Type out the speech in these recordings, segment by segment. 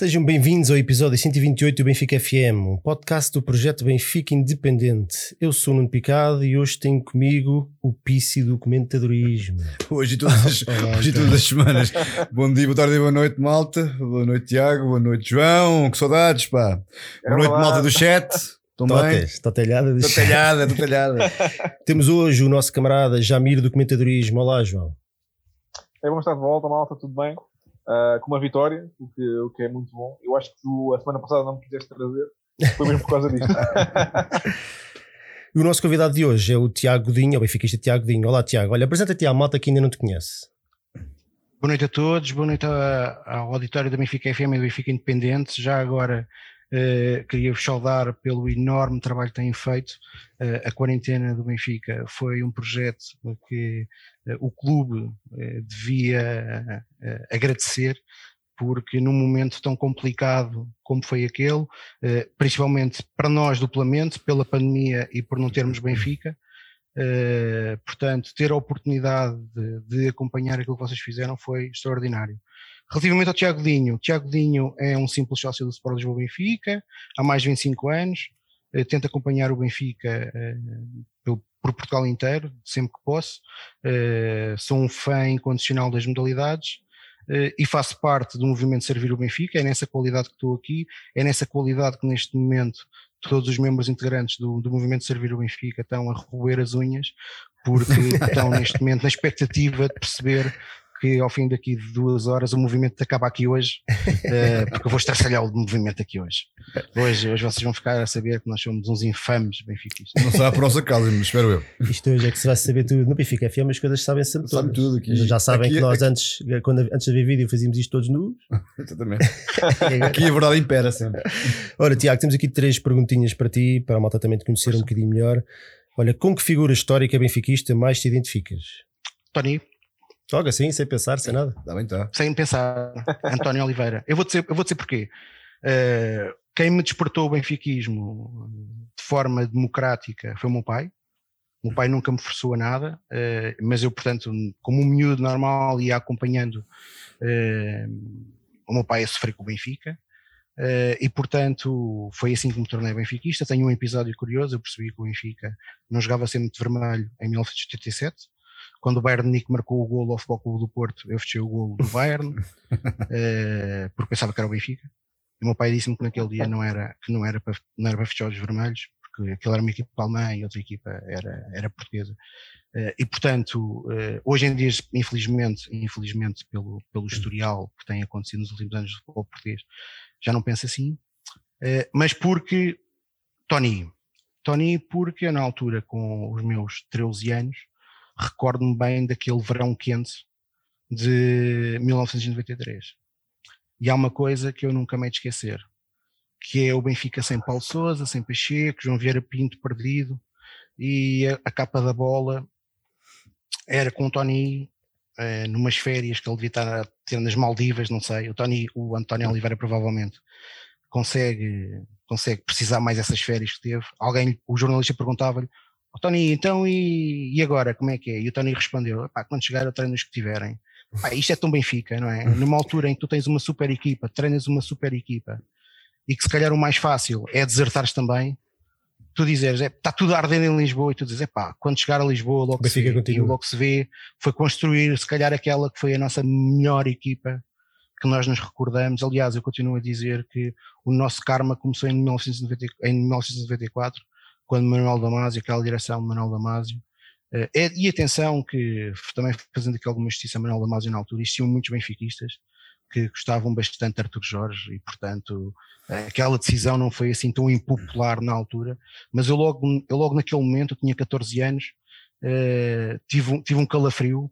Sejam bem-vindos ao episódio 128 do Benfica FM, um podcast do projeto Benfica Independente. Eu sou o Nuno Picado e hoje tenho comigo o Pici do comentadorismo. Hoje e todas as, hoje e todas as semanas. Bom dia, boa tarde e boa noite, malta. Boa noite, Tiago. Boa noite, João. Que saudades, pá. Boa noite, malta do chat. Também. Está talhada, estou talhada. Temos hoje o nosso camarada Jamir do comentadorismo. Olá, João. É bom estar de volta, malta, tudo bem? Uh, com uma vitória, o que, o que é muito bom. Eu acho que tu, a semana passada não me quiseste trazer, foi mesmo por causa disto. e o nosso convidado de hoje é o Tiago Godinho, o benfiquista Tiago Godinho. Olá, Tiago. Olha, apresenta-te à malta que ainda não te conhece. Boa noite a todos, boa noite ao auditório da Benfica FM e do Benfica Independente. Já agora Uh, Queria-vos saudar pelo enorme trabalho que têm feito. Uh, a quarentena do Benfica foi um projeto que uh, o clube devia agradecer, porque num momento tão complicado como foi aquele, principalmente para nós duplamente, pela pandemia e por não termos Benfica, portanto, ter a oportunidade de, de acompanhar aquilo que vocês fizeram foi extraordinário. Relativamente ao Tiago Dinho, Tiago Dinho é um simples sócio do Sport Lisboa Benfica, há mais de 25 anos, eh, tento acompanhar o Benfica eh, por Portugal inteiro, sempre que posso, eh, sou um fã incondicional das modalidades e faço parte do movimento Servir o Benfica, é nessa qualidade que estou aqui, é nessa qualidade que neste momento todos os membros integrantes do, do movimento Servir o Benfica estão a roer as unhas, porque estão neste momento na expectativa de perceber que ao fim daqui de duas horas o movimento acaba aqui hoje, uh, porque eu vou estraçalhar o movimento aqui hoje. Hoje, hoje vocês vão ficar a saber que nós somos uns infames benfiquistas. Não será por nossa causa, mas espero eu. Isto hoje é que se vai saber tudo. No Benfica FM as coisas sabem sempre Sabe tudo aqui. Já sabem aqui, que nós aqui, antes, quando, antes de ver vídeo fazíamos isto todos nus. Exatamente. aqui a verdade impera sempre. Ora, Tiago, temos aqui três perguntinhas para ti, para a malta também te conhecer um bocadinho melhor. Olha, com que figura histórica benfiquista mais te identificas? Tony. Logo assim, sem pensar, sem nada. Tá bem, tá. Sem pensar. António Oliveira. Eu vou dizer, eu vou dizer porquê. Uh, quem me despertou o benfiquismo de forma democrática foi o meu pai. O meu pai nunca me forçou a nada, uh, mas eu, portanto, como um miúdo normal, ia acompanhando uh, o meu pai a sofrer com o Benfica. e, portanto, foi assim que me tornei benfiquista. Tenho um episódio curioso, eu percebi que o Benfica não jogava sempre de vermelho em 1987 quando o Bayern Nick marcou o golo ao Futebol Clube do Porto, eu fechei o golo do Bayern, uh, porque pensava que era o Benfica. E o meu pai disse-me que naquele dia não era, que não era, para, não era para fechar os vermelhos, porque aquilo era uma equipa alemã e outra equipa era, era portuguesa. Uh, e portanto, uh, hoje em dia, infelizmente, infelizmente pelo, pelo historial que tem acontecido nos últimos anos do futebol português, já não penso assim, mas porque Tony, Tony, porque na altura, com os meus 13 anos, recordo-me bem daquele verão quente de 1993. E há uma coisa que eu nunca me esquecer, que é o Benfica sem Paulo Sousa, sem Pacheco, João Vieira Pinto perdido, e a, a capa da bola era com o Tony eh, numas férias que ele devia estar ter nas Maldivas, não sei. O Tony, o António Oliveira provavelmente consegue, consegue precisar mais essas férias que teve. Alguém, o jornalista perguntava-lhe oh, Tony, então e, e, agora, como é que é? E o Tony respondeu, quando chegar eu treino os que tiverem. Pá, isto é tão Benfica, não é? Numa altura em que tu tens uma super equipa, treinas uma super equipa, e que se calhar o mais fácil é desertares também, tu dizeres, é, está tudo a arder em Lisboa, e tu dizes, pá, quando chegar a Lisboa logo se, vê, logo se vê, foi construir se calhar aquela que foi a nossa melhor equipa que nós nos recordamos. Aliás, eu continuo a dizer que o nosso karma começou em, 1990, em 1994 quando Manuel Damasio, aquela direção de Manuel Damasio, uh, é, e atenção que, também fazendo aqui alguma justiça a Manuel Damasio na altura, existiam muitos benfiquistas que gostavam bastante de Artur Jorge e, portanto, aquela decisão não foi assim tão impopular na altura, mas eu logo, eu logo naquele momento, eu tinha 14 anos, uh, tive, um, tive um calafrio,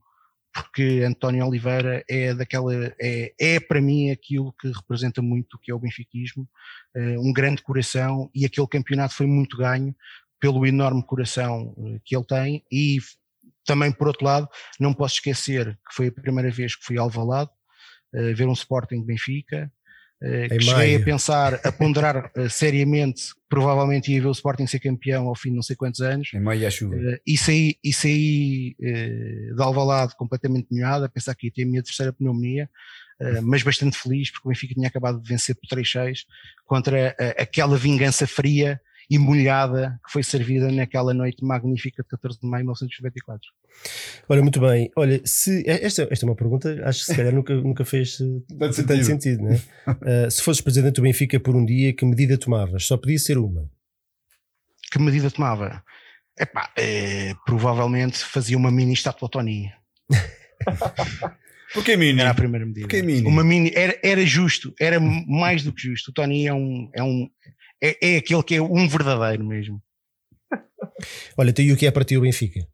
porque António Oliveira é daquela é, é para mim aquilo que representa muito o que é o benfiquismo, uh, um grande coração e aquele campeonato foi muito ganho pelo enorme coração uh, que ele tem. E também por outro lado não posso esquecer que foi a primeira vez que fui ao Alvalade uh, ver um Sporting Benfica Uh, que cheguei a pensar, a ponderar uh, seriamente, provavelmente ia ver o Sporting ser campeão ao fim de não sei quantos anos. Em maio à chuva. Uh, e saí, e saí de Alvalade completamente molhado, a pensar que ia ter a minha terceira pneumonia, mas bastante feliz porque o Benfica tinha acabado de vencer por 3-6 contra aquela vingança fria e molhada que foi servida naquela noite magnífica de 14 de maio de 1994. Olha, muito bem. Olha, se esta, esta é uma pergunta, acho que se calhar nunca, nunca fez tanto sentido, sentido né? uh, se fosses presidente do Benfica por um dia, que medida tomavas? Só podia ser uma. Que medida tomava? Epá, é, provavelmente fazia uma mini estátua Tony. Porquê mini? Era a primeira medida. Porquê mini? Uma mini era, era justo, era mais do que justo. O Tony é um, é um, é, é aquele que é um verdadeiro mesmo. Olha, tu e o que é para ti o Benfica?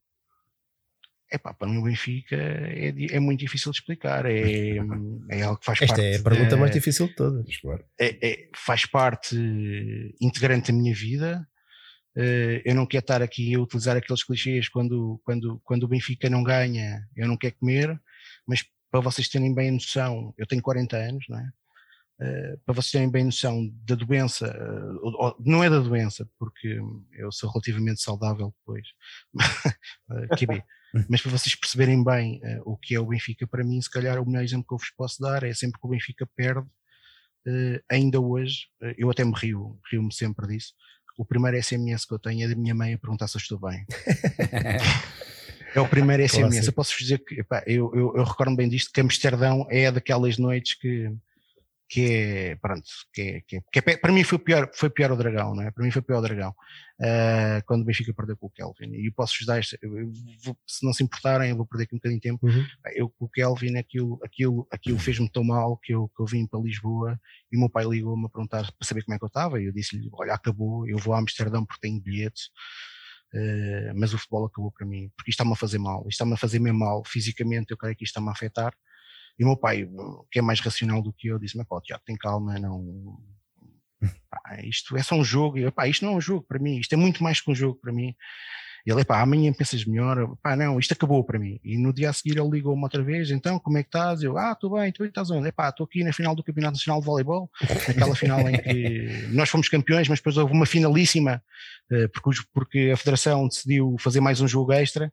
É pá, para mim o Benfica é, é muito difícil de explicar. É, é algo que faz Esta parte. Esta é a pergunta mais difícil de todas. É, é, faz parte integrante da minha vida. Uh, eu não quero estar aqui a utilizar aqueles clichês quando, quando, quando o Benfica não ganha, eu não quero comer, mas para vocês terem bem a noção, eu tenho 40 anos, não é? Uh, para vocês terem bem noção da doença, uh, não é da doença, porque eu sou relativamente saudável depois, uh, mas para vocês perceberem bem o que é o Benfica para mim, se calhar o melhor exemplo que eu vos posso dar é sempre que o Benfica perde, ainda hoje, eu até me rio, rio-me sempre disso, o primeiro SMS que eu tenho é da minha mãe a perguntar se eu estou bem. É o primeiro SMS. Eu posso dizer que epá, eu, eu, eu recordo bem disto que Amsterdão é daquelas noites que que é, pronto, que é, que é, que é, para mim foi pior, foi pior o Dragão, não é? Para mim foi pior o Dragão, uh, quando o Benfica perdeu com o Kelvin, e eu posso-vos dar, vou, se não se importarem, eu vou perder aqui um bocadinho de tempo, uhum. eu com o Kelvin, aquilo, aquilo, aquilo fez-me tão mal que eu, que eu vim para Lisboa e o meu pai ligou-me a perguntar para saber como é que eu estava, e eu disse-lhe, olha, acabou, eu vou a Amsterdão porque tenho bilhetes, uh, mas o futebol acabou para mim, porque isto está-me a fazer mal, isto está-me a fazer mesmo mal, fisicamente eu creio que isto está-me a afetar, e o meu pai, que é mais racional do que eu, disse-me: pá, Tiago, tem calma, não. Pá, isto é só um jogo. E eu, pá, isto não é um jogo para mim, isto é muito mais que um jogo para mim. E ele, pá, amanhã pensas melhor, pá, não, isto acabou para mim. E no dia a seguir ele ligou-me outra vez, então, como é que estás? Eu, ah, estou bem, tu estás onde? Epá, estou aqui na final do Campeonato Nacional de Voleibol, naquela final em que nós fomos campeões, mas depois houve uma finalíssima, eh, porque, porque a Federação decidiu fazer mais um jogo extra,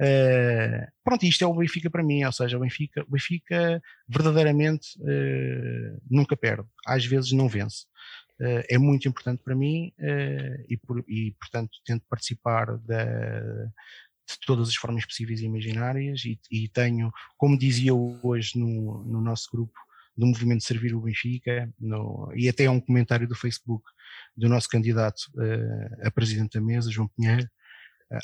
Uh, pronto, isto é o Benfica para mim, ou seja, o Benfica, o Benfica verdadeiramente uh, nunca perde, às vezes não vence. Uh, é muito importante para mim e, por, e, portanto, tento participar da, de todas as formas possíveis e imaginárias e, e tenho, como dizia hoje no, no nosso grupo, do movimento Servir o Benfica, no, e até um comentário do Facebook do nosso candidato a presidente da mesa, João Pinheiro,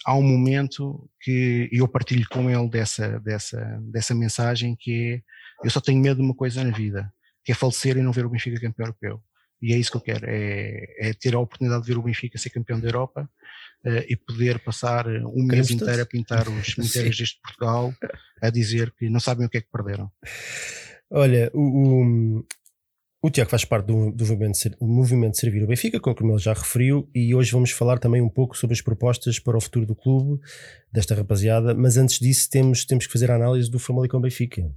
há um momento que eu partilho com ele dessa, dessa, dessa mensagem que é eu só tenho medo de uma coisa na vida, que é falecer e não ver o Benfica campeão europeu. E é isso que eu quero, é, é ter a oportunidade de ver o Benfica ser campeão da Europa uh, e poder passar um mês inteiro a pintar os cemitérios deste Portugal a dizer que não sabem o que é que perderam. Olha, o, o Tiago faz parte do, do movimento, movimento Servir o Benfica, com como ele já referiu, e hoje vamos falar também um pouco sobre as propostas para o futuro do clube, desta rapaziada, mas antes disso temos, temos que fazer a análise do Famalicão Benfica.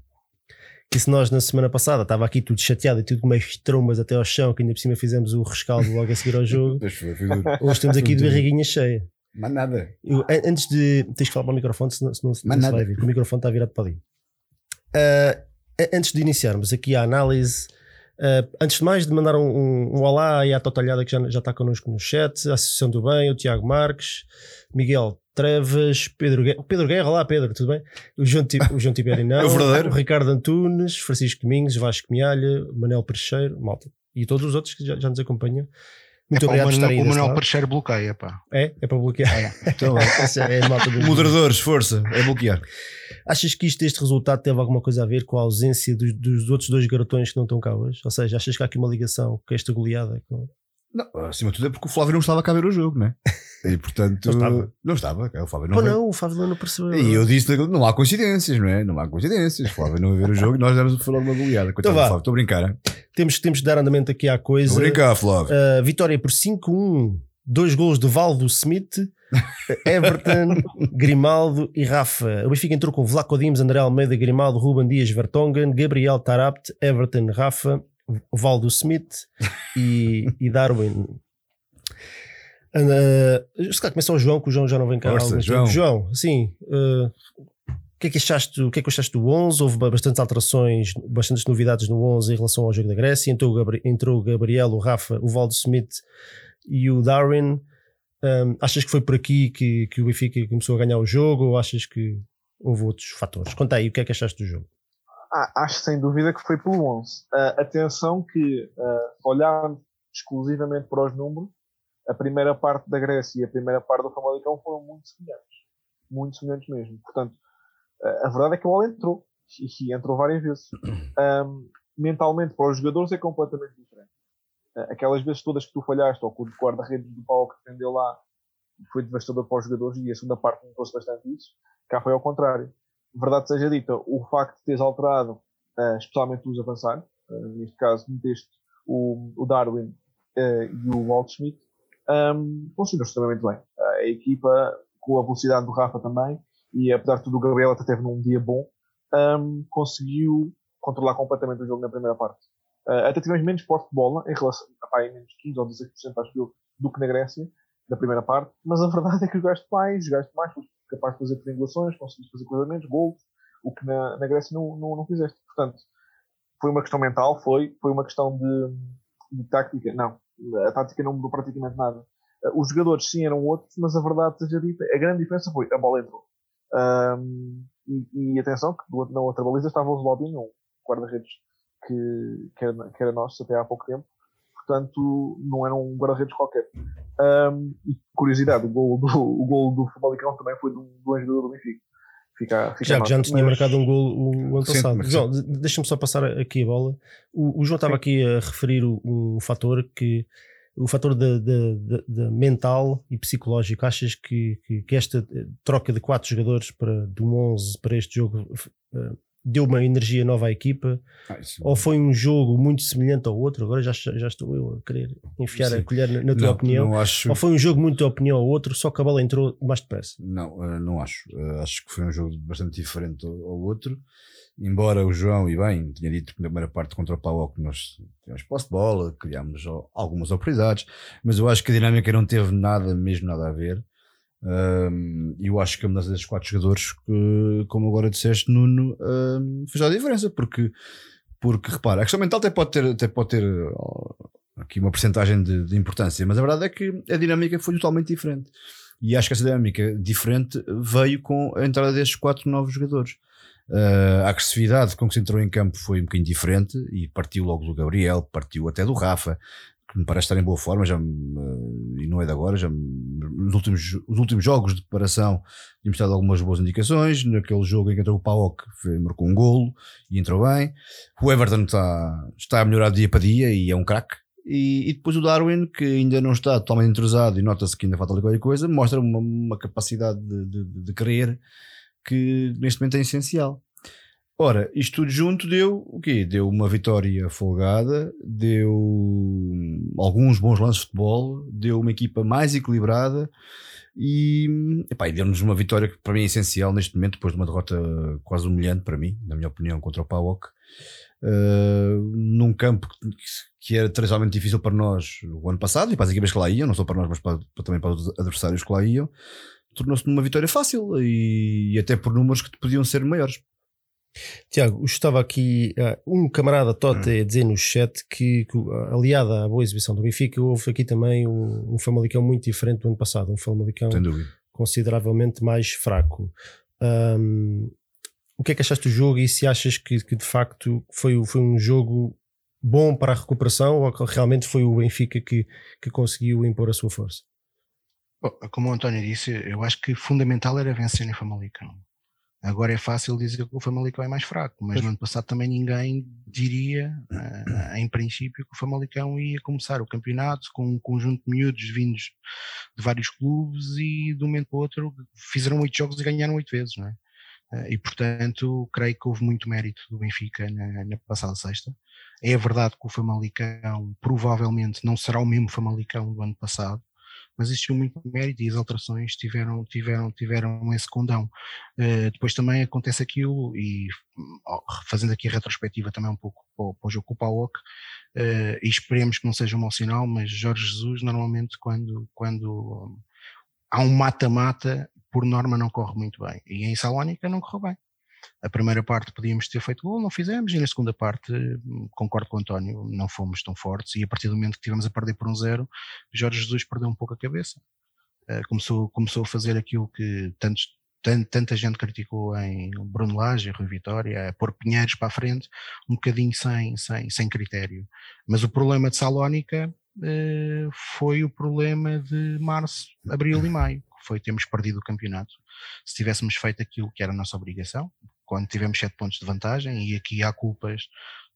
Que se nós na semana passada estava aqui tudo chateado e tudo com meias trombas até ao chão, que ainda por cima fizemos o rescaldo logo a seguir ao jogo, hoje temos aqui de barriguinha cheia. Mas nada. Eu, antes de. Tens que falar para o microfone, senão, senão, senão não se vai ver, o microfone está virado para ali. Uh, antes de iniciarmos aqui a análise Uh, antes de mais, de mandar um, um, um olá aí à Totalhada que já, já está connosco no chat, a Associação do Bem, o Tiago Marques, Miguel Trevas, Pedro Guerra, Pedro Guerra, olá Pedro, tudo bem? O João, o João Tiberi não, é o, verdadeiro. o Ricardo Antunes, Francisco Domingos, Vasco Mialha, Manel Peixeiro, malta, e todos os outros que já, já nos acompanham. Muito é obrigado por estarem aí. O Manuel Parceiro bloqueia, pá. É? É para bloquear? É. Então, é, é Moderadores, força, é bloquear. Achas que isto, este resultado teve alguma coisa a ver com a ausência dos, dos outros dois garotões que não estão cá hoje? Ou seja, achas que há aqui uma ligação com esta goleada? Com... Não, acima de tudo é porque o Flávio não estava cá a ver o jogo, né? E portanto. não estava. Não estava. O Flávio não, Pô, não, o Flávio não percebeu. E eu disse: não há coincidências, não é? Não há coincidências. O Flávio não vai ver o jogo e nós demos falar de uma goleada. Coitado então Flávio, estou a brincar. Hein? Temos, temos de dar andamento aqui à coisa. Estou a brincar, Flávio. Uh, vitória por 5-1. Dois gols de Valdo Smith, Everton, Grimaldo e Rafa. O Benfica entrou com Vlaco Dimes, André Almeida, Grimaldo, Ruben Dias, Vertonghen, Gabriel Tarapt, Everton, Rafa, Valdo Smith e, e Darwin. Uh, se calhar começa o João, que o João já não vem cá. Força, João. João, sim. Uh, o que é que achaste, o que é que achaste do 11? Houve bastantes alterações, bastantes novidades no 11 em relação ao jogo da Grécia. Entrou o, Gabri entrou o Gabriel, o Rafa, o Valdo Smith e o Darwin. Um, achas que foi por aqui que, que o Benfica começou a ganhar o jogo ou achas que houve outros fatores? Conta aí, o que é que achaste do jogo? Ah, acho sem dúvida que foi pelo 11. Uh, atenção que, uh, olhando exclusivamente para os números, a primeira parte da Grécia e a primeira parte do Famalicão foram muito semelhantes. Muito semelhantes mesmo. Portanto, a verdade é que a bola entrou e entrou várias vezes. Um, mentalmente, para os jogadores, é completamente diferente. Aquelas vezes todas que tu falhaste, ou que o guarda-redes do pau que defendeu lá foi devastador para os jogadores e a segunda parte notou-se bastante isso, cá foi ao contrário. Verdade seja dita, o facto de teres alterado, uh, especialmente os avançados, uh, neste caso meteste o, o Darwin uh, e o Walt Schmidt, um, funcionou extremamente bem. a equipa, com a velocidade do Rafa também, e apesar de tudo o Gabriel até teve num dia bom, um, conseguiu controlar completamente o jogo na primeira parte. Até tivemos menos porte de bola, em relação a menos 15 ou 16% acho eu, do que na Grécia, na primeira parte, mas a verdade é que jogaste mais, jogaste mais, foste capaz de fazer triangulações, conseguiste fazer cruzamentos, gols, o que na, na Grécia não, não, não fizeste. Portanto, foi uma questão mental, foi, foi uma questão de, de tática, não, a tática não mudou praticamente nada. Uh, os jogadores sim eram outros, mas a verdade seja dita, a grande diferença foi a bola entrou. Um, e, e, atenção, que na outra baliza estava o Zlobin, um guarda-redes que, que, era, que era nosso até há pouco tempo. Portanto, não era um guarda-redes qualquer. Um, e curiosidade, o gol do, o gol do Famalicão também foi de um, de um jogador do Benfica. Fica, fica já, já nos tinha mas... marcado um gol o, ano passado. João, deixa-me só passar aqui a bola. O, o João estava aqui a referir um fator que o fator de, de, de, de, mental e psicológico, achas que, que, que, esta troca de quatro jogadores para, do 11 para este jogo uh, deu uma energia nova à equipa? Ah, Ou foi um jogo muito semelhante ao outro? Agora já, já estou eu a querer enfiar sim. a colher na, na tua não, opinião. Não acho... Ou foi um jogo muito de opinião ao outro, só que a bola entrou mais depressa? Não, uh, não acho. Uh, acho que foi um jogo bastante diferente ao, outro embora o João, e bem, tinha dito na primeira parte contra o Pau que nós tivemos posse de bola, criámos algumas oportunidades, mas eu acho que a dinâmica não teve nada, mesmo nada a ver. E eu acho que a mudança desses quatro jogadores, que, como agora disseste, Nuno, um, fez a diferença, porque, porque repara, a questão mental até pode ter, até pode ter aqui uma porcentagem de, de importância, mas a verdade é que a dinâmica foi totalmente diferente. E acho que essa dinâmica diferente veio com a entrada destes quatro novos jogadores. Uh, a agressividade com que se entrou em campo foi um bocadinho diferente e partiu logo do Gabriel, partiu até do Rafa, que me parece estar em boa forma, já, uh, e não é de agora, já nos últimos, os últimos jogos de preparação tínhamos dado algumas boas indicações. Naquele jogo em que entrou o Paok, marcou um golo e entrou bem. O Everton está, está a melhorar dia para dia e é um craque. E, e, depois o Darwin, que ainda não está totalmente entrosado e nota-se que ainda falta ali qualquer coisa, mostra uma, uma capacidade de, de, de querer que neste momento é essencial. Ora, isto tudo junto deu o quê? Deu uma vitória folgada, deu alguns bons lances de futebol, deu uma equipa mais equilibrada e, epá, e deu-nos uma vitória que para mim é essencial neste momento, depois de uma derrota quase humilhante para mim, na minha opinião, contra o PAOK. Uh, num campo que, era tradicionalmente difícil para nós o ano passado e para as equipas que lá iam, não só para nós, mas para, também para os adversários que lá iam tornou-se uma vitória fácil e, e, até por números que podiam ser maiores. Tiago, estava aqui uh, um camarada Tote hum. a dizer no chat que, que aliada à boa exibição do Benfica, houve aqui também um, um Famalicão muito diferente do ano passado, um Famalicão consideravelmente mais fraco. Um, o que é que achaste do jogo e se achas que, que de facto foi, foi um jogo bom para a recuperação ou realmente foi o Benfica que, que conseguiu impor a sua força? como o António disse, eu acho que fundamental era vencer em Famalicão. Agora é fácil dizer que o Famalicão é mais fraco, mas no ano passado também ninguém diria, uh, em princípio, que o Famalicão ia começar o campeonato com um conjunto de miúdos vindos de vários clubes e de um momento para o outro fizeram oito jogos e ganharam oito vezes, não é? Uh, e portanto, creio que houve muito mérito do Benfica na, na passada sexta. É verdade que o Famalicão provavelmente não será o mesmo Famalicão do ano passado, mas existiu muito mérito e as alterações tiveram, tiveram, tiveram esse condão. Uh, depois também acontece aquilo, e fazendo aqui a retrospectiva também um pouco para, o jogo com o uh, e esperemos que não seja um mau sinal, mas Jorge Jesus normalmente quando, quando há um mata-mata, por norma não corre muito bem, e em Salónica não correu bem. A primeira parte podíamos ter feito gol, não fizemos, e na segunda parte, concordo com o António, não fomos tão fortes, e a partir do momento que tivemos a perder por um zero, Jorge Jesus perdeu um pouco a cabeça. Uh, começou, começou a fazer aquilo que tantos, tant, tanta gente criticou em Bruno Lage, Rui Vitória, a pôr Pinheiros para a frente, um bocadinho sem, sem, sem critério. Mas o problema de Salónica uh, foi o problema de março, abril e maio, que foi termos perdido o campeonato. Se tivéssemos feito aquilo que era a nossa obrigação, quando tivemos sete pontos de vantagem, e aqui há culpas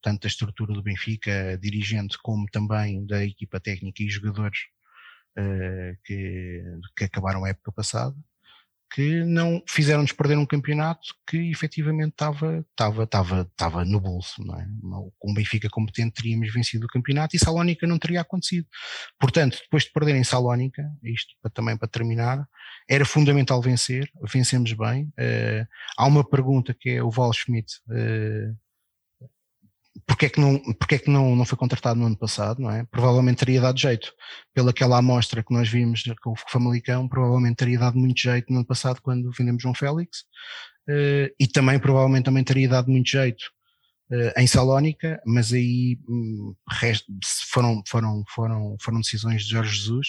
tanto da estrutura do Benfica, dirigente, como também da equipa técnica e jogadores uh, que, que acabaram a época passada, que não fizeram-nos perder um campeonato que efetivamente estava, estava, estava, estava no bolso. Não é? Com o Benfica competente teríamos vencido o campeonato e Salónica não teria acontecido. Portanto, depois de perderem Salónica, isto também para terminar, era fundamental vencer, vencemos bem. Uh, há uma pergunta que é o Val Schmidt. Uh, porque é que, não, porque é que não, não foi contratado no ano passado, não é? Provavelmente teria dado jeito. Pelaquela amostra que nós vimos com o Famalicão, provavelmente teria dado muito jeito no ano passado quando vendemos João Félix. Uh, e também, provavelmente, também teria dado muito jeito uh, em Salónica, mas aí um, foram, foram, foram, foram decisões de Jorge Jesus,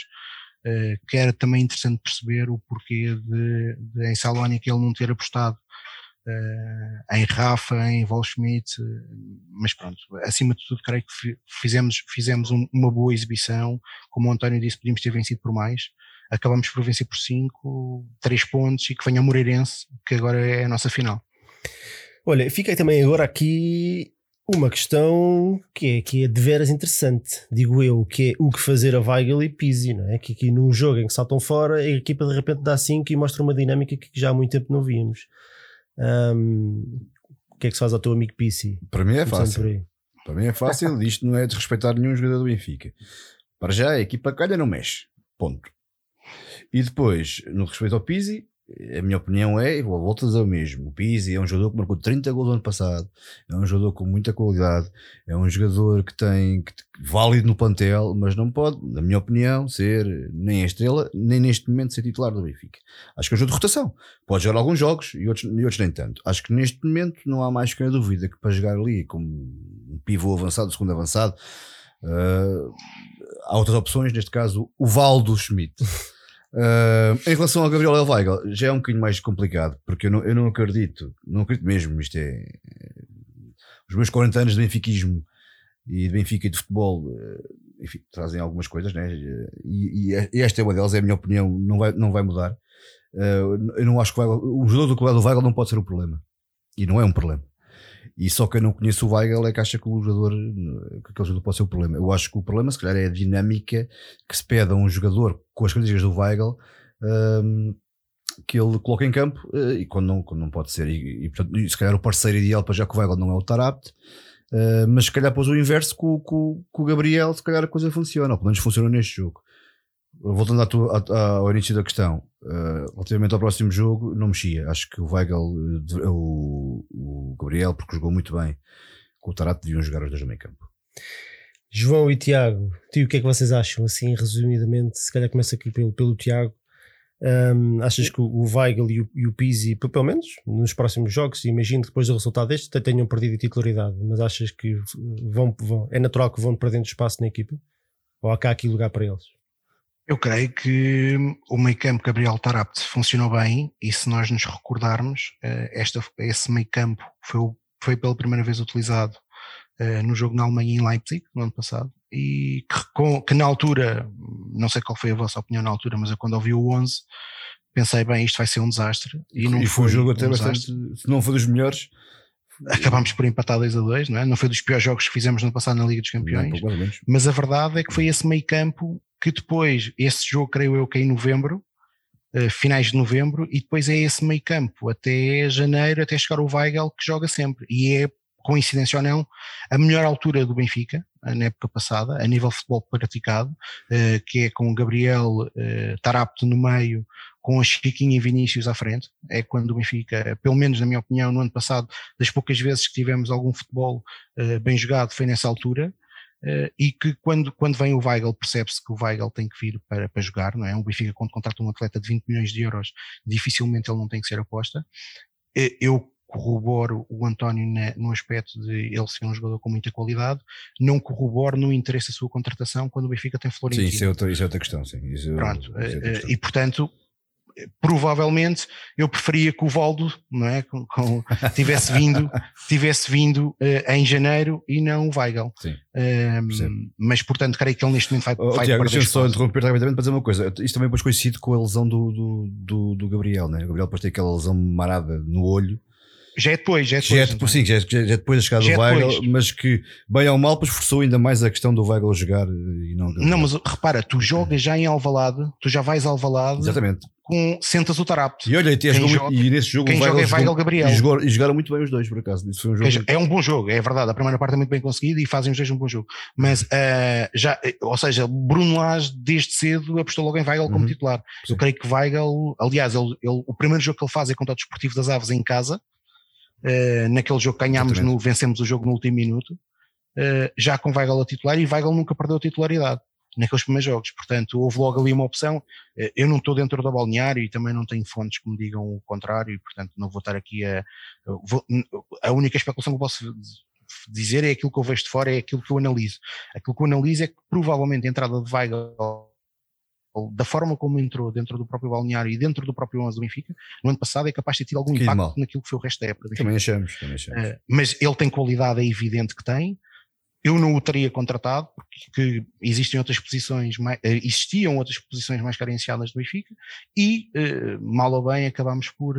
uh, que era também interessante perceber o porquê de, de em Salónica ele não ter apostado em Rafa, em Volschmidt, mas pronto, acima de tudo creio que fizemos, fizemos um, uma boa exibição, como o António disse, podíamos ter vencido por mais, acabamos por vencer por 5, 3 pontos e que venha o Moreirense, que agora é a nossa final. Olha, fiquei também agora aqui uma questão que é, que é de veras interessante, digo eu, que é o que fazer a Weigel e Pizzi, não é? Que aqui num jogo em que saltam fora, a equipa de repente dá 5 e mostra uma dinâmica que já há muito tempo não víamos. Um, o que é que se faz ao teu amigo PC? Para mim é fácil. Para mim é fácil. Isto não é desrespeitar nenhum jogador do Benfica. Para já, a equipa calha não mexe. Ponto. E depois, no respeito ao Pizzi, a minha opinião é, a dizer o mesmo. O Pizzi é um jogador que marcou 30 gols no ano passado, é um jogador com muita qualidade, é um jogador que tem que, válido no plantel, mas não pode, na minha opinião, ser nem a estrela, nem neste momento ser titular do Benfica. Acho que é um jogo de rotação. Pode jogar alguns jogos e outros, e outros nem tanto. Acho que neste momento não há mais que a dúvida que para jogar ali como um pivô avançado, segundo avançado, uh, há outras opções, neste caso o Valdo Schmidt. Uh, em relação ao Gabriel El Weigel, já é um bocadinho mais complicado, porque eu não, eu não acredito, não acredito mesmo, isto é, os meus 40 anos de benfiquismo e de Benfica e de futebol, uh, enfim, trazem algumas coisas, né? E, e, esta é uma delas, é a minha opinião, não vai, não vai mudar. Uh, eu não acho que o, Weigel, o jogador do Weigel não pode ser o problema, e não é um problema. E só que eu não conheço o Weigel é que acha que o jogador, que aquele jogador pode ser o problema. Eu acho que o problema, se calhar, é a dinâmica que se pede a um jogador com as características do Weigel um, que ele coloca em campo uh, e quando não, quando não pode ser. E, e, portanto, se calhar o parceiro ideal para já que o Weigel não é o Tarapte, uh, mas se calhar pôs o inverso com, com, com o Gabriel, se calhar a coisa funciona, ou pelo menos funciona neste jogo voltando à tua, à, ao início da questão, uh, relativamente ao próximo jogo, não mexia. Acho que o Weigel, uh, o, o, Gabriel, porque jogou muito bem, com o Tarato deviam jogar os dois no meio campo. João e Tiago, tio, o que é que vocês acham? Assim, resumidamente, se calhar começa aqui pelo, pelo Tiago. Um, achas que o Weigel e o, e o Pizzi, pelo menos nos próximos jogos, imagino depois do resultado deste até tenham perdido a titularidade, mas achas que vão, vão, é natural que vão perdendo espaço na equipa? Ou há cá aqui lugar para eles? Eu creio que o meio campo Gabriel Tarapt funcionou bem e se nós nos recordarmos, eh, esta, esse meio campo foi, foi pela primeira vez utilizado eh, no jogo na Alemanha em Leipzig, no ano passado, e que, com, que, na altura, não sei qual foi a vossa opinião na altura, mas eu quando ouvi o 11 pensei, bem, isto vai ser um desastre. E, não e foi, um jogo até um bastante, se não foi dos melhores. Acabámos por empatar 2 a 2, não é? Não foi dos piores jogos que fizemos no passado na Liga dos Campeões, não, mas a verdade é que foi esse meio campo que depois, esse jogo creio eu que é em novembro, uh, finais de novembro, e depois é esse meio campo, até janeiro, até chegar o Weigel que joga sempre, e é coincidência ou não, a melhor altura do Benfica, na época passada, a nível de futebol praticado, que é com Gabriel Tarapto no meio, com a Chiquinha e Vinícius à frente. É quando o Benfica, pelo menos na minha opinião, no ano passado, das poucas vezes que tivemos algum futebol bem jogado, foi nessa altura. Uh, e que quando, quando vem o Weigl percebe-se que o Weigl tem que vir para, para jogar, não é? O Benfica quando contrata um atleta de 20 milhões de euros, dificilmente ele não tem que ser aposta. Uh, eu corroboro o António na, no aspecto de ele ser um jogador com muita qualidade, não corroboro no interesse da sua contratação quando o Benfica tem Florentino. Sim, isso é outra, isso é outra questão, sim. Isso, Pronto, isso é uh, e portanto provavelmente eu preferia que o Valdo não é, com, com, tivesse vindo, tivesse vindo uh, em janeiro e não o Weigel. Sim, um, mas portanto creio que ele neste momento vai, oh, vai Tiago, deixa-me só interromper rapidamente para dizer uma coisa. Isto também depois coincide com a lesão do, do, do, do Gabriel, né? O Gabriel depois tem aquela lesão marada no olho já é depois, já é depois. Já é depois, sim, já é, já é depois da chegada do é Weigl, mas que, bem ou mal, depois forçou ainda mais a questão do Weigl jogar e não. Não, mas repara, tu jogas já em Alvalade, tu já vais a Alvalade. Exatamente. Com, sentas o Tarapto. E olha, e, joga, e nesse jogo quem o Weigl, joga é Weigl Gabriel. E, jogou, e, jogaram muito bem os dois, por acaso. Isso foi um jogo é um bom jogo, é verdade. A primeira parte é muito bem conseguida e fazem os dois um bom jogo. Mas, uh, já, ou seja, Bruno Lage, desde cedo, apostou logo em Weigl como uhum. titular. Sim. Eu creio que Weigl, aliás, ele, ele, o primeiro jogo que ele faz é contra o Desportivo das Aves em casa Uh, naquele jogo ganhámos, no, vencemos o jogo no último minuto, uh, já com Weigl a titular e Weigl nunca perdeu a titularidade naqueles primeiros jogos. Portanto, houve logo ali uma opção. Uh, eu não estou dentro da balneário e também não tenho fontes que me digam o contrário, e portanto não vou estar aqui a. Vou, a única especulação que eu posso dizer é aquilo que eu vejo de fora, é aquilo que eu analiso. Aquilo que eu analiso é que provavelmente a entrada de Weigl da forma como entrou dentro do próprio balneário e dentro do próprio 11 do Benfica, no ano passado é capaz de ter tido algum que impacto mal. naquilo que foi o resto da época. Também achamos, também achamos. Uh, mas ele tem qualidade, é evidente que tem. Eu não o teria contratado, porque existem outras posições, mais, uh, existiam outras posições mais carenciadas do Benfica, e, uh, mal ou bem, acabámos por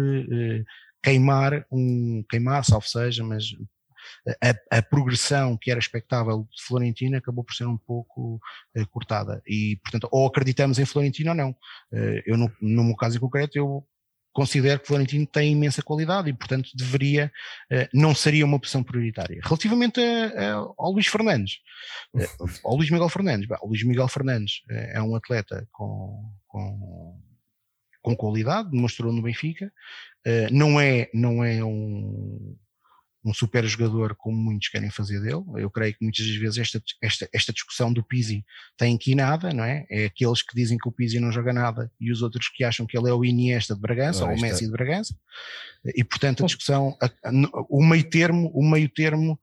queimar um, queimar, salvo seja, mas a, a, progressão que era expectável de Florentino acabou por ser um pouco uh, cortada. E, portanto, ou acreditamos em Florentino ou não. Uh, eu, no, no meu caso em concreto, eu considero que Florentino tem imensa qualidade e, portanto, deveria, uh, não seria uma opção prioritária. Relativamente a, a, ao Luís Fernandes, ao Luís Miguel Fernandes, o Luís Miguel Fernandes é um atleta com, com com qualidade, demonstrou no Benfica, não é, não é um, um super jogador como muitos querem fazer dele. Eu creio que muitas das vezes esta, esta, esta discussão do Pizzi tem aqui nada, não é? É aqueles que dizem que o Pizzi não joga nada e os outros que acham que ele é o Iniesta de Bragança ou o Messi de Bragança. E portanto a discussão, a, a, o meio termo, o meio termo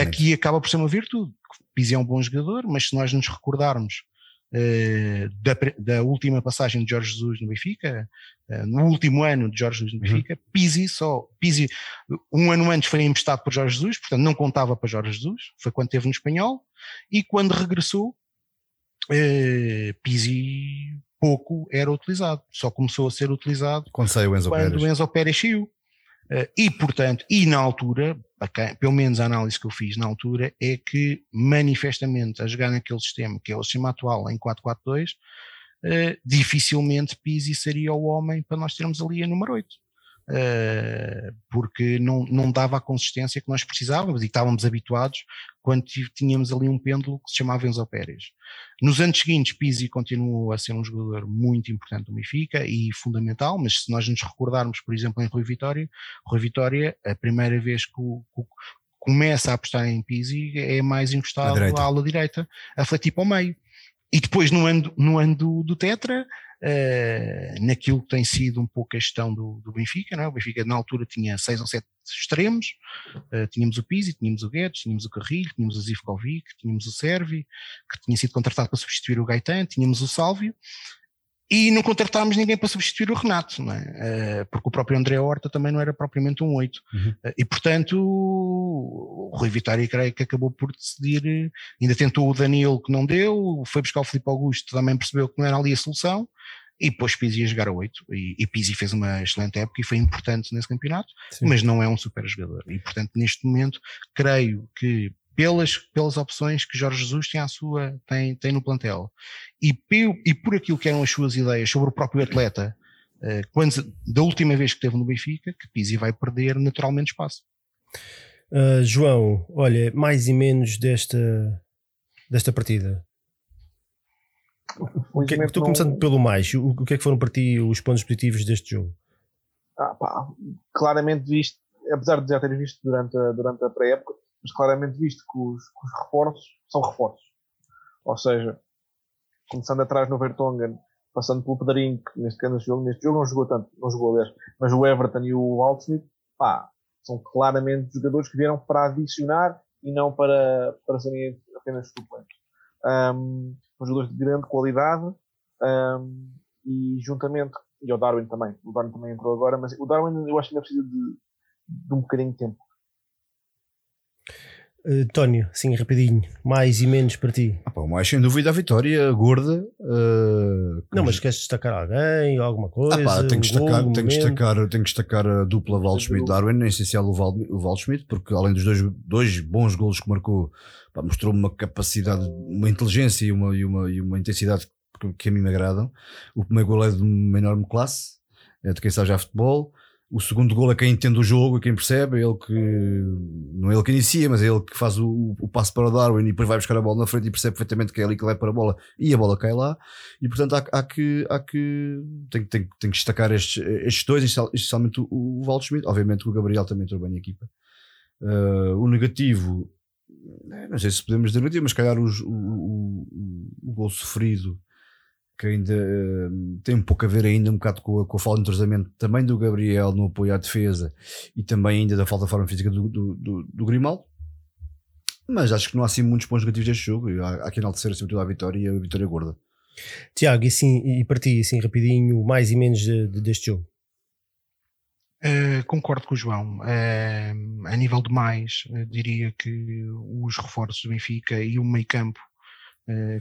aqui acaba por ser uma virtude. Pizzi é um bom jogador, mas se nós nos recordarmos da, da, última passagem de Jorge Jesus no Benfica, uh, no último ano de Jorge Jesus no uhum. Benfica, uhum. Pizzi só, Pizzi, um ano antes foi emprestado por Jorge Jesus, portanto não contava para Jorge Jesus, foi quando esteve no Espanhol, e quando regressou, uh, Pizzi pouco era utilizado, só começou a ser utilizado quando, saiu Enzo quando Pérez. o Enzo Pérez saiu. Uh, e, portanto, e na altura, pelo menos a análise que eu fiz na altura, é que manifestamente a jogar naquele sistema, que é o sistema atual em 4-4-2, uh, eh, dificilmente Pizzi seria o homem para nós termos ali a número 8. Uh, porque não, não dava a consistência que nós precisávamos e estávamos habituados quando tínhamos ali um pêndulo que se chamava Enzo Pérez. Nos anos seguintes, Pizzi continuou a ser um jogador muito importante do Benfica e fundamental, mas se nós nos recordarmos, por exemplo, em Rui Vitória, Rui Vitória, a primeira vez que o, que começa a apostar em Pizzi é mais encostado à ala direita, a fletir para o meio. E depois no ano, no ano do, do Tetra, uh, naquilo que tem sido um pouco a gestão do, do Benfica, não é? o Benfica na altura tinha seis ou sete extremos, uh, tínhamos o Pizzi, tínhamos o Guedes, tínhamos o Carrilho, tínhamos o Zivkovic, tínhamos o Servi, que tinha sido contratado para substituir o Gaetan, tínhamos o Sálvio, e não contratámos ninguém para substituir o Renato, não é? Uh, porque o próprio André Horta também não era propriamente um 8. Uhum. Uh, e portanto, o Rui Vitória creio que acabou por decidir, ainda tentou o Danilo que não deu, foi buscar o Filipe Augusto, também percebeu que não era ali a solução, e depois Pizzi ia jogar a 8, e, e Pizzi fez uma excelente época e foi importante nesse campeonato, Sim. mas não é um super jogador. E portanto, neste momento, creio que pelas, pelas opções que Jorge Jesus tem, à sua, tem, tem no plantel. E, e por aquilo que eram as suas ideias sobre o próprio atleta, uh, quando, da última vez que esteve no Benfica, que Pizzi vai perder naturalmente espaço. Uh, João, olha, mais e menos desta, desta partida. O que, é estou começando pelo mais. O, o, que é que foram para ti os pontos positivos deste jogo? Ah, pá, claramente visto, apesar de já ter visto durante a, durante a pré-época, mas claramente visto que os, que os, reforços são reforços. Ou seja, começando atrás no Vertonghen, passando pelo Pedrinho, que neste, neste, jogo, neste jogo não jogou tanto, não jogou aliás, mas o Everton e o Altsmith, pá, são claramente jogadores que vieram para adicionar e não para, para serem apenas suplentes. Um, são jogadores de grande qualidade um, e juntamente, e o Darwin também, o Darwin também entrou agora, mas o Darwin eu acho que ainda precisa de, de um bocadinho de tempo. Uh, Tónio, sim, rapidinho, mais e menos para ti. Ah, pá, mais sem dúvida a vitória gorda. Uh, não, mas queres destacar alguém, alguma coisa? Ah, pá, tenho, que destacar, tenho, que destacar, tenho que destacar a dupla Waldschmidt-Darwin, em essencial o, Val, o Waldschmidt, porque além dos dois, dois bons golos que marcou, mostrou uma capacidade, uma inteligência e uma, e uma, e uma intensidade que, que a mim me agradam. O primeiro gol é de uma enorme classe, é de quem sabe já futebol o segundo gol é quem entende o jogo e quem percebe, é ele que não é ele que inicia, mas é ele que faz o, o passo para o Darwin e depois vai buscar a bola na frente e percebe perfeitamente que é ali que vai para a bola e a bola cai lá. E portanto há, há que, há que tem, tem, tem que destacar estes, estes dois, especialmente o, o Valdo Schmidt. Obviamente o Gabriel também entrou bem na equipa. Uh, o negativo, não sei se podemos dizer negativo, mas calhar os, o, o, o, o gol sofrido que ainda uh, tem um pouco a ver ainda um bocado com a, com a falta de entrosamento também do Gabriel no apoio à defesa e também ainda da falta de forma física do, do, do, do Grimaldo. Mas acho que não há assim muitos pontos negativos deste jogo. Há, há que enaltecer sobretudo a vitória e a vitória gorda. Tiago, e, assim, e para ti, assim rapidinho, mais e menos de, de, deste jogo? Uh, concordo com o João. Uh, a nível de mais, uh, diria que os reforços do Benfica e o meio campo eh,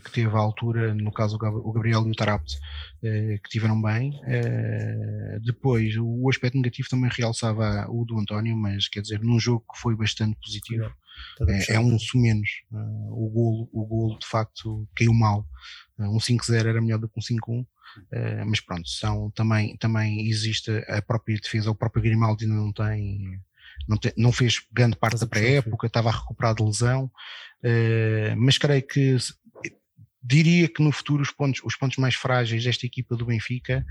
que teve à altura, no caso o Gabriel e o Tarapte, eh, que tiveram bem. Eh, depois, o aspecto negativo também realçava o do António, mas quer dizer, num jogo que foi bastante positivo, é, é um sumenos. o golo, o golo de facto caiu mal. um 5-0 era melhor do que um 5-1. Uh, mas pronto, são, também, também existe a própria defesa, o próprio Grimaldi ainda não tem, não, te, não fez grande parte da pré-época, estava a recuperar de lesão, uh, mas creio que diria que no futuro os pontos, os pontos mais frágeis desta equipa do Benfica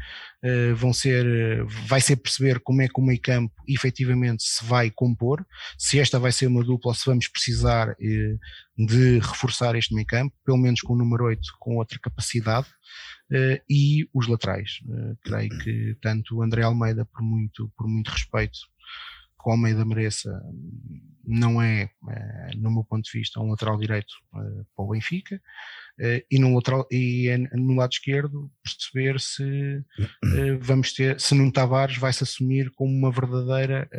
uh, vão ser, vai ser perceber como é que o meio campo efetivamente se vai compor, se esta vai ser uma dupla ou se vamos precisar uh, de reforçar este meio campo, pelo menos com o número 8 com outra capacidade, uh, e os laterais. creio que tanto o André Almeida, por muito, por muito respeito que o Almeida mereça, não é, no meu ponto de vista, um lateral direito para o Benfica. Uh, e, no lateral, e é no lado esquerdo perceber se vamos ter, se Nuno Tavares vai se assumir como uma verdadeira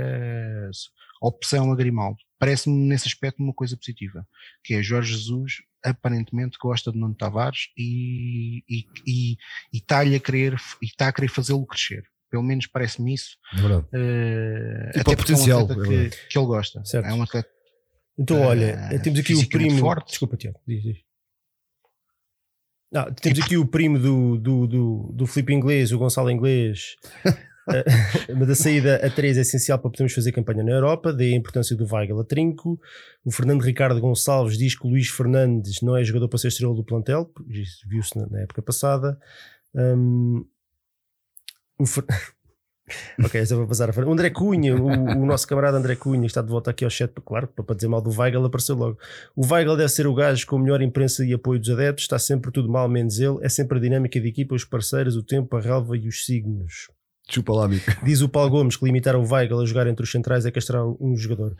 opção a Grimaldo. Parece-me nesse aspecto uma coisa positiva, que é Jorge Jesus aparentemente gosta de Nuno Tavares e, e, e, e está-lhe a querer e está a querer fazê-lo crescer. Pelo menos parece-me isso. É. Uh, até potencial é um que, que, ele gosta. Certo. É um atleta. Então, olha, temos aqui o primo. Forte. Desculpa, Tiago, diz, diz. Não, temos aqui o primo do, do, do, do Felipe Inglês, o Gonçalo Inglês. Eh, mas a saída a 3 é essencial para podermos fazer campanha na Europa, daí a importância do Weigl a trinco. O Fernando Ricardo Gonçalves diz que o Luís Fernandes não é jogador para ser estrela do plantel, viu-se na, na, época passada. Um, o Fer... ok, essa vou passar a frente. O André Cunha, o, o, nosso camarada André Cunha, está de volta aqui ao chat, claro, para dizer mal do Weigl, apareceu logo. O Weigl deve ser o gajo com a melhor imprensa e apoio dos adeptos, está sempre tudo mal, menos ele. É sempre a dinâmica de equipa, os parceiros, o tempo, a relva e os signos. Chupa lá, amigo. Diz o Paulo Gomes que limitar o Weigl a jogar entre os centrais é castrar um jogador.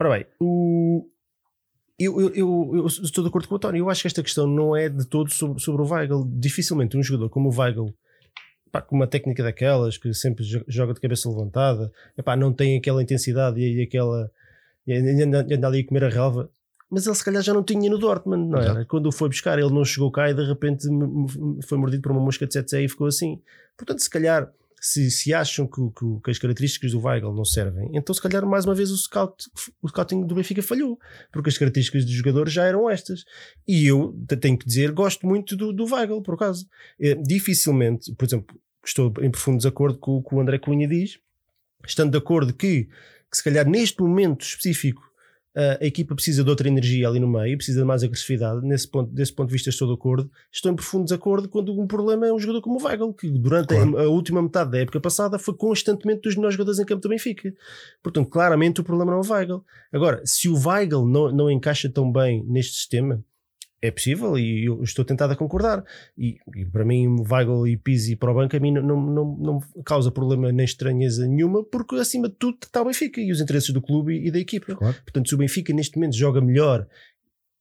Ora bem, o, eu, eu, eu, eu, estou de acordo com o António. Eu acho que esta questão não é de todo sobre, sobre o Weigl. Dificilmente um jogador como o Weigl pá, com uma técnica daquelas que sempre joga de cabeça levantada, epá, não tem aquela intensidade e, aquela. E anda, anda ali a comer a relva. Mas ele se calhar já não tinha no Dortmund, não era? Quando o foi buscar, ele não chegou cá e de repente foi mordido por uma mosca de 7 e ficou assim. Portanto, se calhar, se, se acham que, que, que, as características do Weigl não servem, então se calhar mais uma vez o, scout, o scouting do Benfica falhou, porque as características dos jogadores já eram estas. E eu tenho que dizer, gosto muito do, do Weigl, por acaso. É, dificilmente, por exemplo, estou em profundo desacordo com o que o André Cunha diz, estando de acordo que, que se calhar neste momento específico a equipa precisa de outra energia ali no meio, precisa de mais agressividade. Nesse ponto, desse ponto de vista, estou de acordo. Estou em profundo desacordo quando um problema é um jogador como o Weigl, que durante claro. a, a, última metade da época passada foi constantemente dos melhores jogadores em campo do Benfica. Portanto, claramente o problema não é o Weigl. Agora, se o Weigl não, não encaixa tão bem neste sistema, é possível e eu estou tentado a concordar. E, e para mim, Weigl e Pizzi para o banco a mim não, não, não, causa problema nem estranheza nenhuma, porque acima de tudo está o Benfica e os interesses do clube e, da equipa. Claro. Portanto, se o Benfica neste momento joga melhor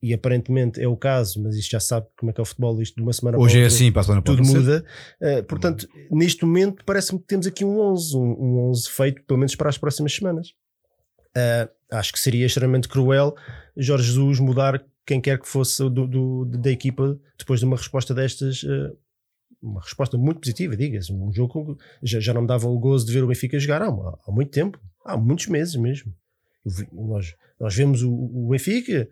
e aparentemente é o caso, mas isto já sabe como é que é o futebol, isto de uma semana Hoje é assim, para a semana tudo muda. Uh, portanto, neste momento parece-me que temos aqui um 11, um, um 11 feito pelo menos para as próximas semanas. Uh, acho que seria extremamente cruel Jorge Jesus mudar quem quer que fosse do, do, da equipa depois de uma resposta destas. Uh, uma resposta muito positiva, diga-se. Um jogo já, já não me dava o gozo de ver o Benfica jogar há, há muito tempo, há muitos meses mesmo. Nós, nós vemos o, o Benfica,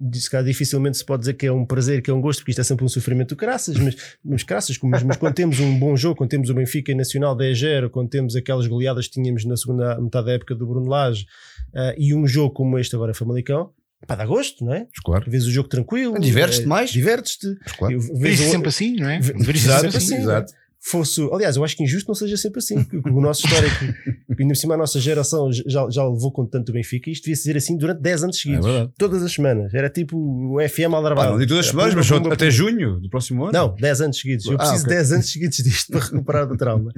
diz que dificilmente se pode dizer que é um prazer, que é um gosto, porque isto é sempre um sofrimento de graças, mas, mas graças, mas, mas quando temos um bom jogo, quando temos o Benfica Nacional 10-0, quando temos aquelas goleadas que tínhamos na segunda metade da época do Bruno Lage, uh, e um jogo como este agora Famalicão, Pá, dá gosto, não é? Claro. Vês o jogo tranquilo. Divertes-te é, mais. Divertes-te. Claro. Vês sempre assim, não é? Vês sempre assim. Exato. Fosse, aliás, eu acho que injusto não seja sempre assim. o nosso histórico, ainda por cima a nossa geração já, já levou com tanto o Benfica, isto devia ser assim durante 10 anos seguidos. É todas as semanas. Era tipo o FM Aldrabado. Ah, não digo todas as semanas, mas pumba, até junho do próximo ano. Não, 10 anos seguidos. Eu ah, preciso okay. de 10 anos seguidos disto para recuperar do trauma.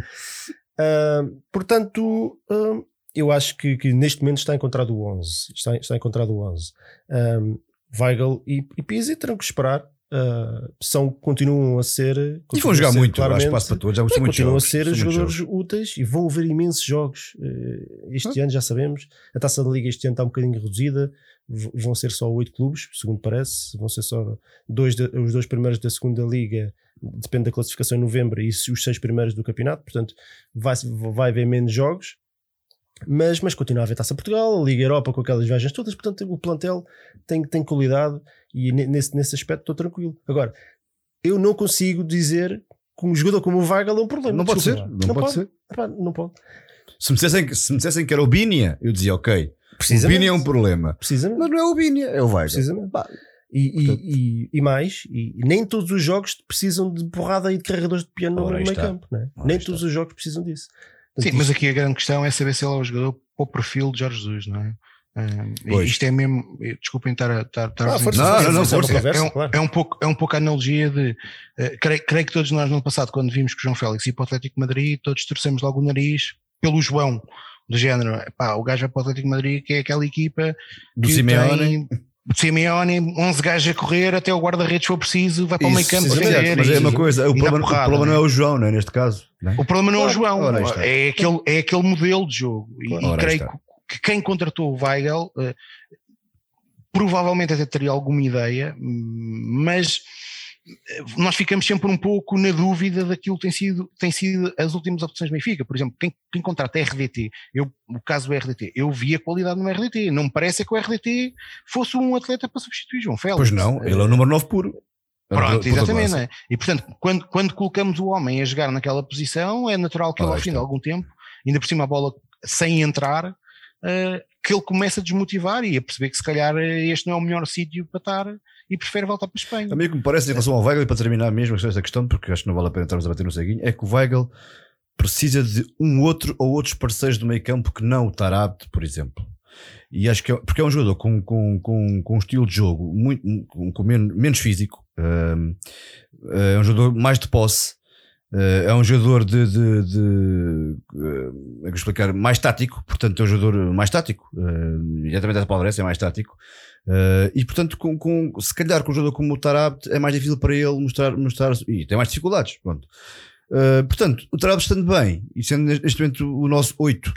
Uh, portanto, uh, eu acho que, que, neste momento está encontrado o 11. Está, está encontrado o 11. Um, Weigl e, e Pizzi terão que esperar. Uh, são, continuam a ser. E vão jogar muito, há espaço para todos. Continuam jogos, a ser jogadores jogos. úteis e vão haver imensos jogos. Uh, este ah. ano já sabemos. A taça da Liga este ano está um bocadinho reduzida. V vão ser só oito clubes, segundo parece. Vão ser só dois de, os dois primeiros da segunda Liga. Depende da classificação em novembro e os seis primeiros do campeonato. Portanto, vai, vai haver menos jogos mas, mas continua a haver Taça Portugal, a Liga Europa com aquelas viagens todas, portanto o plantel tem, tem qualidade e nesse, nesse aspecto estou tranquilo. Agora, eu não consigo dizer que um jogador como o Weigl é um problema. Não pode ser, não, não, pode, pode ser. não pode. Se me, dissessem, se me dissessem que era o Bínia, eu dizia ok. O Bínia é um problema. Precisamente. Mas não é o Bínia, é o Weigl. Precisamente. E, e, e, e, mais, e nem todos os jogos precisam de porrada e de carregadores de piano no meio campo. Né? Nem está. todos os jogos precisam disso. Sim, mas aqui a grande questão é saber se ele é o jogador para o perfil de Jorge Jesus, não é? Um, isto é mesmo, desculpem estar a. Estar, estar ah, força, não, não, não, força. É, um, claro. é, um pouco, é um pouco a analogia de. Uh, creio, creio, que todos nós no passado, quando vimos que o João Félix ia para o Atlético Madrid, todos torcemos logo o nariz pelo João, do género. Pá, o gajo vai para o Atlético Madrid, que é aquela equipa do Simeone. Tem, Simeone, 11 gajos a correr, até o guarda-redes for preciso, vai para o meio campo. Mas é uma coisa, o problema, porrada, o problema não é? é o João, não é? Neste caso. É? O problema não é o João, é aquele, é aquele modelo de jogo. E, e creio que quem contratou o Weigel uh, provavelmente até teria alguma ideia, mas nós ficamos sempre um pouco na dúvida daquilo que tem sido, tem sido as últimas opções Benfica. Por exemplo, quem, quem contrata RDT, eu, o caso do RDT, eu vi a qualidade no RDT. Não me parece que o RDT fosse um atleta para substituir João Félix. Pois não, ele é o número 9 puro. Pronto, exatamente. É? E portanto, quando, quando colocamos o homem a jogar naquela posição, é natural que ele, ao fim de algum tempo, ainda por cima a bola sem entrar, uh, que ele comece a desmotivar e a perceber que se calhar este não é o melhor sítio para estar e prefere voltar para a Espanha. A mim que me parece em relação ao Weigl, e para terminar mesmo esta questão, porque acho que não vale a pena estarmos a bater no ceguinho, é que o Weigl precisa de um outro ou outros parceiros do meio campo que não o Tarabte, por exemplo. E acho que é, porque é um jogador com, com, com, com um estilo de jogo muito, com, menos, menos físico, uh, é um jogador mais de posse, uh, é um jogador de, de, de uh, é que explicar, mais tático, portanto é um jogador mais tático, uh, exatamente essa palavra é mais tático, Uh, e portanto, com, com, se calhar com um jogador como o Tarabt é mais difícil para ele mostrar, mostrar e tem mais dificuldades. Pronto. Uh, portanto, o Tarabt estando bem e sendo neste momento o nosso 8,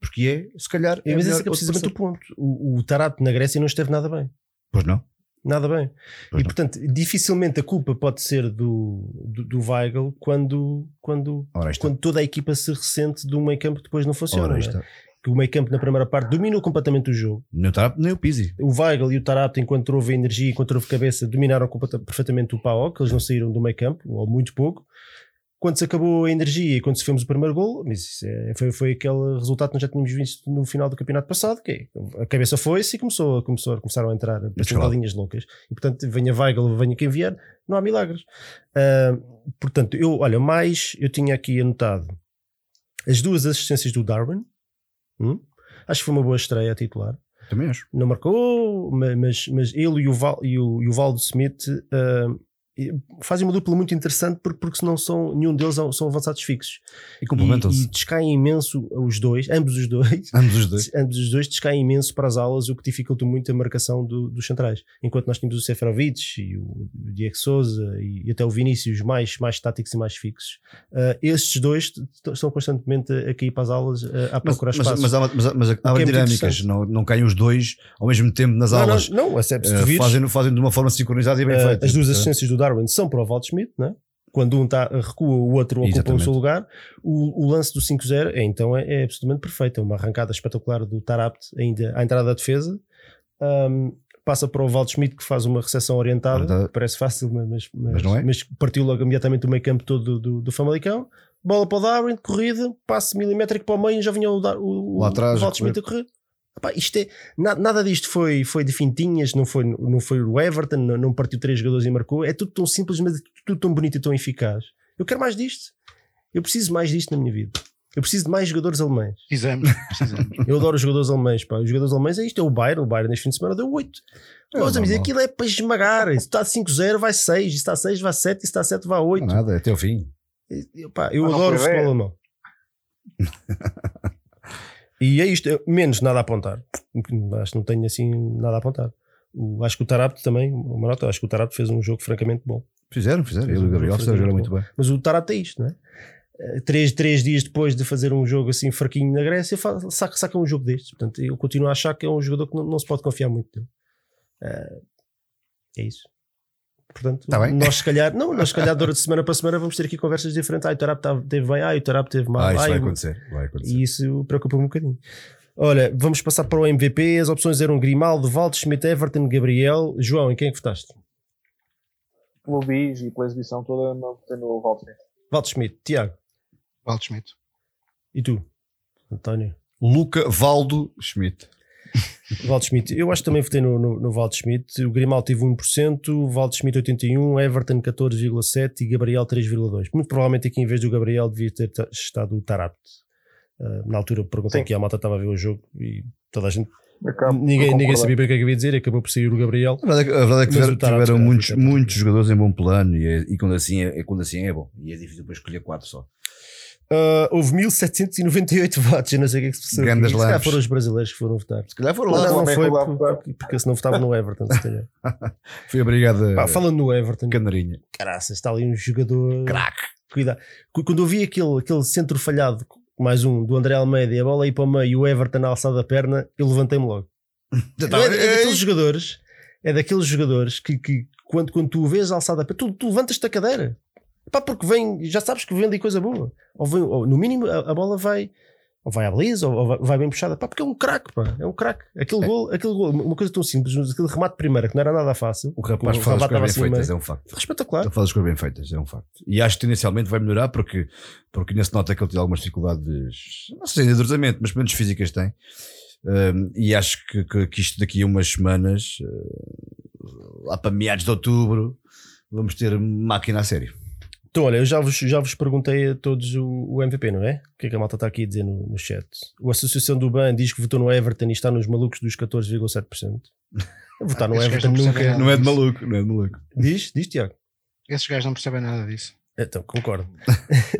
porque é, se calhar. É, mas esse é precisamente o ponto. O, o Tarabt na Grécia não esteve nada bem. Pois não. Nada bem. Pois e não. portanto, dificilmente a culpa pode ser do, do, do Weigl quando, quando, quando toda a equipa se ressente de um meio campo que depois não funciona. É? Que o meio campo na primeira parte dominou completamente o jogo. Nem o Tarap, nem o Pizzi. O Weigl e o Tarap, enquanto houve energia, enquanto houve cabeça, dominaram perfeitamente o Paok, eles não saíram do meio campo, ou muito pouco. quando se acabou a energia e quando se fez o primeiro gol, mas é, foi, foi aquele resultado que nós já tínhamos visto no final do campeonato passado, que é, a cabeça foi-se e começou, começou, começaram a entrar linhas loucas. E portanto, venha Weigl, venha quem vier, não há milagres. Uh, portanto, eu, olha, mais eu tinha aqui anotado as duas assistências do Darwin. Hum? Acho que foi uma boa estreia a titular. Também acho. Não marcou, mas, mas ele e o, Val, e o, e o Valdo Smith uh, fazem uma dupla muito interessante porque, porque não são, nenhum deles são avançados fixos. E complementam-se. E, e descaem imenso os dois, ambos os dois. Ambos os dois. ambos os dois descaem imenso para as alas, o que dificulta muito a marcação do, dos centrais. Enquanto nós tínhamos o Seferovic e o, Diego Souza e, até o Vinícius mais, mais táticos e mais fixos, uh, estes dois estão constantemente a cair para as alas uh, a procurar mas, espaço. Mas, mas, mas, mas há é dinâmicas, não, não caem os dois ao mesmo tempo nas não, alas. Não, não, é, uh, fazem, fazem de uma forma sincronizada e bem feita. As duas assistências do Darwin são para o Waldschmidt, né? quando um tá, recua, o outro ocupa Exatamente. o seu lugar. O, o lance do 5-0 é, então é, é, absolutamente perfeito. É uma arrancada espetacular do Tarabt ainda à entrada da defesa. Um, passa para o Waldschmidt que faz uma recepção orientada. Parece fácil, mas, mas, mas, é? mas, partiu logo imediatamente o meio campo todo do, do, do Famalicão. Bola para o Darwin, corrida, passe milimétrico para o meio e já vinha o, o, Lá atrás, o Waldschmidt a correr. Epá, isto é, nada disto foi, foi de fintinhas, não foi, não foi o Everton, não, não partiu três jogadores e marcou. É tudo tão simples, mas é tudo tão bonito e tão eficaz. Eu quero mais disto. Eu preciso mais disto na minha vida. Eu preciso de mais jogadores alemães. Precisamos, precisamos. Eu adoro os jogadores alemães. Pá. Os jogadores alemães é isto: é o Bayern. O Bayern neste fim de semana deu 8. É, Meus amigos, aquilo é para esmagar. Se está 5-0, vai 6. Se está 6, vai 7. Se está 7, vai 8. Não nada, é até o fim. Eu, pá, eu adoro o futebol alemão. E é isto, menos nada a apontar. Acho que não tenho assim nada a apontar. O, acho que o Tarapto também, uma nota, acho que o Tarapto fez um jogo francamente bom. Fizeram, fizeram. Ele e o Gabriel fizeram muito bem. Mas o Tarapto é isto, não é? Eh, três, três dias depois de fazer um jogo assim fraquinho na Grécia, saca, saca um jogo destes. Portanto, eu continuo a achar que é um jogador que não, não se pode confiar muito. Uh, é isso. Portanto, tá nós se calhar, não, nós se calhar durante semana para semana vamos ter aqui conversas diferentes. Ah, o Tarap teve bem, ah, o Tarap teve mal. Ah, isso ah, vai, acontecer, vai acontecer. E isso preocupa-me um bocadinho. Olha, vamos passar para o MVP. As opções eram Grimaldo, Valdo, Schmidt, Everton, Gabriel. João, em quem é que votaste? Pelo bis e pela exibição toda, não votei no Valdo Schmidt. Valdo Schmidt. Tiago? Valdo Schmidt. E tu, António? Luca Valdo Schmidt. Valdo Schmidt, eu acho que também votei no, no, no Valdo Schmidt. O Grimaldo teve 1%, o Valdo Schmidt 81%, Everton 14,7% e Gabriel 3,2%. Muito provavelmente aqui em vez do Gabriel devia ter estado o Tarapt. Uh, na altura perguntei que a malta estava a ver o jogo e toda a gente. Acabo ninguém, ninguém sabia bem o que é que havia dizer, acabou por sair o Gabriel. A verdade, é a verdade é que tiveram, tiveram muitos, muitos jogadores em bom plano e, é, e quando, assim é, quando assim é bom. E é difícil depois escolher quatro só. Uh, houve 1798 votos. Eu não sei o que é que se passou. Se calhar foram os brasileiros que foram votar. Se calhar foram lá. Não, não, não foi porque, porque senão votava no Everton. Se calhar. Fui obrigado. Pá, falando no Everton, Canarinha. Caraças, está ali um jogador. Crack. Cuidado. Quando eu vi aquele, aquele centro falhado, mais um, do André Almeida, e a bola aí para o meio e o Everton na alçada da perna, eu levantei-me logo. é, é daqueles jogadores, é daqueles jogadores que, que quando, quando tu vês a alçada da perna, tu, tu levantas-te a cadeira. Pá, porque vem, já sabes que vem ali coisa boa. Ou, vem, ou no mínimo a, a, bola vai, ou vai à baliza, ou, ou vai, bem puxada. Pá, porque é um craque, pá. É um craque. Aquele, é. gol, aquele gol, uma coisa tão simples, aquele remate primeira, que não era nada fácil. O rapaz o faz as coisas bem feitas, é um facto. Espetacular. Ele as coisas bem feitas, é um facto. E acho que tendencialmente vai melhorar porque, porque nesse nota que ele tem algumas dificuldades, não sei se endurecimento, mas pelo menos físicas tem. Um, e acho que, que, que, isto daqui a umas semanas, uh, lá para meados de outubro, vamos ter máquina a sério. Então, olha, eu já vos, já vos perguntei a todos o, o MVP, não é? O que é que a malta está aqui a dizer no, no chat? A Associação do BAN diz que votou no Everton e está nos malucos dos 14,7%. Votar no Everton nunca. Não é de maluco, não é de maluco. Diz, diz, Tiago. Esses gajos não percebem nada disso. Então, concordo.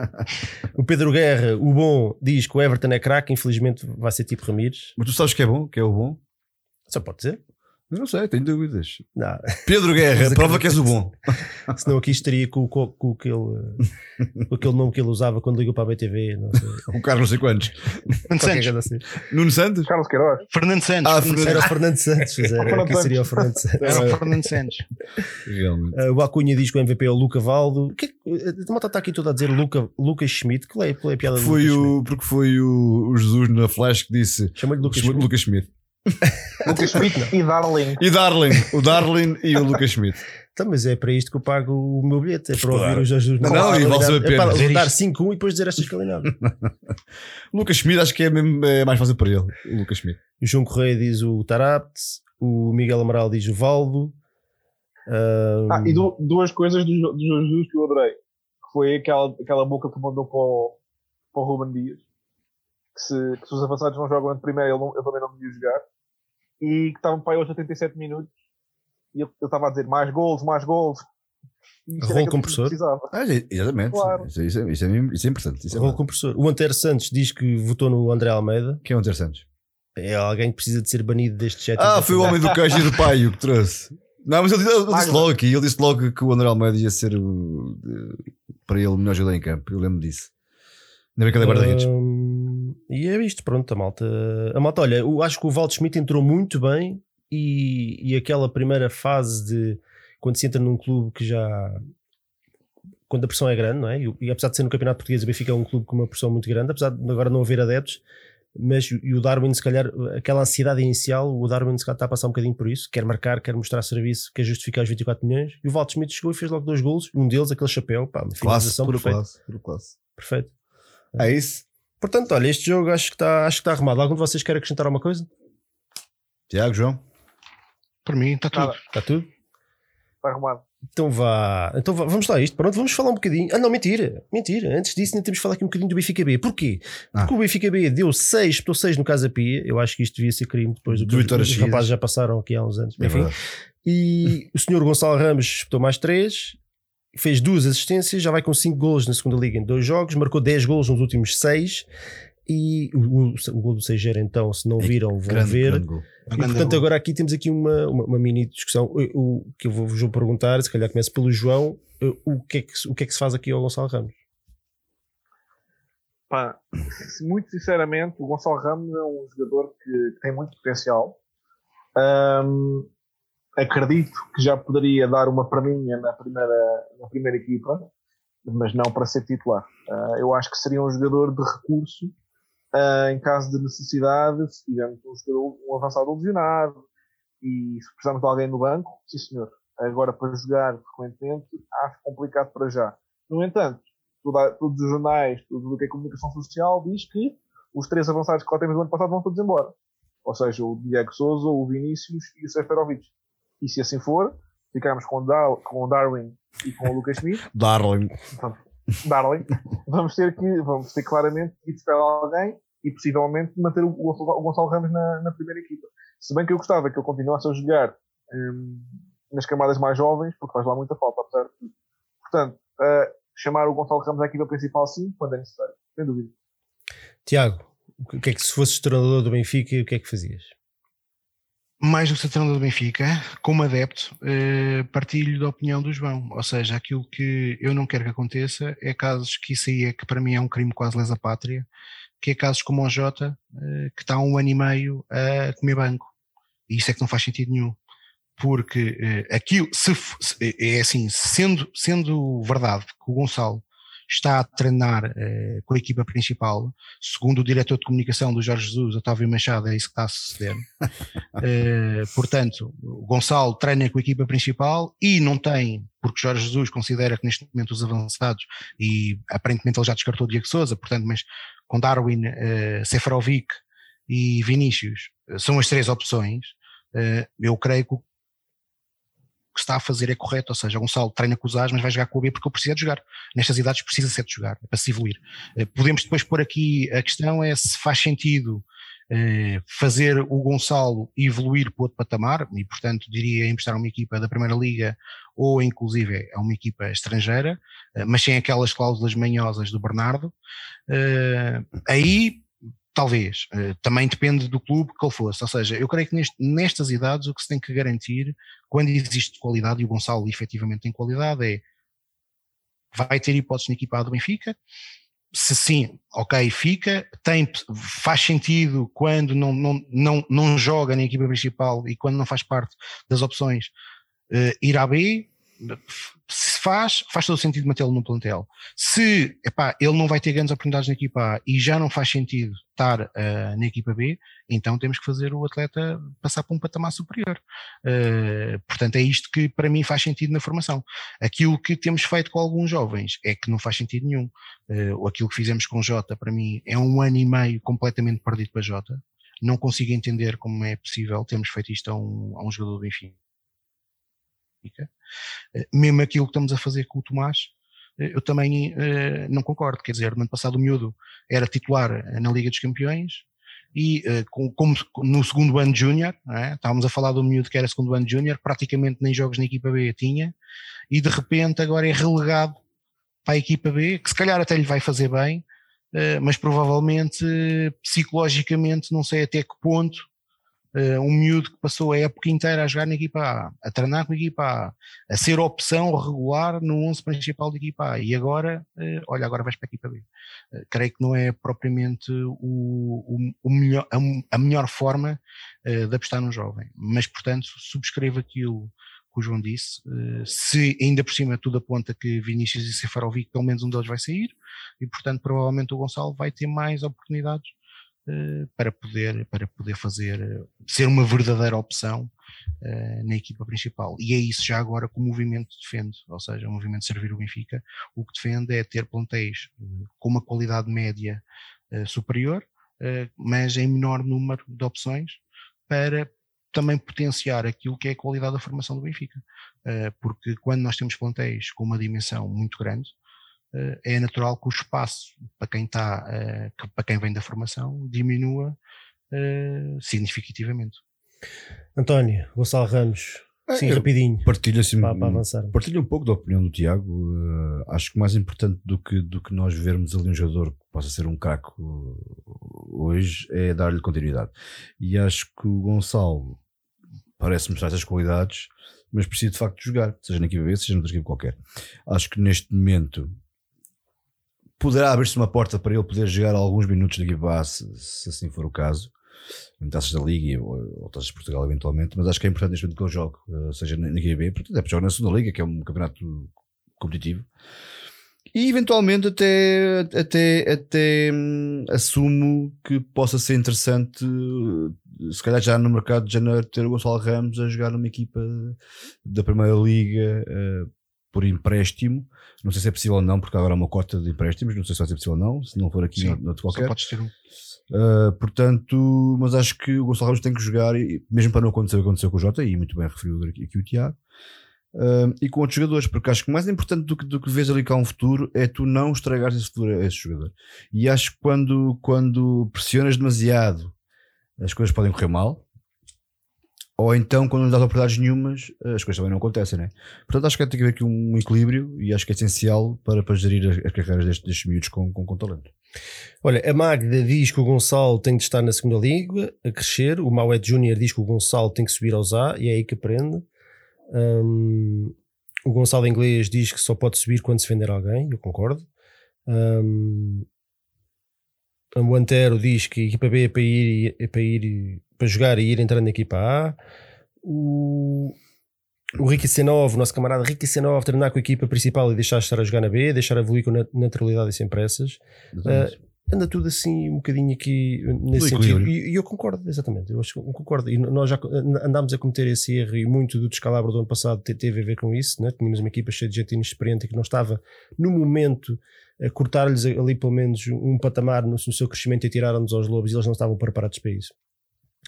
o Pedro Guerra, o bom, diz que o Everton é craque, infelizmente vai ser tipo Ramires. Mas tu sabes que é bom? Que é o bom? Só pode ser. Não sei, tenho dúvidas. Não. Pedro Guerra, prova que és o bom. Senão aqui estaria com, com, com, aquele, com aquele nome que ele usava quando ligou para a BTV. Não sei. o Carlos não sei quantos. Nuno Santos. Assim. Nuno Santos? Carlos Queiroz. Fernando Santos. Ah, Fernando Era o Fernando Santos. Era, aqui seria o Fernando Santos. Era o Fernando Santos. Realmente. Uh, o Acunha diz que o MVP é o Luca Valdo. Que, a malta está aqui toda a dizer Luca, Lucas Schmidt. Qual é, qual é a piada foi o, Porque foi o, o Jesus na Flash que disse. Chamou-lhe Lucas Schmidt. Lucas Schmidt. Lucas Schmidt e Darling. E Darling, o Darling e o Lucas Schmidt. Então, mas é para isto que eu pago o meu bilhete, é para ouvir claro. os Jesus. Não, não, e vale a pena. É para dar 5-1 e depois dizer estas calinadas. Lucas Schmidt acho que é, mesmo, é mais fácil para ele, o Lucas Schmidt. O João Correia diz o Tarapt, o Miguel Amaral diz o Valdo. Um... Ah, e do, duas coisas do, do Jesus que eu adorei. Foi aquela, aquela boca que mandou para o, para o Ruben Dias. Que se, que se os avançados não jogam de primeiro, ele, não, ele também não podia jogar. E que estavam para aí aos 87 minutos. E eu estava a dizer mais gols, mais gols. Rolo compressor. Ah, exatamente. Claro. Isso, isso, é, isso, é, isso é importante. Isso é Rolo compressor. O Antero Santos diz que votou no André Almeida. Quem é o Antero Santos? É alguém que precisa de ser banido deste chat. Ah, foi o homem do queijo e do pai o que trouxe. Não, mas ele, ele, ele disse logo aqui, ele disse logo que o André Almeida ia ser o, para ele o melhor jogador em campo. Eu lembro disso. Ainda bem que ele é guarda-redes. Um, é isto, pronto, a malta. A malta, olha, eu acho que o Valdo Schmidt entrou muito bem e, e aquela primeira fase de quando se entra num clube que já quando a pressão é grande, não é? E, e, apesar de ser no Campeonato Português, o Benfica é um clube com uma pressão muito grande, apesar de agora não haver adeptos, mas e o Darwin, se calhar, aquela ansiedade inicial, o Darwin se calhar está a passar um bocadinho por isso, quer marcar, quer mostrar serviço, quer justificar os 24 milhões, e o Walter Smith chegou e fez logo dois golos, um deles, aquele chapéu, pá, uma finalização classe, perfeita. Classe, classe. Perfeito. É isso. Portanto, olha, este jogo acho que está, acho que está arrumado. Algum de vocês quer acrescentar alguma coisa? Tiago, João? Por mim, está tudo. Está tudo? Está arrumado. Então vá, então vá, vamos lá isto. Pronto, vamos falar um bocadinho. Ah, não, mentira, mentira. Antes disso, ainda temos que falar aqui um bocadinho do Benfica B. Porquê? Ah. Porque o Benfica B deu 6, espetou 6 no Casa Pia. Eu acho que isto devia ser crime depois do que os, os rapazes já passaram aqui há uns anos. É Enfim. Verdade. E o senhor Gonçalo Ramos espetou mais 3, fez duas assistências, já vai com 5 golos na segunda liga em dois jogos, marcou 10 golos nos últimos 6 e o, o, o gol do Seijeiro, então, se não viram, vão grande, ver. Grande e, portanto, agora aqui temos aqui uma, uma, uma mini discussão. O, o, que eu vou-vos perguntar, se calhar começo pelo João, o que, é que, o que é que se faz aqui ao Gonçalo Ramos? Pá, muito sinceramente, o Gonçalo Ramos é um jogador que tem muito potencial. Um, acredito que já poderia dar uma perninha na primeira, na primeira equipa, mas não para ser titular. Uh, eu acho que seria um jogador de recurso uh, em caso de necessidade, se tivermos um, um avançado lesionado e se precisarmos de alguém no banco, sim senhor. Agora para jogar frequentemente acho complicado para já. No entanto, toda, todos os jornais, tudo o que é comunicação social diz que os três avançados que lá temos no ano passado vão todos embora. Ou seja, o Diego Souza, o Vinícius e o Seferovic. E se assim for, ficarmos com, Dar com o Darwin e com o Lucas Schmidt. Darwin. Darling, vamos ter que, vamos ter claramente que buscar alguém e possivelmente manter o, o Gonçalo Ramos na, na, primeira equipa. Se bem que eu gostava que ele continuasse a jogar um, nas camadas mais jovens, porque faz lá muita falta, apesar de tudo. Portanto, uh, chamar o Gonçalo Ramos à equipa principal sim, quando é necessário, sem dúvida. Tiago, o que é que se fosses treinador do Benfica, o que é que fazias? Mais do que ser treinador do Benfica, como adepto, eh, partilho da opinião do João. Ou seja, aquilo que eu não quero que aconteça é casos que isso aí é que para mim é um crime quase lesa pátria, que é casos como o Jota, eh, que está há um ano e meio a comer banco. E isso é que não faz sentido nenhum. Porque eh, aquilo, se, é assim, sendo, sendo verdade que o Gonçalo está a treinar eh, com a equipa principal, segundo o diretor de comunicação do Jorge Jesus, Otávio Machado, é isso que está a suceder. eh, portanto, o Gonçalo treina com a equipa principal e não tem, porque Jorge Jesus considera que neste momento os avançados, e aparentemente ele já descartou o Diego Souza, portanto, mas com Darwin, eh, Seferovic e Vinícius, eh, são as três opções. Eu creio que o que está a fazer é correto, ou seja, Gonçalo treina com os As, mas vai jogar com o B porque ele precisa de jogar. Nestas idades precisa ser de jogar, é para se evoluir. Eh, podemos depois pôr aqui, a questão é se faz sentido eh, fazer o Gonçalo evoluir para outro patamar, e portanto diria emprestar uma equipa da Primeira Liga ou inclusive a uma equipa estrangeira, eh, mas sem aquelas cláusulas manhosas do Bernardo. Aí Talvez. Uh, também depende do clube que ele fosse. Ou seja, eu creio que neste, nestas idades o que se tem que garantir, quando existe qualidade, e o Gonçalo efetivamente tem qualidade, é vai ter hipóteses na equipa do Benfica? Se sim, ok, fica. Tem, faz sentido quando não, não, não, não joga na equipa principal e quando não faz parte das opções uh, ir à B. se faz, faz todo sentido mantê-lo no plantel. Se epá, ele não vai ter grandes oportunidades na equipa A e já não faz sentido estar uh, na equipa B, então temos que fazer o atleta passar para um patamar superior. Uh, portanto, é isto que para mim faz sentido na formação. Aquilo que temos feito com alguns jovens é que não faz sentido nenhum. Uh, aquilo que fizemos com Jota, para mim, é um ano e meio completamente perdido para Jota. Não consigo entender como é possível termos feito isto a um, a um jogador do Benfica eh, mesmo aquilo que estamos a fazer com o Tomás, eh, eu também uh, não concordo. Quer dizer, no ano passado o Miúdo era titular na Liga dos Campeões e com, como no segundo ano de Júnior, é? estávamos a falar do Miúdo que era segundo ano de Júnior, praticamente nem jogos na equipa B tinha e de repente agora é relegado para a equipa B, que se calhar até lhe vai fazer bem, mas provavelmente psicologicamente não sei até que ponto uh, um miúdo que passou a época inteira a jogar na equipa A, a treinar com a equipa A, a ser opção regular no 11 principal da equipa A, e agora, uh, olha, agora vais para a equipa B. Uh, creio que não é propriamente o, o, o melhor, a, a, melhor forma de apostar no jovem, mas portanto subscrevo aquilo que o João disse, se ainda por cima tudo aponta que Vinícius e Sefarovic, pelo menos um deles vai sair, e portanto provavelmente o Gonçalo vai ter mais oportunidades para poder, para poder fazer, ser uma verdadeira opção uh, na equipa principal. E é isso já agora que o movimento defende, ou seja, o movimento Servir o Benfica, o que defende é ter plantéis com uma qualidade média superior, mas em menor número de opções, para também potenciar aquilo que é a qualidade da formação do Benfica. porque quando nós temos plantéis com uma dimensão muito grande, eh, é natural que o espaço para quem está, eh, para quem vem da formação, diminua eh, significativamente. António, Gonçalo Ramos, é, sim, rapidinho. Partilho assim, para, para avançar. Partilho um pouco da opinião do Tiago. Uh, acho que mais importante do que, do que nós vermos ali um jogador que possa ser um craque hoje é dar-lhe continuidade. E acho que o Gonçalo parece mostrar essas qualidades, mas precisa de facto jogar, seja na equipa B, seja noutra equipa qualquer. Acho que neste momento poderá abrir-se uma porta para ele poder jogar alguns minutos de equipa se, se assim for o caso, em taças da Liga ou, taças de Portugal eventualmente, mas acho que é importante neste momento que ele jogue, eh, seja na, na B, porque até jogar na segunda Liga, que é um campeonato competitivo. E eventualmente até, até, até hum, assumo que possa ser interessante, se calhar já no mercado de janeiro, ter o Gonçalo Ramos a jogar numa equipa da Primeira Liga, uh, por empréstimo. Não sei se é possível ou não, porque agora há uma cota de empréstimos, não sei se vai ser possível ou não, se não for aqui, Sim, outro qualquer. Só podes ter um. Uh, portanto, mas acho que o Gonçalo Ramos tem que jogar, mesmo para não acontecer o que aconteceu com o Jota, e muito bem referiu aqui, aqui o Tiago, uh, e com outros jogadores, porque acho que mais importante do que, do que vês ali cá um futuro é tu não estragares esse futuro a esse jogador. E acho que quando, quando pressionas demasiado, as coisas podem correr mal, ou então, quando não dás oportunidades nenhumas, as coisas também não acontecem, né? Portanto, acho que tem que haver aqui um equilíbrio e acho que é essencial para, para gerir as, as carreiras destes, destes miúdos com, com, com talento. Olha, a Magda diz que o Gonçalo tem de estar na segunda liga a crescer. O Maued Júnior diz que o Gonçalo tem que subir aos A e é aí que aprende. Um, o Gonçalo inglês diz que só pode subir quando se vender alguém. Eu concordo. Um, o Antero diz que a equipa B é para ir, é para ir para jogar e ir entrando na equipa A. O, o Ricky C9, nosso camarada Ricky C9, treinar com a equipa principal e deixar de estar a jogar na B, deixar evoluir com naturalidade e sem pressas. Uh, anda tudo assim um bocadinho aqui nesse sentido. E, e, eu concordo, exatamente. Eu acho, concordo. E nós já andámos a cometer esse erro e muito do descalabro do ano passado teve a ver com isso. Né? Tínhamos uma equipa cheia de gente inexperiente que não estava no momento a cortar-lhes ali pelo menos um patamar no, no seu crescimento e tiraram-nos aos lobos e eles não estavam preparados para isso.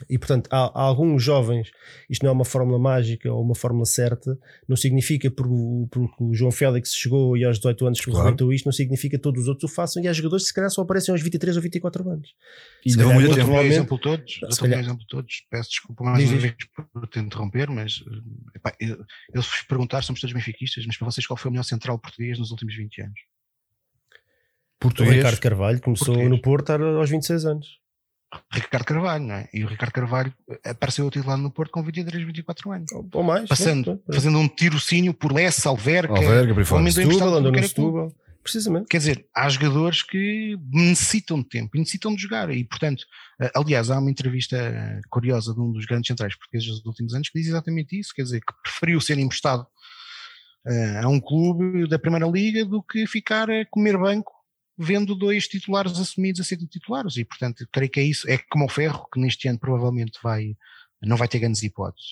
E portanto, há, há, alguns jovens, isto não é uma fórmula mágica ou uma fórmula certa, não significa porque, porque o João Félix chegou e aos 18 anos que claro. isto, não significa que todos os outros o façam e há jogadores que se calhar só aparecem aos 23 ou 24 anos. E não muito tempo. Um exemplo todos, eu calhar... exemplo todos, peço desculpa mais uma vez por te interromper, mas epá, eu, eu se vos perguntar, somos todos benfiquistas, mas para vocês qual foi o melhor central português nos últimos 20 anos? Português. O Ricardo Carvalho começou português. no Porto aos 26 anos. Ricardo Carvalho, não é? E o Ricardo Carvalho apareceu titular no Porto com 23, 24 anos. Ou mais. Passando, é, é. fazendo um tirocínio por Lessa, Alverca, Alverca Setúbal, andou no Setúbal. Precisamente. Quer dizer, há jogadores que necessitam de tempo e necessitam de jogar. E, portanto, eh, aliás, há uma entrevista curiosa de um dos grandes centrais portugueses dos últimos anos que diz exatamente isso. Quer dizer, que preferiu ser emprestado uh, a um clube da Primeira Liga do que ficar a comer banco vendo dois titulares assumidos a ser titulares e portanto creio que é isso, é como o Ferro que neste ano provavelmente vai, não vai ter grandes hipóteses.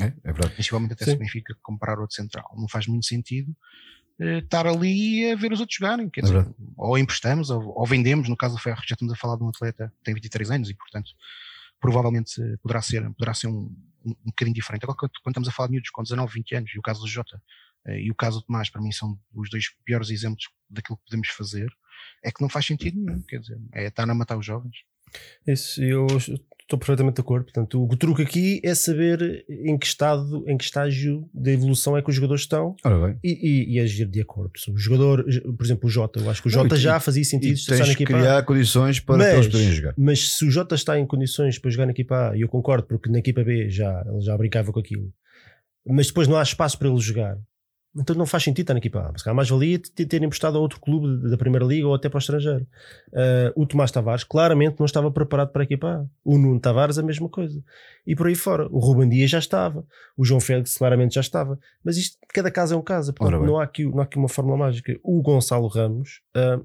É, é verdade. Principalmente até Sim. se Benfica comprar outro central. Não faz muito sentido uh, estar ali a ver os outros jogarem. Quer é dizer, ou emprestamos ou, ou, vendemos. No caso do Ferro, já estamos a falar de um atleta que tem 23 anos e, portanto, provavelmente poderá ser, poderá ser um, um, um bocadinho diferente. Agora, quando, quando estamos a falar de miúdos com 19, 20 anos, e o caso do Jota e o caso do Tomás, para mim, são os dois piores exemplos daquilo que podemos fazer, é que não faz sentido nenhum. Quer dizer, é estar a matar os jovens. Isso, eu Estou perfeitamente de acordo. Portanto, o truque aqui é saber em que estado, em que estágio de evolução é que os jogadores estão e, e, e, agir de acordo. O jogador, por exemplo, o Jota, eu acho que o Jota já fazia sentido estar na equipa criar condições para mas, eles poderem jogar. Mas se o Jota está em condições para jogar na equipa A, e eu concordo, porque na equipa B já, ele já brincava com aquilo, mas depois não há espaço para ele jogar, então não faz sentido estar na equipa A. Mas mais valia ter emprestado a outro clube da Primeira Liga ou até para o estrangeiro. Uh, o Tomás Tavares claramente não estava preparado para a equipa A. O Nuno Tavares a mesma coisa. E por aí fora. O Ruben Dias já estava. O João Félix claramente já estava. Mas isto, cada caso é um caso. Portanto, não há, aqui, não há aqui uma fórmula mágica. O Gonçalo Ramos, uh,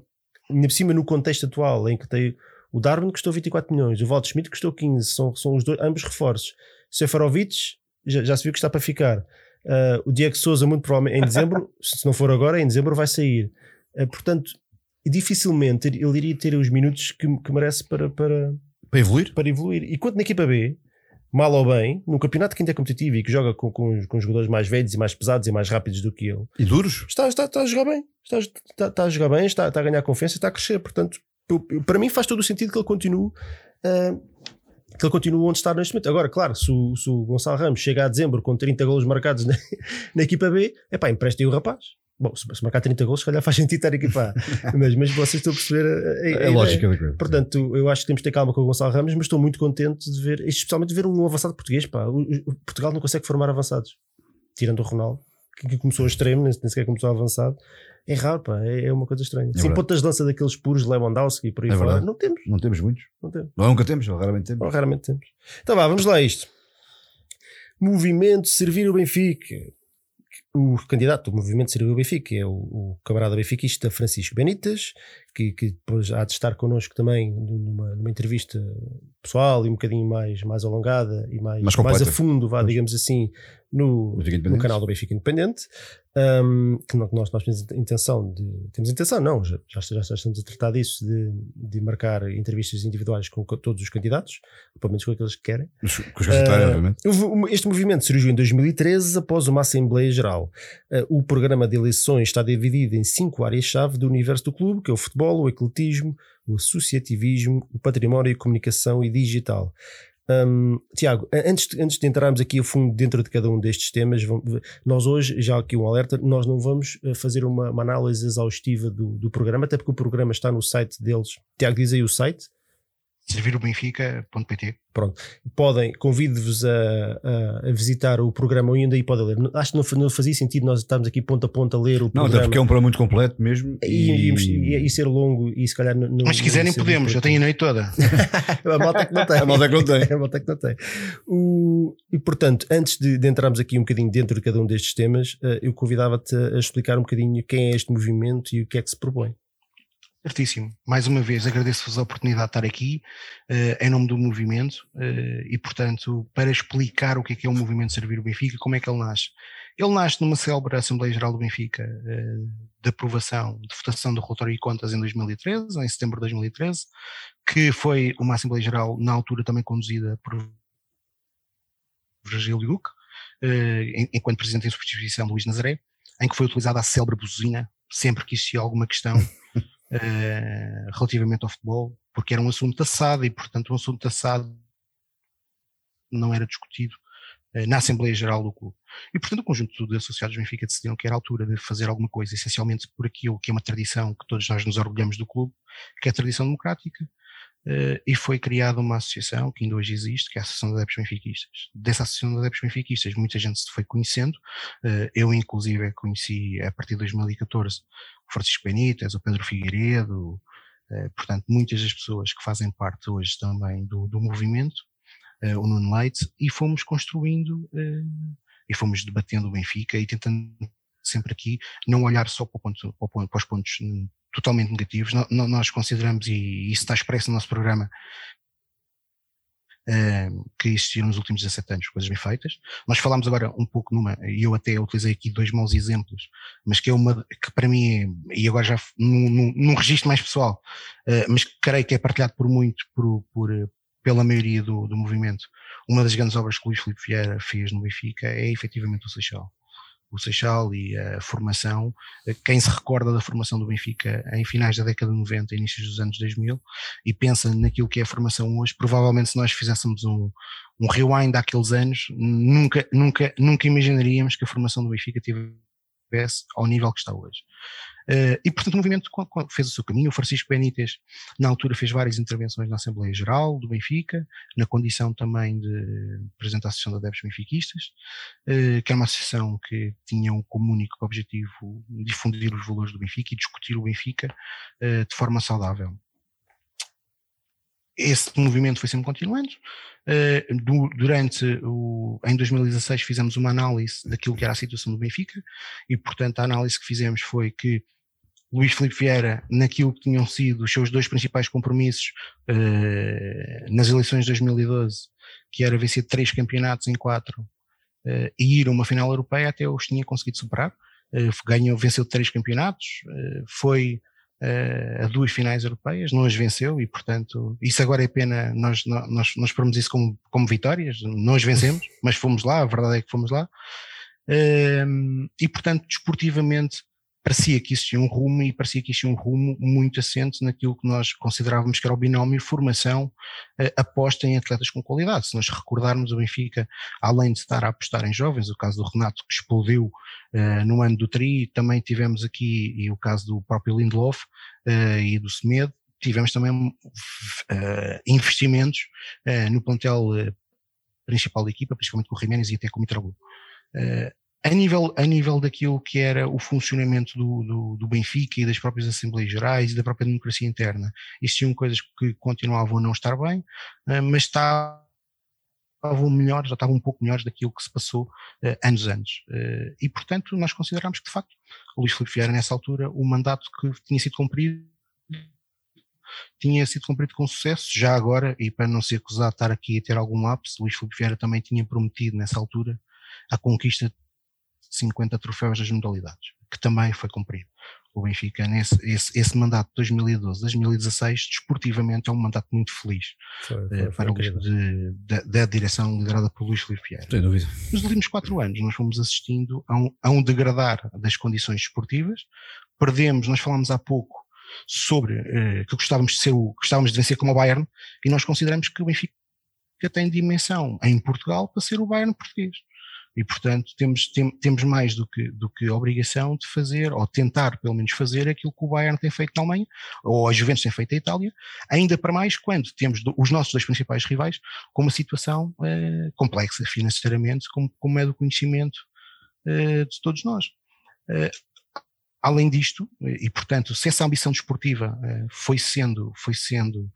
ainda por cima no contexto atual em que tem o Darwin custou 24 milhões, o Walter Schmidt custou 15, são, são os dois, ambos reforços. Seferovic já, já se viu que está para ficar. Uh, o Diego Souza, muito provavelmente em dezembro, se não for agora, em dezembro vai sair. Uh, portanto, dificilmente ele iria ter os minutos que, que merece para, para, para, evoluir. para evoluir. E quanto na equipa B, mal ou bem, num campeonato que ainda é competitivo e que joga com, com, com jogadores mais velhos e mais pesados e mais rápidos do que ele. E duros? Está, está, está a jogar bem. Está, está, está a jogar bem, está, está a ganhar confiança e está a crescer. Portanto, para mim faz todo o sentido que ele continue. Uh, que ele continua onde está neste momento. Agora, claro, se o, se o Gonçalo Ramos chega a dezembro com 30 golos marcados na, na equipa B, é pá, emprestem o rapaz. Bom, se, marcar 30 golos, se calhar faz sentido estar na equipa A. mas, mas vocês estão a perceber a, a, a é lógica da coisa. Portanto, eu acho que temos de ter calma com o Gonçalo Ramos, mas estou muito contente de ver, especialmente de ver um avançado português. Pá. O, o Portugal não consegue formar avançados, tirando o Ronaldo, que, que começou a extremo, nem, nem sequer começou a avançado é raro, pá, é, é uma coisa estranha. É Sim, pontas de lança daqueles puros Lewandowski e por aí é fora, não temos. Não temos muitos. Não temos. Não, nunca temos, raramente temos. Ou raramente temos. Então vá, vamos lá a isto. Movimento Servir o Benfica. O candidato do movimento Servir o Benfica é o, o camarada benfiquista Francisco Benitas, que, que depois há de estar connosco também numa, numa entrevista pessoal e um bocadinho mais, mais alongada e mais, mais, mais a fundo, vá, digamos assim, no, no canal do Benfica Independente um, que nós, nós temos intenção de. Temos intenção, não, já, já, já estamos a tratar disso, de, de marcar entrevistas individuais com, todos os candidatos, pelo menos com aqueles que querem. Com os uh, obviamente. Este movimento surgiu em 2013 após uma Assembleia Geral. Uh, o programa de eleições está dividido em cinco áreas-chave do universo do clube, que é o futebol, o ecletismo, o associativismo, o património e comunicação e digital. Um, Tiago, antes de, antes de entrarmos aqui a fundo dentro de cada um destes temas, vamos, nós hoje, já aqui um alerta, nós não vamos eh, fazer uma, uma análise exaustiva do, do, programa, até porque o programa está no site deles. Tiago, diz aí o site servirobenfica.pt. Pronto, podem, convido-vos a, a, a, visitar o programa ainda aí podem ler. Acho que não, não, fazia sentido nós estarmos aqui ponto a ponto a ler o não, programa. Não, porque é um programa muito completo mesmo. E, e, e, e ser longo e se calhar não. Mas se quiserem podemos, eu tenho a noite toda. a malta que não tem. A malta que não tem. a malta que não tem. O, e portanto, antes de, de, entrarmos aqui um bocadinho dentro de cada um destes temas, eh, eu convidava-te a explicar um bocadinho quem é este movimento e o que é que se propõe. Certíssimo. Mais uma vez agradeço-vos a oportunidade de estar aqui uh, em nome do movimento uh, e, portanto, para explicar o que é que é o movimento Servir o Benfica, como é que ele nasce. Ele nasce numa célebre Assembleia Geral do Benfica uh, de aprovação, de votação do relatório e contas em 2013, em setembro de 2013, que foi uma Assembleia Geral na altura também conduzida por Virgílio Duque, enquanto Presidente em substituição de Luís Nazaré, em que foi utilizada a célebre buzina sempre que existia alguma questão uh, relativamente ao futebol, porque era um assunto taçado e, portanto, um assunto taçado não era discutido uh, na Assembleia Geral do clube. E, portanto, o conjunto de associados do Benfica decidiram que era a altura de fazer alguma coisa, essencialmente por aquilo que é uma tradição que todos nós nos orgulhamos do clube, que é a tradição democrática, Uh, e foi criada uma associação que ainda hoje existe, que é a Associação de Adeptos Benfiquistas. Dessa Associação de Adeptos Benfiquistas, muita gente se foi conhecendo, eu inclusive conheci a partir de 2014 o Francisco Benítez, o Pedro Figueiredo, uh, portanto muitas das pessoas que fazem parte hoje também do, do movimento, o Nuno Leite, e fomos construindo e fomos debatendo o Benfica e tentando sempre aqui não olhar só para, ponto, para os pontos totalmente negativos. Nós consideramos, e isso está expresso no nosso programa, que existiram nos últimos 17 anos, coisas bem feitas. Nós falámos agora um pouco numa, e eu até utilizei aqui dois maus exemplos, mas que é uma, que para mim é, e agora já num, num, num registro mais pessoal, uh, mas creio que é partilhado por muito, por, por pela maioria do, do movimento. Uma das grandes obras que o Luís Filipe Vieira fez no Benfica é efetivamente o Seixal o Seixal e a formação. Quem se recorda da formação do Benfica em finais da década de 90, inícios dos anos 2000, e pensa naquilo que é a formação hoje, provavelmente se nós fizéssemos um, um rewind daqueles anos, nunca, nunca, nunca imaginaríamos que a formação do Benfica tivesse ao nível que está hoje. Uh, e, portanto, o movimento fez o seu caminho. O Francisco Benítez, na altura, fez várias intervenções na Assembleia Geral do Benfica, na condição também de presidente da Associação de Adeptos Benfiquistas, uh, que era uma associação que tinha como único objetivo difundir os valores do Benfica e discutir o Benfica uh, de forma saudável esse movimento foi sempre continuando. Uh, durante o, em 2016 fizemos uma análise daquilo que era a situação do Benfica e, portanto, a análise que fizemos foi que Luís Filipe Vieira, naquilo que tinham sido os seus dois principais compromissos uh, nas eleições de 2012, que era vencer três campeonatos em quatro uh, e ir a uma final europeia, até os tinha conseguido superar. ganhou, venceu três campeonatos, foi a duas finais europeias, não as venceu e, portanto, isso agora é pena, nós, nós, nós pomos isso como, como vitórias, não as vencemos, mas fomos lá, a verdade é que fomos lá. Uh, e, portanto, desportivamente, parecia que existia um rumo e parecia que existia um rumo muito assente naquilo que nós considerávamos que era o binómio formação eh, aposta em atletas com qualidade. Se nós recordarmos o Benfica, além de estar a apostar em jovens, o caso do Renato que explodiu eh, no ano do Tri, também tivemos aqui e o caso do próprio Lindelof eh, e do Semedo, tivemos também investimentos no plantel principal da equipa, principalmente com o Jiménez e até com o Mitroglou a nível, a nível daquilo que era o funcionamento do, do, do, Benfica e das próprias Assembleias Gerais e da própria democracia interna, existiam coisas que continuavam a não estar bem, eh, mas estavam melhores, já estavam um pouco melhores daquilo que se passou uh, anos antes. Uh, e, portanto, nós consideramos que, de facto, o Luís Filipe Vieira, nessa altura, o mandato que tinha sido cumprido tinha sido cumprido com sucesso, já agora, e para não ser acusado de estar aqui a ter algum lapso, Luís Filipe Vieira também tinha prometido nessa altura a conquista 50 troféus das modalidades, que também foi cumprido. O Benfica, nesse, esse, esse mandato de 2012-2016, desportivamente, é um mandato muito feliz foi, foi, uh, para o de, de, da direção liderada por Luís Filipe Vieira. Sem dúvida. Nos últimos quatro anos, nós fomos assistindo a um, a um degradar das condições desportivas. Perdemos, nós falámos há pouco sobre uh, que gostávamos de ser o, gostávamos de vencer como o Bayern, e nós consideramos que o Benfica tem dimensão em Portugal para ser o Bayern português. E, portanto, temos, tem, temos mais do que, do que a obrigação de fazer, ou tentar pelo menos fazer aquilo que o Bayern tem feito na Alemanha, ou a Juventus tem feito na Itália, ainda para mais quando temos do, os nossos dois principais rivais com uma situação eh, complexa financeiramente, como, como é do conhecimento eh, de todos nós. Eh, além disto, e portanto, se essa ambição desportiva foi sendo, foi sendo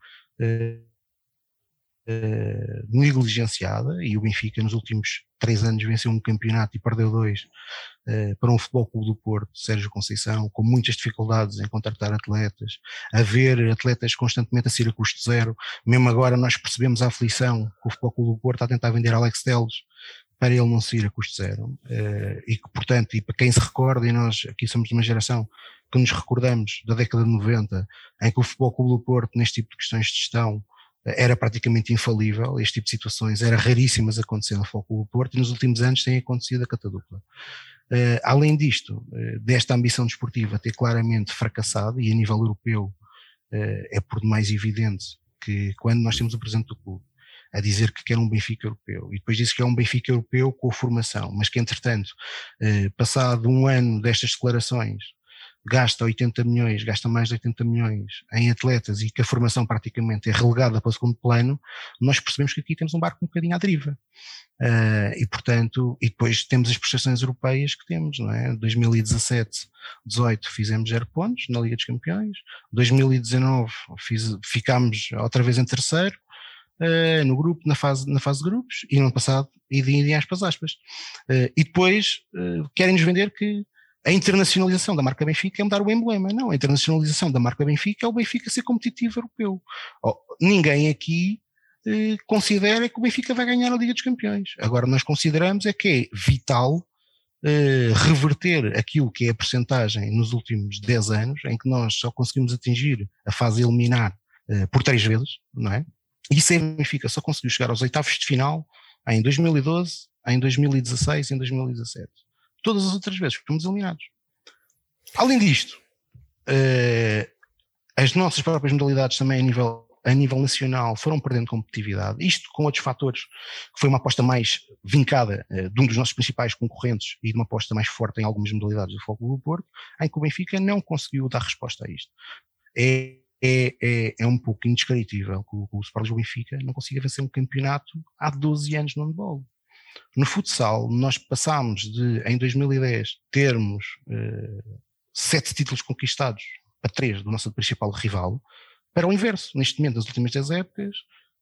uh, negligenciada e o Benfica nos últimos três anos venceu um campeonato e perdeu dois uh, para um futebol clube do Porto, Sérgio Conceição, com muitas dificuldades em contratar atletas, a ver atletas constantemente a ser a custo zero. Mesmo agora nós percebemos a aflição que o futebol clube do Porto está a tentar vender Alex Teles para ele não sair a custo zero. Uh, e que, portanto, e para quem se recorda, e nós aqui somos de uma geração que nos recordamos da década de 90, em que o Futebol Clube do Porto, neste tipo de questões de gestão, era praticamente infalível, este tipo de situações era raríssimas acontecer no Futebol do Porto e nos últimos anos tem acontecido a catadupla. Uh, além disto, uh, desta ambição desportiva ter claramente fracassado e a nível europeu uh, é por demais evidente que quando nós temos o presidente do clube a dizer que quer um Benfica europeu e depois diz que é um Benfica europeu com a formação, mas que entretanto, passado um ano destas declarações, gasta 80 milhões, gasta mais de 80 milhões em atletas e que a formação praticamente é relegada para o segundo plano, nós percebemos que aqui temos um barco um bocadinho à deriva. Uh, e portanto, e depois temos as prestações europeias que temos, não é? 2017, 18 fizemos 0 pontos na Liga dos Campeões, 2019 fiz, ficámos outra vez em terceiro, uh, no grupo, na fase, na fase de grupos, e no ano passado, e de aspas, aspas. Uh, e depois uh, querem-nos vender que a internacionalização da marca Benfica é mudar o emblema. Não, a internacionalização da marca Benfica é o Benfica ser competitivo europeu. Oh, ninguém aqui considera que o Benfica vai ganhar a Liga dos Campeões. Agora nós consideramos é que é vital Uh, reverter aquilo que é a percentagem nos últimos 10 anos, em que nós só conseguimos atingir a fase eliminar uh, por três vezes, não é? E é Benfica, só conseguiu chegar aos oitavos de final em 2012, em 2016 e em 2017. Todas as outras vezes fomos eliminados. Além disto, uh, as nossas próprias modalidades também a nível a nível nacional foram perdendo competitividade, isto com outros fatores, foi uma aposta mais vincada uh, de um dos nossos principais concorrentes e de uma aposta mais forte em algumas modalidades do Foco do Porto, em que o Benfica não conseguiu dar resposta a isto. É, é, é, é um pouco indescritível que o, o Sport Benfica não consiga vencer um campeonato há 12 anos no handball. No futsal, nós passámos de, em 2010, termos uh, sete títulos conquistados para três do nosso principal rival, para o inverso. Neste momento, nas últimas 10 épocas,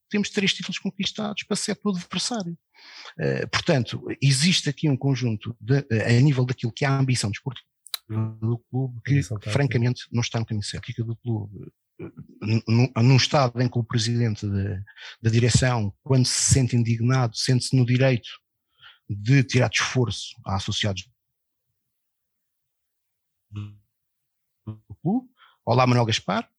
temos três títulos conquistados para sete do adversário. Uh, portanto, existe aqui um conjunto, de, uh, a nível daquilo que é a ambição desportiva do clube, que francamente não está no caminho certo. do clube, uh, num estado em que o presidente da direção, quando se sente indignado, sente-se no direito de tirar de esforço a associados do clube. Olá, Manuel Gaspar.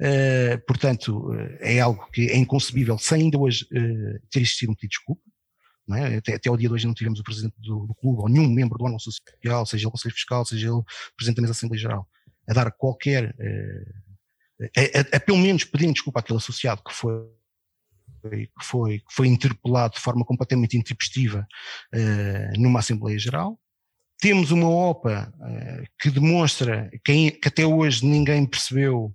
Uh, portanto, uh, é algo que é inconcebível sem ainda hoje uh, ter existido um pedido de desculpa. É? Até, até ao dia de hoje não tivemos o presidente do, do clube ou nenhum membro do órgão social, seja ele Conselho Fiscal, seja ele presidente da mesa Assembleia Geral, a dar qualquer, a, a, a, pelo menos pedir desculpa àquele associado que foi foi, que foi interpelado de forma completamente intempestiva numa Assembleia Geral. Temos uma OPA que demonstra que, que até hoje ninguém percebeu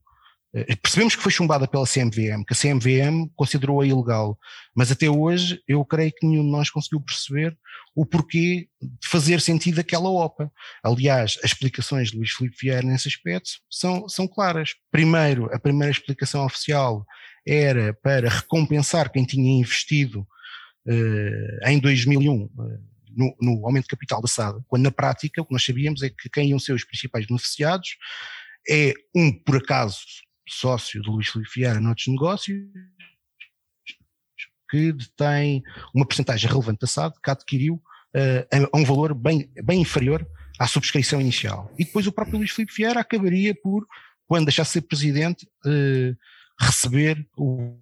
eh, percebemos que foi chumbada pela CMVM, que a CMVM considerou-a ilegal, mas até hoje eu creio que nenhum de nós conseguiu perceber o porquê de fazer sentido aquela OPA. Aliás, as explicações de Luís Filipe Vieira nesse aspecto são, são claras. Primeiro, a primeira explicação oficial era para recompensar quem tinha investido uh, em 2001 uh, eh, no, no, aumento de capital da SAD, quando na prática o que nós sabíamos é que quem iam ser os principais beneficiados é um, por acaso, sócio de Luís Filipe Vieira noutros negócios, que detém uma porcentagem relevante da SAD que adquiriu uh, a um valor bem, bem inferior à subscrição inicial. E depois o próprio Luís Filipe Vieira acabaria por, quando deixasse de ser presidente, uh, receber o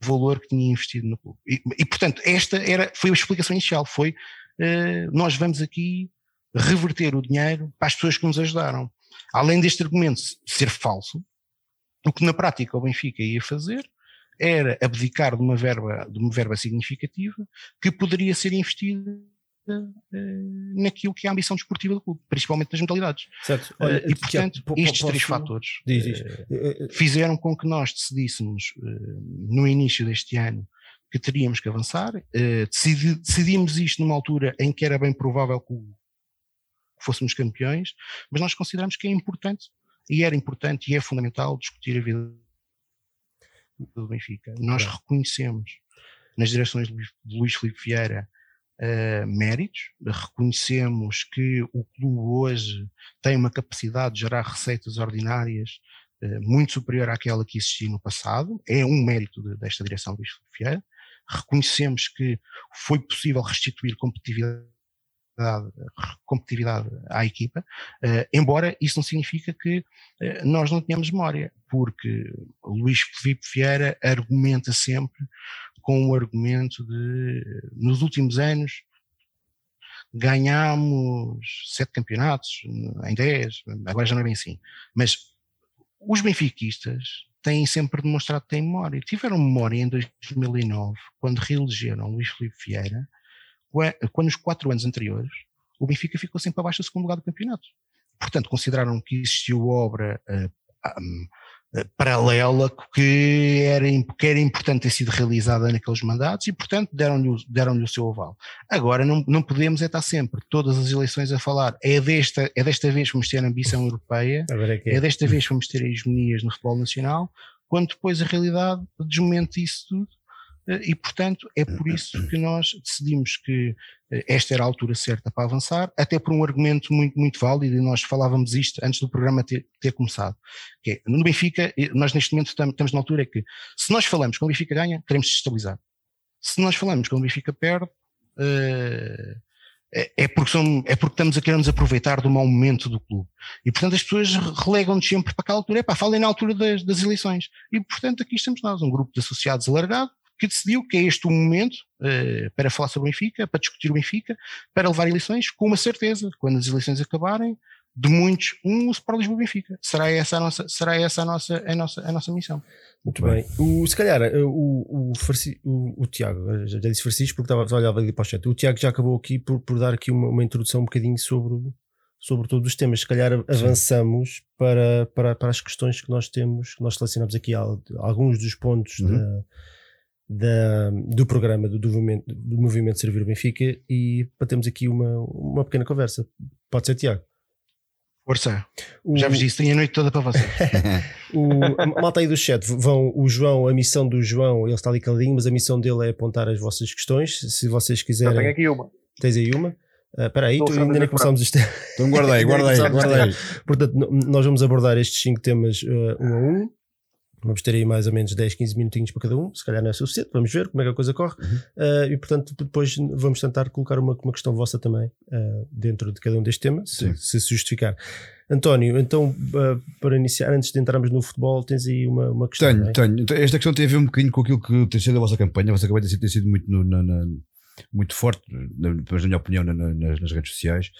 valor que tinha investido no clube. E, e, portanto, esta era, foi a explicação inicial, foi uh, nós vamos aqui reverter o dinheiro para as pessoas que nos ajudaram. Além deste argumento ser falso, o que na prática o Benfica ia fazer era abdicar de uma verba, de uma verba significativa que poderia ser investida naquilo que é a ambição desportiva do clube, principalmente nas modalidades. Certo. Eh, Olha, e portanto, que, estes posso... três fatores diz, diz. Fizeram com que nós decidíssemos no início deste ano que teríamos que avançar. Decidi, decidimos isto numa altura em que era bem provável que fôssemos campeões, mas nós consideramos que é importante e era importante e é fundamental discutir a vida do Benfica. Nós reconhecemos nas direções de Luís Filipe Vieira uh, méritos, reconhecemos que o clube hoje tem uma capacidade de gerar receitas ordinárias uh, muito superior àquela que existia no passado, é um mérito de, desta direção Luís Filipe Vieira. Reconhecemos que foi possível restituir competitividade competitividade à equipa, uh, embora isso não significa que uh, nós não tenhamos memória, porque Luís Filipe Vieira argumenta sempre com o argumento de nos últimos anos ganhámos sete campeonatos em dez, agora já não é bem assim, mas os benfiquistas têm sempre demonstrado que têm memória. Tiveram memória em 2009, quando reelegeram Luís Filipe Vieira, quando nos quatro anos anteriores o Benfica ficou sempre abaixo do segundo lugar do campeonato. Portanto, consideraram que existiu obra uh, um, uh, paralela que era, que era importante ter sido realizada naqueles mandatos e, portanto, deram-lhe deram o seu aval. Agora, não, não podemos é estar sempre, todas as eleições, a falar é desta, é desta vez que vamos ter a ambição europeia, é, é desta vez que vamos ter hegemonias no futebol nacional, quando depois a realidade desmente isso tudo e, portanto, é por isso que nós decidimos que esta era a altura certa para avançar, até por um argumento muito, muito válido, e nós falávamos isto antes do programa ter, ter começado, que é, no Benfica, nós neste momento estamos, na altura que, se nós falamos que o Benfica ganha, queremos estabilizar. Se nós falamos que o Benfica perde, uh, é, é, porque é porque estamos a querer nos aproveitar do mau momento do clube. E portanto as pessoas relegam-nos sempre para aquela altura, é pá, falem na altura das, das eleições. E portanto aqui estamos nós, um grupo de associados alargado, que decidiu que é este o momento uh, para falar sobre o Benfica, para discutir o Benfica, para levar eleições, com uma certeza, quando as eleições acabarem, de muitos, um para Lisboa Benfica. Será essa a nossa, será essa a nossa, a nossa, a nossa missão. Muito bem. O, se calhar eh, o, o, o, o, Tiago, já disse Francisco porque estava a olhar ali para o chat. O Tiago já acabou aqui por, por dar aqui uma, uma introdução um bocadinho sobre, sobre todos os temas. Se calhar avançamos para, para, para as questões que nós temos, que nós selecionamos aqui alguns dos pontos uhum. da da, do programa do, do, movimento, do movimento Servir o Benfica e para termos aqui uma, uma pequena conversa. Pode ser, Tiago? Força. O... Já vos disse, tenho a noite toda para vocês. o, a malta aí do chat, vão, o João, a missão do João, ele está ali caladinho, mas a missão dele é apontar as vossas questões. Se vocês quiserem. Eu tenho aqui uma. Tens aí uma? Uh, espera aí, tu, ainda nem começámos isto. Então guarda aí, guarda aí, guarda aí. Portanto, nós vamos abordar estes cinco temas uh, um a um. Vamos ter aí mais ou menos 10, 15 minutinhos para cada um, se calhar não é suficiente, vamos ver como é que a coisa corre. Uhum. Uh, e portanto, depois vamos tentar colocar uma, uma questão vossa também uh, dentro de cada um destes temas, se, se, se justificar. António, então uh, para iniciar, antes de entrarmos no futebol, tens aí uma, uma questão. Tenho, é? tenho. Esta questão tem a ver um bocadinho com aquilo que tem sido a vossa campanha. A vossa campanha tem sido, tem sido muito no, na, na muito forte, mas na minha opinião, na, nas, nas, redes sociais.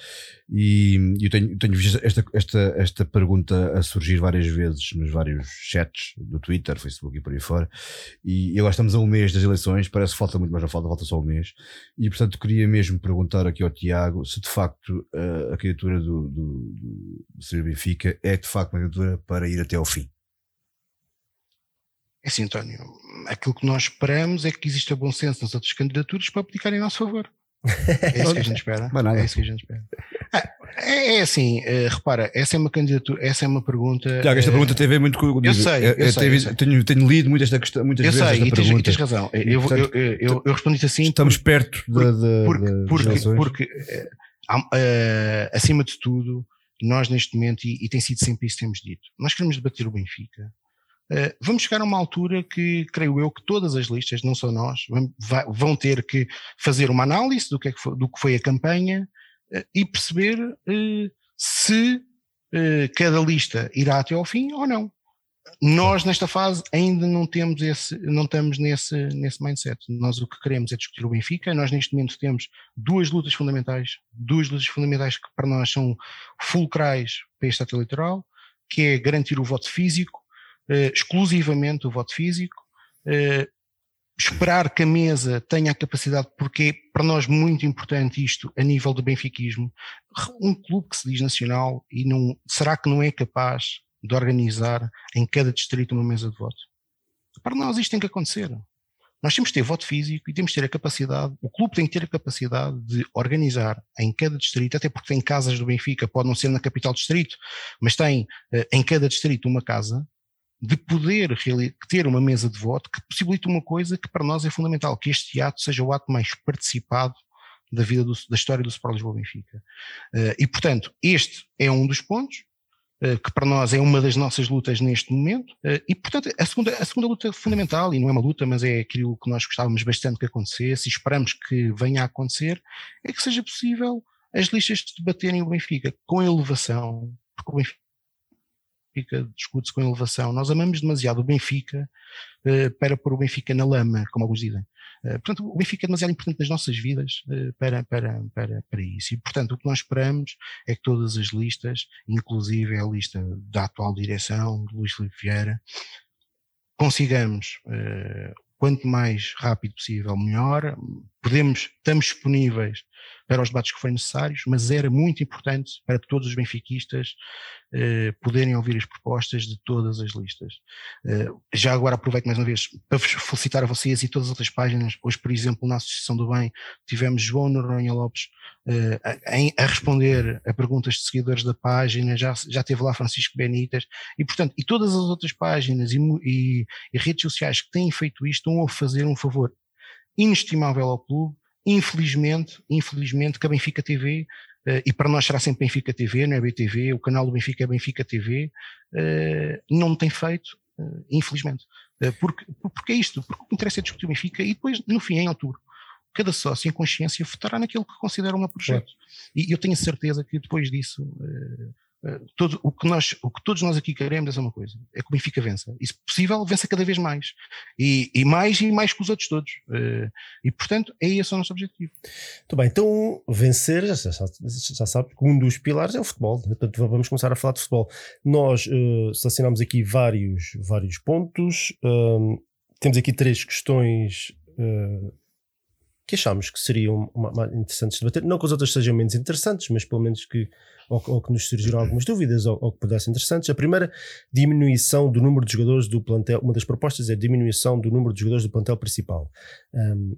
E eu tenho, tenho visto esta, esta, esta pergunta a surgir várias vezes nos vários chats do Twitter, Facebook e por aí fora. E, agora estamos a um mês das eleições, parece que falta muito, mas não falta, falta só um mês. E portanto queria mesmo perguntar aqui ao Tiago se de facto a, a candidatura do, do, do, do Benfica é de facto uma candidatura para ir até ao fim. É assim, António, aquilo que nós esperamos é que exista bom senso nas outras candidaturas para aplicar em nosso favor. É isso que a gente espera. É isso que a gente espera. Ah, é, é, assim, uh, repara, essa é uma candidatura, essa é uma pergunta. Tiago, esta uh, pergunta tem a ver muito com. Eu sei, eu, eu, sei, eu sei. Tenho, tenho, lido muito esta questão, muitas eu vezes. Sei, esta e tens, e tens razão. Eu, eu, eu, respondi-te assim. Estamos por, perto da, da, porque, porque, porque uh, acima de tudo, nós neste momento, e, e tem sido sempre isso que temos dito, nós queremos debater o Benfica Uh, vamos chegar a uma altura que, creio eu, que todas as listas, não só nós, vão ter que fazer uma análise do que, é que foi, do que foi a campanha uh, e perceber uh, se cada lista irá até ao fim ou não. Nós, nesta fase, ainda não temos esse, não estamos nesse, nesse mindset. Nós o que queremos é discutir o Benfica. Nós, neste momento, temos duas lutas fundamentais, duas lutas fundamentais que para nós são fulcrais para este ato eleitoral, que é garantir o voto físico exclusivamente o voto físico, uh, esperar que a mesa tenha a capacidade, porque é para nós muito importante isto a nível do benfiquismo, um clube que se diz nacional e não, será que não é capaz de organizar em cada distrito uma mesa de voto? Para nós isto tem que acontecer. Nós temos que ter voto físico e temos que ter a capacidade, o clube tem que ter a capacidade de organizar em cada distrito, até porque tem casas do Benfica, pode não ser na capital distrito, mas tem eh, em cada distrito uma casa, de poder ter uma mesa de voto que possibilite uma coisa que para nós é fundamental, que este ato seja o ato mais participado da vida do, da história do Sport Lisboa Benfica. Uh, e portanto, este é um dos pontos, uh, que para nós é uma das nossas lutas neste momento, uh, e portanto a segunda, a segunda luta fundamental, e não é uma luta, mas é aquilo que nós gostávamos bastante que acontecesse e esperamos que venha a acontecer, é que seja possível as listas debaterem o Benfica com elevação, porque o Benfica Discute-se com elevação. Nós amamos demasiado o Benfica uh, para pôr o Benfica na lama, como alguns dizem. Uh, portanto, o Benfica é demasiado importante nas nossas vidas uh, para, para, para, para isso. E, portanto, o que nós esperamos é que todas as listas, inclusive a lista da atual direção, de Luís Filipe Vieira, consigamos quanto mais rápido possível, melhor. Podemos, estamos disponíveis para os debates que forem necessários, mas era muito importante para todos os benfiquistas eh, poderem ouvir as propostas de todas as listas. Eh, já agora aproveito mais uma vez para felicitar a vocês e todas as outras páginas. Hoje, por exemplo, na Associação do Bem, tivemos João Noronha Lopes eh, a, a, responder a perguntas de seguidores da página, já, já teve lá Francisco Benitas, e portanto, e todas as outras páginas e, e, e redes sociais que têm feito isto estão a fazer um favor inestimável ao clube. Infelizmente, infelizmente, que a Benfica TV Uh, e para nós será sempre Benfica TV, não é BTV, o canal do Benfica é Benfica TV, eh, não tem feito, uh, infelizmente. porque, porque é isto, porque o que interessa é discutir o Benfica e depois, no fim, em outubro, cada sócio em consciência votará naquilo que considera um projeto. E eu tenho certeza que depois disso eh, todo, o, que nós, o que todos nós aqui queremos é uma coisa: é que o Benfica vença. E, se possível, vença cada vez mais. E, e mais e mais que os outros todos. Uh, e, portanto, é esse o nosso objetivo. Muito bem, então, vencer, já, já, já sabe que um dos pilares é o futebol. Portanto, vamos começar a falar de futebol. Nós uh, selecionamos aqui vários, vários pontos. Uh, temos aqui três questões. Uh, que achamos que seriam uma, uma interessantes de debater. Não que as outras sejam menos interessantes, mas pelo menos que, ou, ou que nos surgiram algumas dúvidas ou, ou, que pudessem interessantes. A primeira, diminuição do número de jogadores do plantel. Uma das propostas é diminuição do número de jogadores do plantel principal. Um,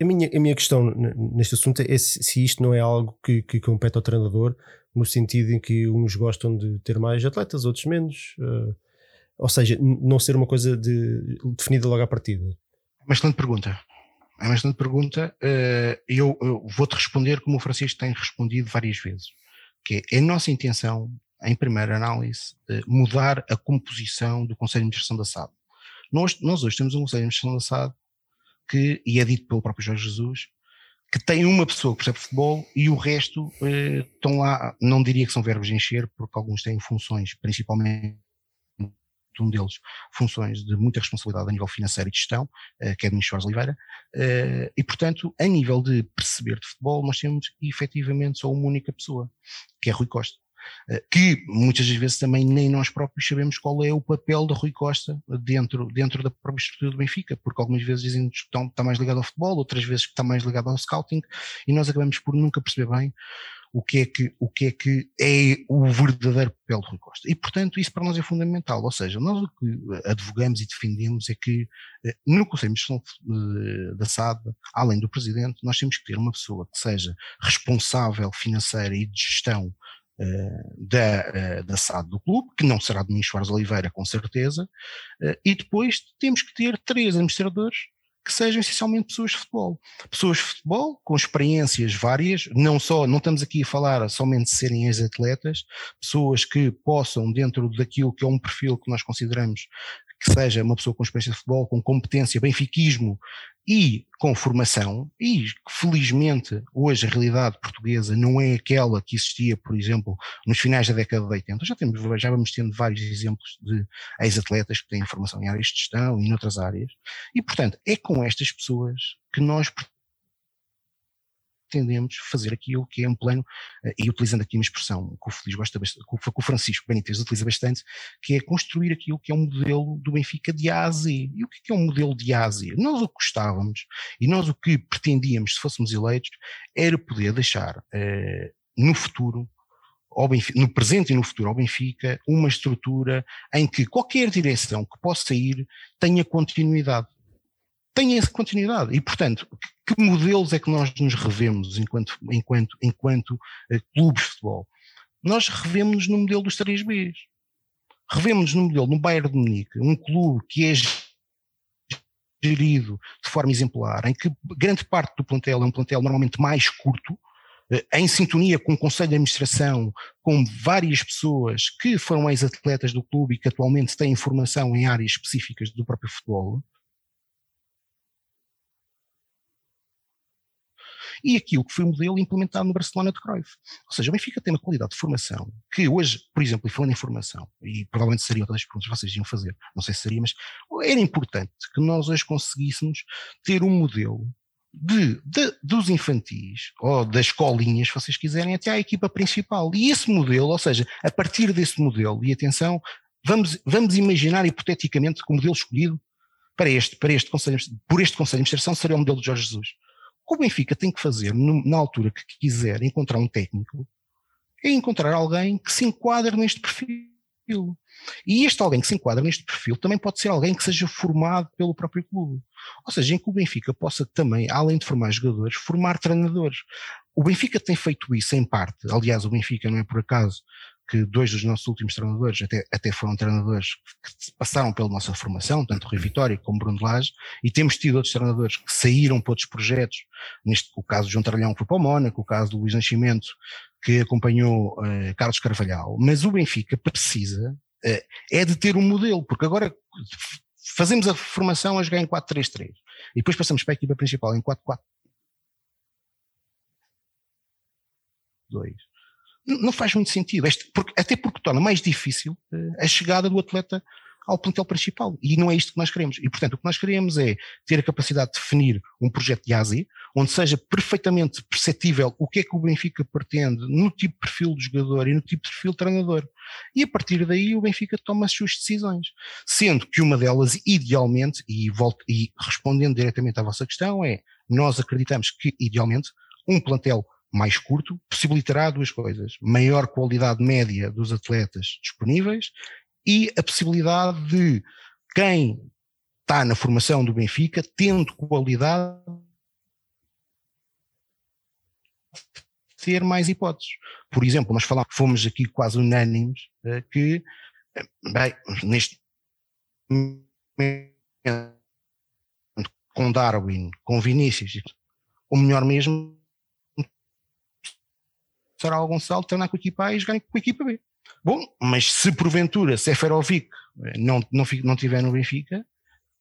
a minha, a minha questão neste assunto é se, se isto não é algo que, que, compete ao treinador, no sentido em que uns gostam de ter mais atletas, outros menos. Uh, ou seja, não ser uma coisa de, definida logo à partida. Uma excelente pergunta. É uma excelente pergunta. Eh, eu, vou-te responder como o Francisco tem respondido várias vezes, que é, é a nossa intenção, em primeira análise, eh, mudar a composição do Conselho de Administração da SAD. Nós, nós hoje temos um Conselho de Administração da SAD que, e é dito pelo próprio Jorge Jesus, que tem uma pessoa que percebe futebol e o resto eh, estão lá, não diria que são verbos de encher, porque alguns têm funções, principalmente um deles funções de muita responsabilidade a nível financeiro e de gestão, uh, que é de Ministro Oliveira, uh, e portanto, a nível de perceber de futebol, nós temos efetivamente só uma única pessoa, que é Rui Costa. Uh, que muitas das vezes também nem nós próprios sabemos qual é o papel de Rui Costa dentro, dentro da própria estrutura do Benfica, porque algumas vezes dizem que está mais ligado ao futebol, outras vezes que está mais ligado ao scouting, e nós acabamos por nunca perceber bem o que é que, o que, é, que é o verdadeiro papel de Rui Costa. E, portanto, isso para nós é fundamental. Ou seja, nós o que advogamos e defendemos é que eh, no Conselho de eh, da SAD, além do Presidente, nós temos que ter uma pessoa que seja responsável financeira e de gestão Uh, da, da SAD do clube, que não será Domingos Soares Oliveira, com certeza, e depois temos que ter três administradores que sejam essencialmente pessoas de futebol. Pessoas de futebol com experiências várias, não só, não estamos aqui a falar somente de serem ex-atletas, pessoas que possam, dentro daquilo que é um perfil que nós consideramos que seja uma pessoa com experiência de futebol, com competência, benfiquismo e com formação, e felizmente hoje a realidade portuguesa não é aquela que existia, por exemplo, nos finais da década de 80. Já, temos, já vamos tendo vários exemplos de ex-atletas que têm formação em áreas de gestão e noutras áreas, e portanto é com estas pessoas que nós pretendemos fazer aquilo que é um plano, eh, e utilizando aqui uma expressão que o Feliz gosta bastante, que o Francisco Benítez utiliza bastante, que é construir aquilo que é um modelo do Benfica de A a Z. E o que é, é um modelo de A a Z? Nós o que gostávamos, e nós o que pretendíamos se fôssemos eleitos, era poder deixar eh, no futuro Benfica, no presente e no futuro ao Benfica, uma estrutura em que qualquer direção que possa ir tenha continuidade tenha essa continuidade. E, portanto, que modelos é que nós nos revemos enquanto, enquanto, enquanto uh, clubes de futebol? Nós revemos-nos no modelo dos 3Bs. Revemos-nos no modelo no Bayern de Munique, um clube que é gerido de forma exemplar, em que grande parte do plantel é um plantel normalmente mais curto, eh, em sintonia com o Conselho de Administração, com várias pessoas que foram ex-atletas do clube e que atualmente têm formação em áreas específicas do próprio futebol, e aquilo que foi o modelo implementado no Barcelona de Cruyff. Ou seja, o Benfica tem uma qualidade de formação que hoje, por exemplo, e falando em formação, e provavelmente seriam todas as perguntas que vocês iam fazer, não sei se seria, mas era importante que nós hoje conseguíssemos ter um modelo de, de, dos infantis ou das escolinhas, se vocês quiserem, até à equipa principal. E esse modelo, ou seja, a partir desse modelo, e atenção, vamos, vamos imaginar hipoteticamente que o modelo escolhido para este, para este conselho, por este Conselho de Administração seria o modelo de Jorge Jesus O Benfica tem que fazer na altura que quiser encontrar um técnico é encontrar alguém que se enquadre neste perfil. E este alguém que se enquadra neste perfil também pode ser alguém que seja formado pelo próprio clube. Ou seja, em que o Benfica possa também, além de formar jogadores, formar treinadores. O Benfica tem feito isso em parte. Aliás, o Benfica não é por acaso que dois dos nossos últimos treinadores até, até foram treinadores que passaram pela nossa formação, tanto Rui Vitória como Bruno Lage, e temos tido outros treinadores que saíram para outros projetos, neste o caso do João Tralhão foi para o Mónaco, o caso do Luís Nascimento que acompanhou uh, Carlos Carvalhal, mas o Benfica precisa uh, é de ter um modelo, porque agora fazemos a formação a jogar em 4-3-3 e depois passamos para a equipa principal em 4-4 2 não faz muito sentido, este, porque, até porque torna mais difícil uh, a chegada do atleta ao plantel principal. E não é isto que nós queremos. E, portanto, o que nós queremos é ter a capacidade de definir um projeto de ASI, onde seja perfeitamente perceptível o que é que o Benfica pretende no tipo de perfil de jogador e no tipo de perfil de treinador. E a partir daí o Benfica toma as suas decisões. Sendo que uma delas, idealmente, e, volto, e respondendo diretamente à vossa questão, é nós acreditamos que, idealmente, um plantel mais curto possibilitará duas coisas: maior qualidade média dos atletas disponíveis e a possibilidade de quem está na formação do Benfica, tendo qualidade, ter mais hipóteses. Por exemplo, nós falamos, fomos aqui quase unânimes eh, que, eh, bem, neste com Darwin, com Vinícius, o melhor mesmo o Gonçalo treinar com a equipa A e jogar com a equipa B. Bom, mas se porventura Seferovic eh, não, não, não tiver no Benfica,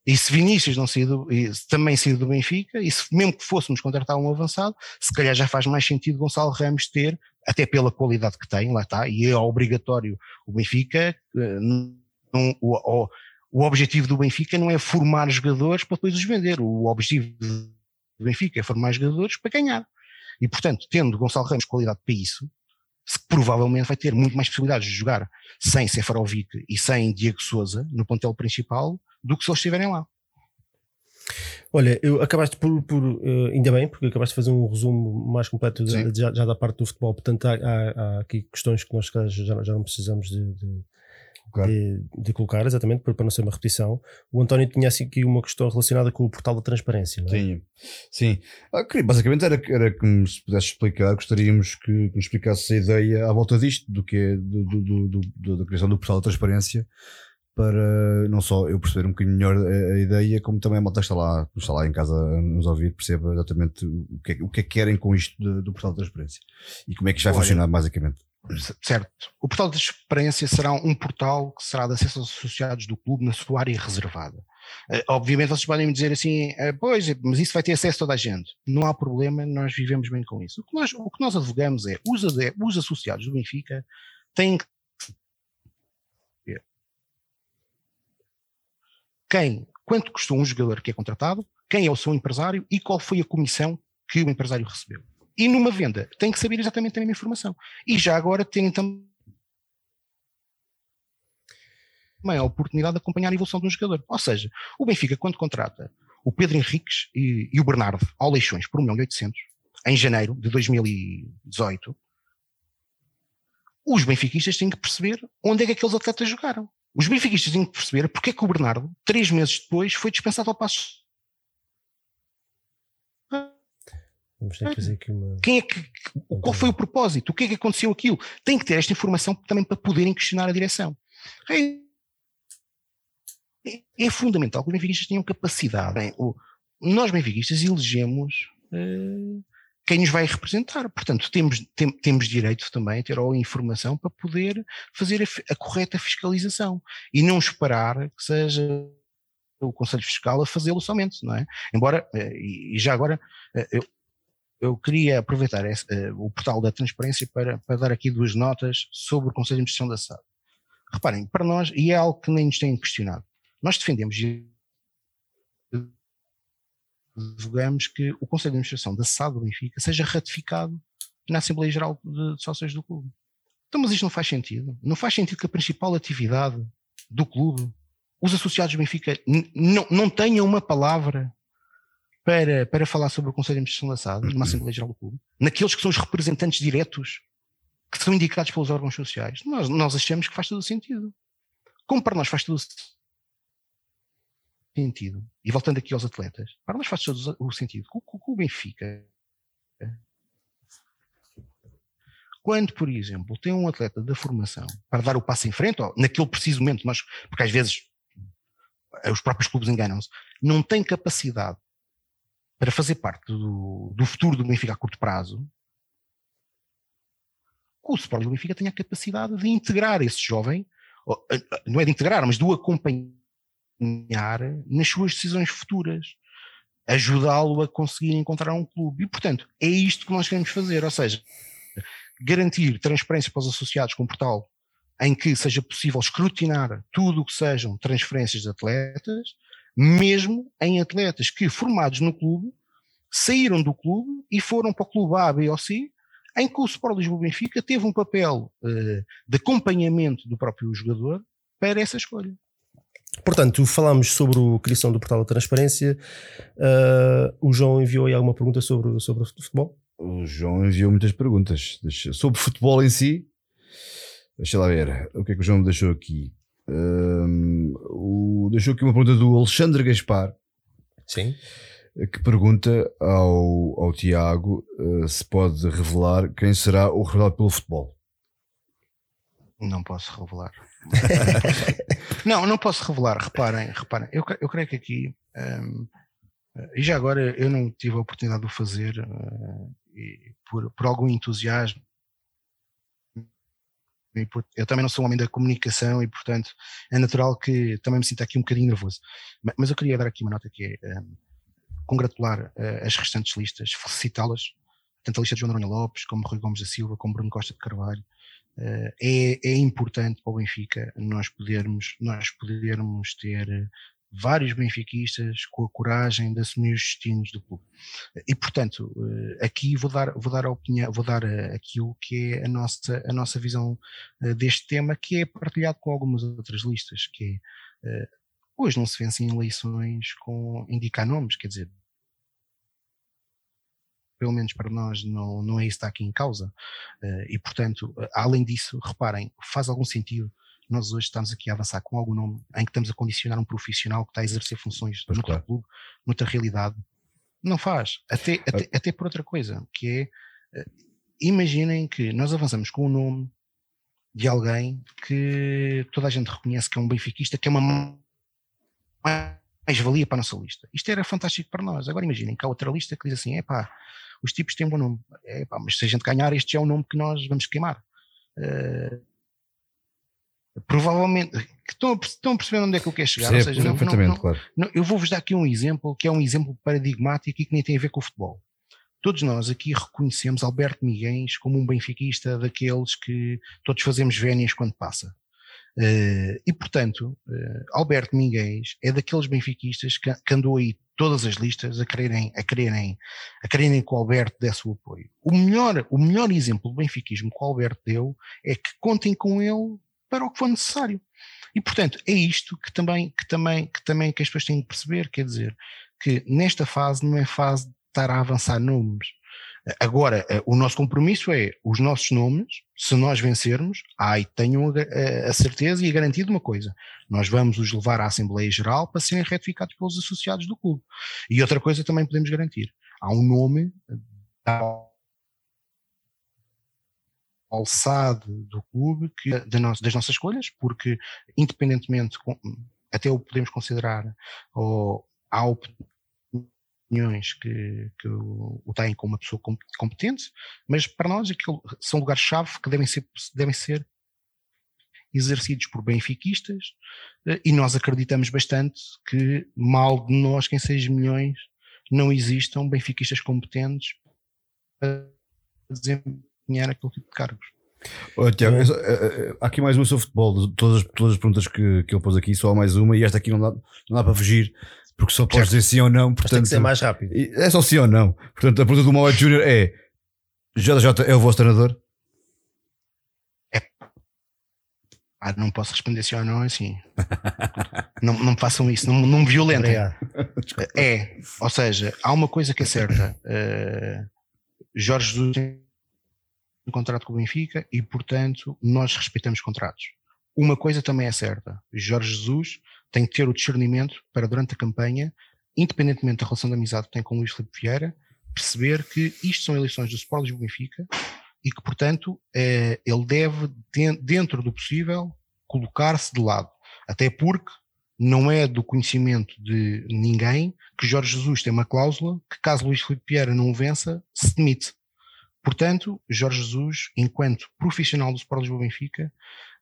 e se Vinícius não sair do, também sair do Benfica, e se mesmo que fôssemos contratar um avançado, se calhar já faz mais sentido Gonçalo Ramos ter, até pela qualidade que tem, lá está, e é obrigatório o Benfica, eh, não, o, o, o objetivo do Benfica não é formar jogadores para depois os vender, o objetivo do Benfica é formar jogadores para ganhar. E, portanto, tendo Gonçalo Ramos qualidade para isso, provavelmente vai ter muito mais possibilidades de jogar sem Sefarovic e sem Diego Souza no pontel principal do que se eles estiverem lá. Olha, eu acabaste por, por uh, ainda bem, porque acabaste de fazer um resumo mais completo já, já, da parte do futebol. Portanto, há, há, há aqui questões que nós já, já não precisamos de, de, colocar. De, de, colocar, exatamente, para não ser uma repetição. O António tinha assim aqui uma questão relacionada com o portal da transparência, não é? Sim, sim. Ah, basicamente era, era que nos pudesse explicar, gostaríamos que, que nos explicasse a ideia à volta disto, do que é do, do, do, da criação do portal da transparência, para não só eu perceber um bocadinho melhor a, a, ideia, como também a malta está lá, está lá em casa a nos ouvir, perceba exatamente o que é, o que, é que querem com isto do, do portal da transparência e como é que isto vai Olha, funcionar basicamente. Certo. O portal de experiência será um portal que será de acesso aos associados do clube na sua área reservada. Uh, obviamente vocês podem me dizer assim, uh, pois, mas isso vai ter acesso a toda a gente. Não há problema, nós vivemos bem com isso. O que nós, o que nós advogamos é, os, os associados do Benfica têm que quem, quanto custou um jogador que é contratado, quem é o seu empresário e qual foi a comissão que o empresário recebeu. E numa venda tem que saber exatamente a mesma informação. E já agora terem também a oportunidade de acompanhar a evolução de um jogador. Ou seja, o Benfica, quando contrata o Pedro Henriques e, e o Bernardo ao Leixões por 1 milhão e 800, em janeiro de 2018, os benfiquistas têm que perceber onde é que aqueles atletas jogaram. Os benfiquistas têm que perceber porque é que o Bernardo, três meses depois, foi dispensado ao passo Vamos ter que fazer aqui uma. Quem é que, qual foi o propósito? O que é que aconteceu aquilo? Tem que ter esta informação também para poderem questionar a direção. É, é fundamental que os benfiquistas tenham capacidade. Bem, o, nós, benfiquistas, elegemos uh, quem nos vai representar. Portanto, temos, tem, temos direito também a ter a informação para poder fazer a, a correta fiscalização e não esperar que seja o Conselho Fiscal a fazê-lo somente, não é? Embora, eh, e já agora, eh, eu, eu queria aproveitar esse, uh, o portal da transparência para, para dar aqui duas notas sobre o Conselho de Administração da SAD. Reparem, para nós, e é algo que nem nos têm questionado, nós defendemos e advogamos que o Conselho de Administração da SAD do Benfica seja ratificado na Assembleia Geral de Sócios do clube. Então, mas isto não faz sentido. Não faz sentido que a principal atividade do clube, os associados do Benfica, não, não tenham uma palavra para, para falar sobre o Conselho de Administração da SAD, numa Assembleia Geral do Clube, naqueles que são os representantes diretos que são indicados pelos órgãos sociais, nós, nós achamos que faz todo o sentido. Como para nós faz todo o sentido, e voltando aqui aos atletas, para nós faz todo o sentido que o, o Benfica, quando, por exemplo, tem um atleta da formação para dar o passo em frente, ou naquele preciso momento, nós, porque às vezes os próprios clubes enganam-se, não tem capacidade para fazer parte do, do futuro do Benfica a curto prazo, o Sporting do Benfica tenha a capacidade de integrar esse jovem, não é de integrar, mas de o acompanhar nas suas decisões futuras, ajudá-lo a conseguir encontrar um clube. E, portanto, é isto que nós queremos fazer, ou seja, garantir transparência para os associados com um portal em que seja possível escrutinar tudo o que sejam transferências de atletas, mesmo em atletas que, formados no clube, saíram do clube e foram para o clube A, B ou C, em que o Sport Lisboa Benfica teve um papel uh, de acompanhamento do próprio jogador para essa escolha. Portanto, falámos sobre a criação do portal da transparência. Uh, o João enviou aí alguma pergunta sobre, sobre o futebol? O João enviou muitas perguntas sobre futebol em si. Deixa lá ver o que é que o João me deixou aqui. Um, o, deixou aqui uma pergunta do Alexandre Gaspar. Sim. Que pergunta ao, ao Tiago uh, se pode revelar quem será o revelado pelo futebol. Não posso revelar. não, não posso revelar. Reparem, reparem. Eu, eu creio que aqui, um, e já agora eu não tive a oportunidade de o fazer uh, por, por algum entusiasmo eu também não sou um homem da comunicação e, portanto, é natural que também me sinta aqui um bocadinho nervoso. Mas eu queria dar aqui uma nota que é um, congratular uh, as restantes listas, felicitá-las, tanto a lista de João Noronha Lopes, como Rui Gomes da Silva, como Bruno Costa de Carvalho. Uh, é, é importante para o Benfica nós podermos, nós podermos ter vários benfiquistas com a coragem de assumir os destinos do clube. E portanto, eh, aqui vou dar, vou dar a opinião, vou dar eh, aquilo que é a nossa, a nossa visão eh, deste tema, que é partilhado com algumas outras listas, que é, hoje não se vencem eleições com indicar nomes, quer dizer, pelo menos para nós não, não é isso que está aqui em causa. E portanto, além disso, reparem, faz algum sentido nós hoje estamos aqui a avançar com algum nome em que estamos a condicionar um profissional que está a exercer funções pois noutro claro. clube, noutra realidade. Não faz. Até, até, até por outra coisa, que é, uh, imaginem que nós avançamos com o nome de alguém que toda a gente reconhece que é um benfiquista, que é uma mais-valia para a nossa lista. Isto era fantástico para nós. Agora imaginem que há outra lista que diz assim, é pá, os tipos têm um bom nome, epá, mas se a gente ganhar, este é o nome que nós vamos queimar. Uh, provavelmente estão a, estão a perceber onde é que eu quero chegar. Sim, Ou seja, não, não, não, claro. eu vou-vos dar aqui um exemplo que é um exemplo paradigmático e que nem tem a ver com o futebol. Todos nós aqui reconhecemos Alberto Miguel como um benfiquista daqueles que todos fazemos vénias quando passa. Uh, e portanto, uh, Alberto Miguel é daqueles benfiquistas que, que, andou aí todas as listas a quererem, a quererem, a quererem que o Alberto desse o apoio. O melhor, o melhor exemplo do benfiquismo que o Alberto deu é que contem com ele para o que for necessário. E portanto, é isto que também, que também, que também que as pessoas têm que perceber, quer dizer, que nesta fase não é fase de estar a avançar nomes. Agora, eh, o nosso compromisso é os nossos nomes, se nós vencermos, ai, tenham a, a certeza e a garantia de uma coisa: nós vamos os levar à Assembleia Geral para serem retificados pelos associados do clube. E outra coisa também podemos garantir: há um nome alçado do clube que, das nossas escolhas, porque independentemente, até o podemos considerar, ou há opiniões que, que o têm como uma pessoa competente, mas para nós aquilo são lugares-chave que devem ser, devem ser exercidos por benfiquistas eh, e nós acreditamos bastante que mal de nós, quem 6 milhões, não existam benfiquistas competentes para desempenhar aquele tipo de cargos. Oh, Tiago, é. há aqui mais uma sobre futebol. Todas, todas as perguntas que, que ele pôs aqui, só há mais uma, e esta aqui não dá, não dá para fugir, porque só podes dizer sim ou não. Portanto, tem que ser mais rápido. É só sim ou não. Portanto, a pergunta do Moed Júnior é: JJ é o vosso treinador? É. Ah, não posso responder se ou não assim. não, não me façam isso, não, não me violentem. É, ou seja, há uma coisa que é certa. Uh, Jorge Jesus tem um contrato com o Benfica e, portanto, nós respeitamos contratos. Uma coisa também é certa: Jorge Jesus tem que ter o discernimento para, durante a campanha, independentemente da relação de amizade que tem com o Luís Filipe Vieira, perceber que isto são eleições do Sport Lisboa Benfica e que, portanto, é, ele deve, dentro do possível, colocar-se de lado. Até porque não é do conhecimento de ninguém que Jorge Jesus tem uma cláusula que, caso Luís Filipe Vieira não o vença, se demite. Portanto, Jorge Jesus, enquanto profissional do Sport Lisboa Benfica,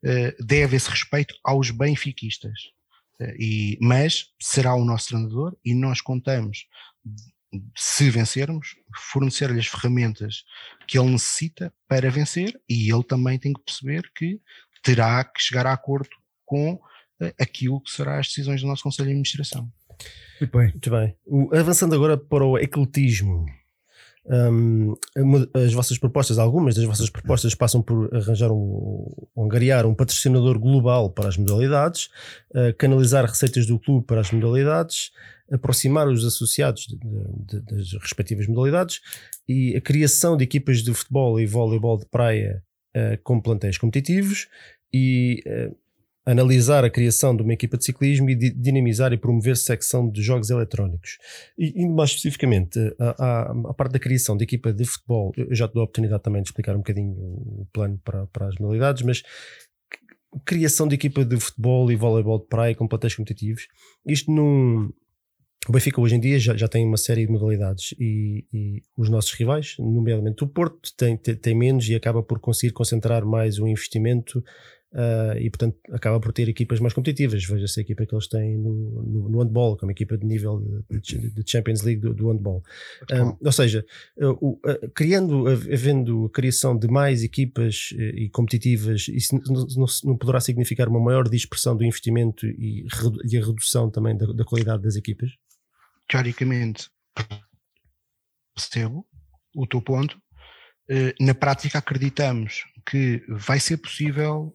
eh, deve esse respeito aos benfiquistas. Eh, e, mas será o nosso treinador e nós contamos se vencermos, fornecer-lhe as ferramentas que ele necessita para vencer e ele também tem que perceber que terá que chegar a acordo com eh, aquilo que serão as decisões do nosso Conselho de Administração. Muito bem. Muito bem. O, avançando agora para o ecletismo. Um, as vossas propostas, algumas das vossas propostas passam por arranjar um, angariar um patrocinador global para as modalidades, uh, canalizar receitas do clube para as modalidades, aproximar os associados de, de, das respectivas modalidades e a criação de equipas de futebol e voleibol de praia uh, com plantéis competitivos e uh, analisar a criação de uma equipa de ciclismo e dinamizar e promover secção de jogos eletrónicos. E, e mais especificamente, a, parte da criação de equipa de futebol, eu já te dou a oportunidade também de explicar um bocadinho o plano para, para as modalidades, mas criação de equipa de futebol e voleibol de praia com plantéis competitivos, isto num, o Benfica hoje em dia já, já tem uma série de modalidades e, e os nossos rivais, nomeadamente o Porto, tem, tem, tem, menos e acaba por conseguir concentrar mais o investimento uh, e, portanto, acaba por ter equipas mais competitivas. Veja-se a equipa que eles têm no, no, no handball, como equipa de nível de, de Champions League do, do handball. Um, ah, ou seja, uh, uh, criando, havendo a criação de mais equipas e competitivas, isso não, não, não, poderá significar uma maior dispersão do investimento e, e a redução também da, da qualidade das equipas? teoricamente percebo o teu ponto. Na prática acreditamos que vai ser possível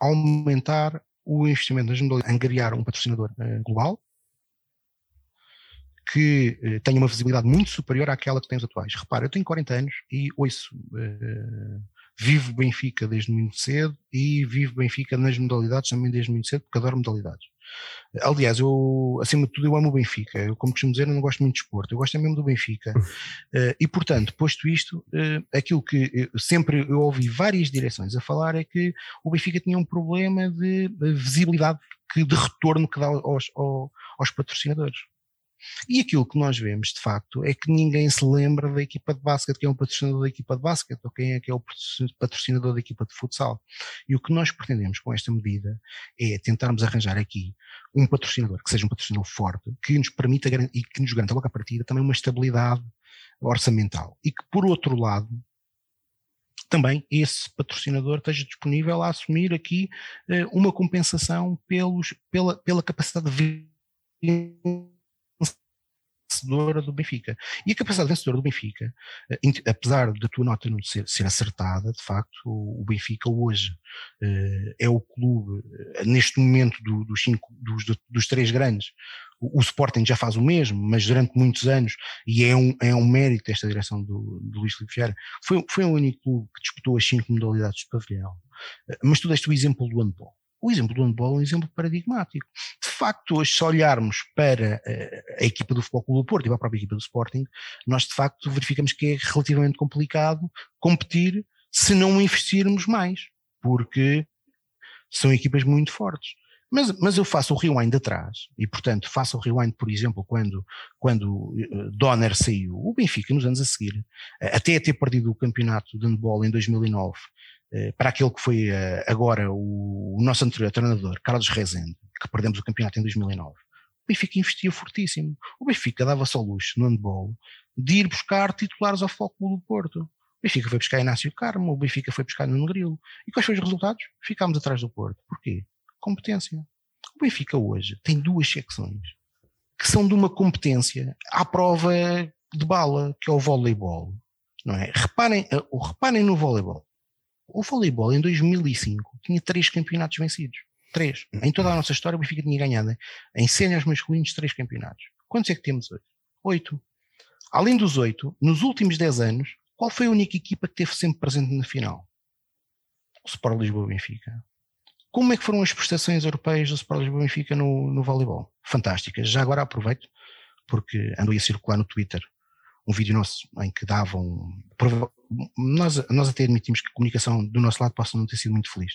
aumentar o investimento nas modalidades, angariar um patrocinador eh, global que tenha uma visibilidade muito superior àquela que temos atuais. Repara, eu tenho 40 anos e ouço vivo Benfica desde muito cedo e vivo Benfica nas modalidades também desde muito cedo, porque adoro modalidades. Aliás, eu, acima de tudo, eu amo o Benfica. Eu, como costumo dizer, eu não gosto muito de esporte, eu gosto é mesmo do Benfica. uh, e, portanto, posto isto, uh, aquilo que sempre eu ouvi várias direções a falar é que o Benfica tinha um problema de visibilidade, que, de retorno que dá aos, aos, aos patrocinadores. E aquilo que nós vemos, de facto, é que ninguém se lembra da equipa de basquete, quem é o patrocinador da equipa de basquete, ou quem é que é o patrocinador da equipa de futsal. E o que nós pretendemos com esta medida é tentarmos arranjar aqui um patrocinador, que seja um patrocinador forte, que nos permita e que nos garanta logo à partida também uma estabilidade orçamental. E que, por outro lado, também esse patrocinador esteja disponível a assumir aqui eh, uma compensação pelos, pela, pela capacidade de vencedora do Benfica. E a capacidade vencedora do Benfica, eh, apesar da tua nota não ser, ser acertada, de facto, o, Benfica hoje uh, é o clube, uh, neste momento do, dos, cinco, dos, dos três grandes, o, Sporting já faz o mesmo, mas durante muitos anos, e é um, é um mérito esta direção do, do Luís Filipe Vieira, foi, foi o único clube que disputou as cinco modalidades de pavilhão. Mas tu deste o exemplo do handball. O exemplo do handball é um exemplo paradigmático. De facto, hoje, se olharmos para eh, a equipa do Futebol Clube do Porto e para a própria equipa do Sporting, nós de facto verificamos que é relativamente complicado competir se não investirmos mais, porque são equipas muito fortes. Mas, mas eu faço o rewind atrás, e portanto faço o rewind, por exemplo, quando, quando uh, Donner saiu, o Benfica nos anos a seguir, até ter perdido o campeonato de handball em 2009, eh, para aquele que foi eh, agora o, nosso anterior treinador, Carlos Rezende, que perdemos o campeonato em 2009, o Benfica investia fortíssimo. O Benfica dava-se ao luxo no handball de ir buscar titulares ao Foco do Porto. O Benfica foi buscar Inácio Carmo, o Benfica foi buscar Nuno Grilo. E quais foram os resultados? Ficámos atrás do Porto. Porquê? Competência. O Benfica hoje tem duas secções que são de uma competência à prova de bala, que é o voleibol. Não é? Reparem, eh, reparem no voleibol. O voleibol em 2005 tinha três campeonatos vencidos. Três. Em toda a nossa história, o Benfica tinha ganhado em séniores masculinos três campeonatos. Quantos é que temos hoje? Oito. Além dos oito, nos últimos dez anos, qual foi a única equipa que esteve sempre presente na final? O Sport Lisboa Benfica. Como é que foram as prestações europeias do Sport Lisboa Benfica no, no voleibol? Fantásticas. Já agora aproveito, porque ando a circular no Twitter um vídeo nosso em que davam. Nós, nós até admitimos que a comunicação do nosso lado possa não ter sido muito feliz,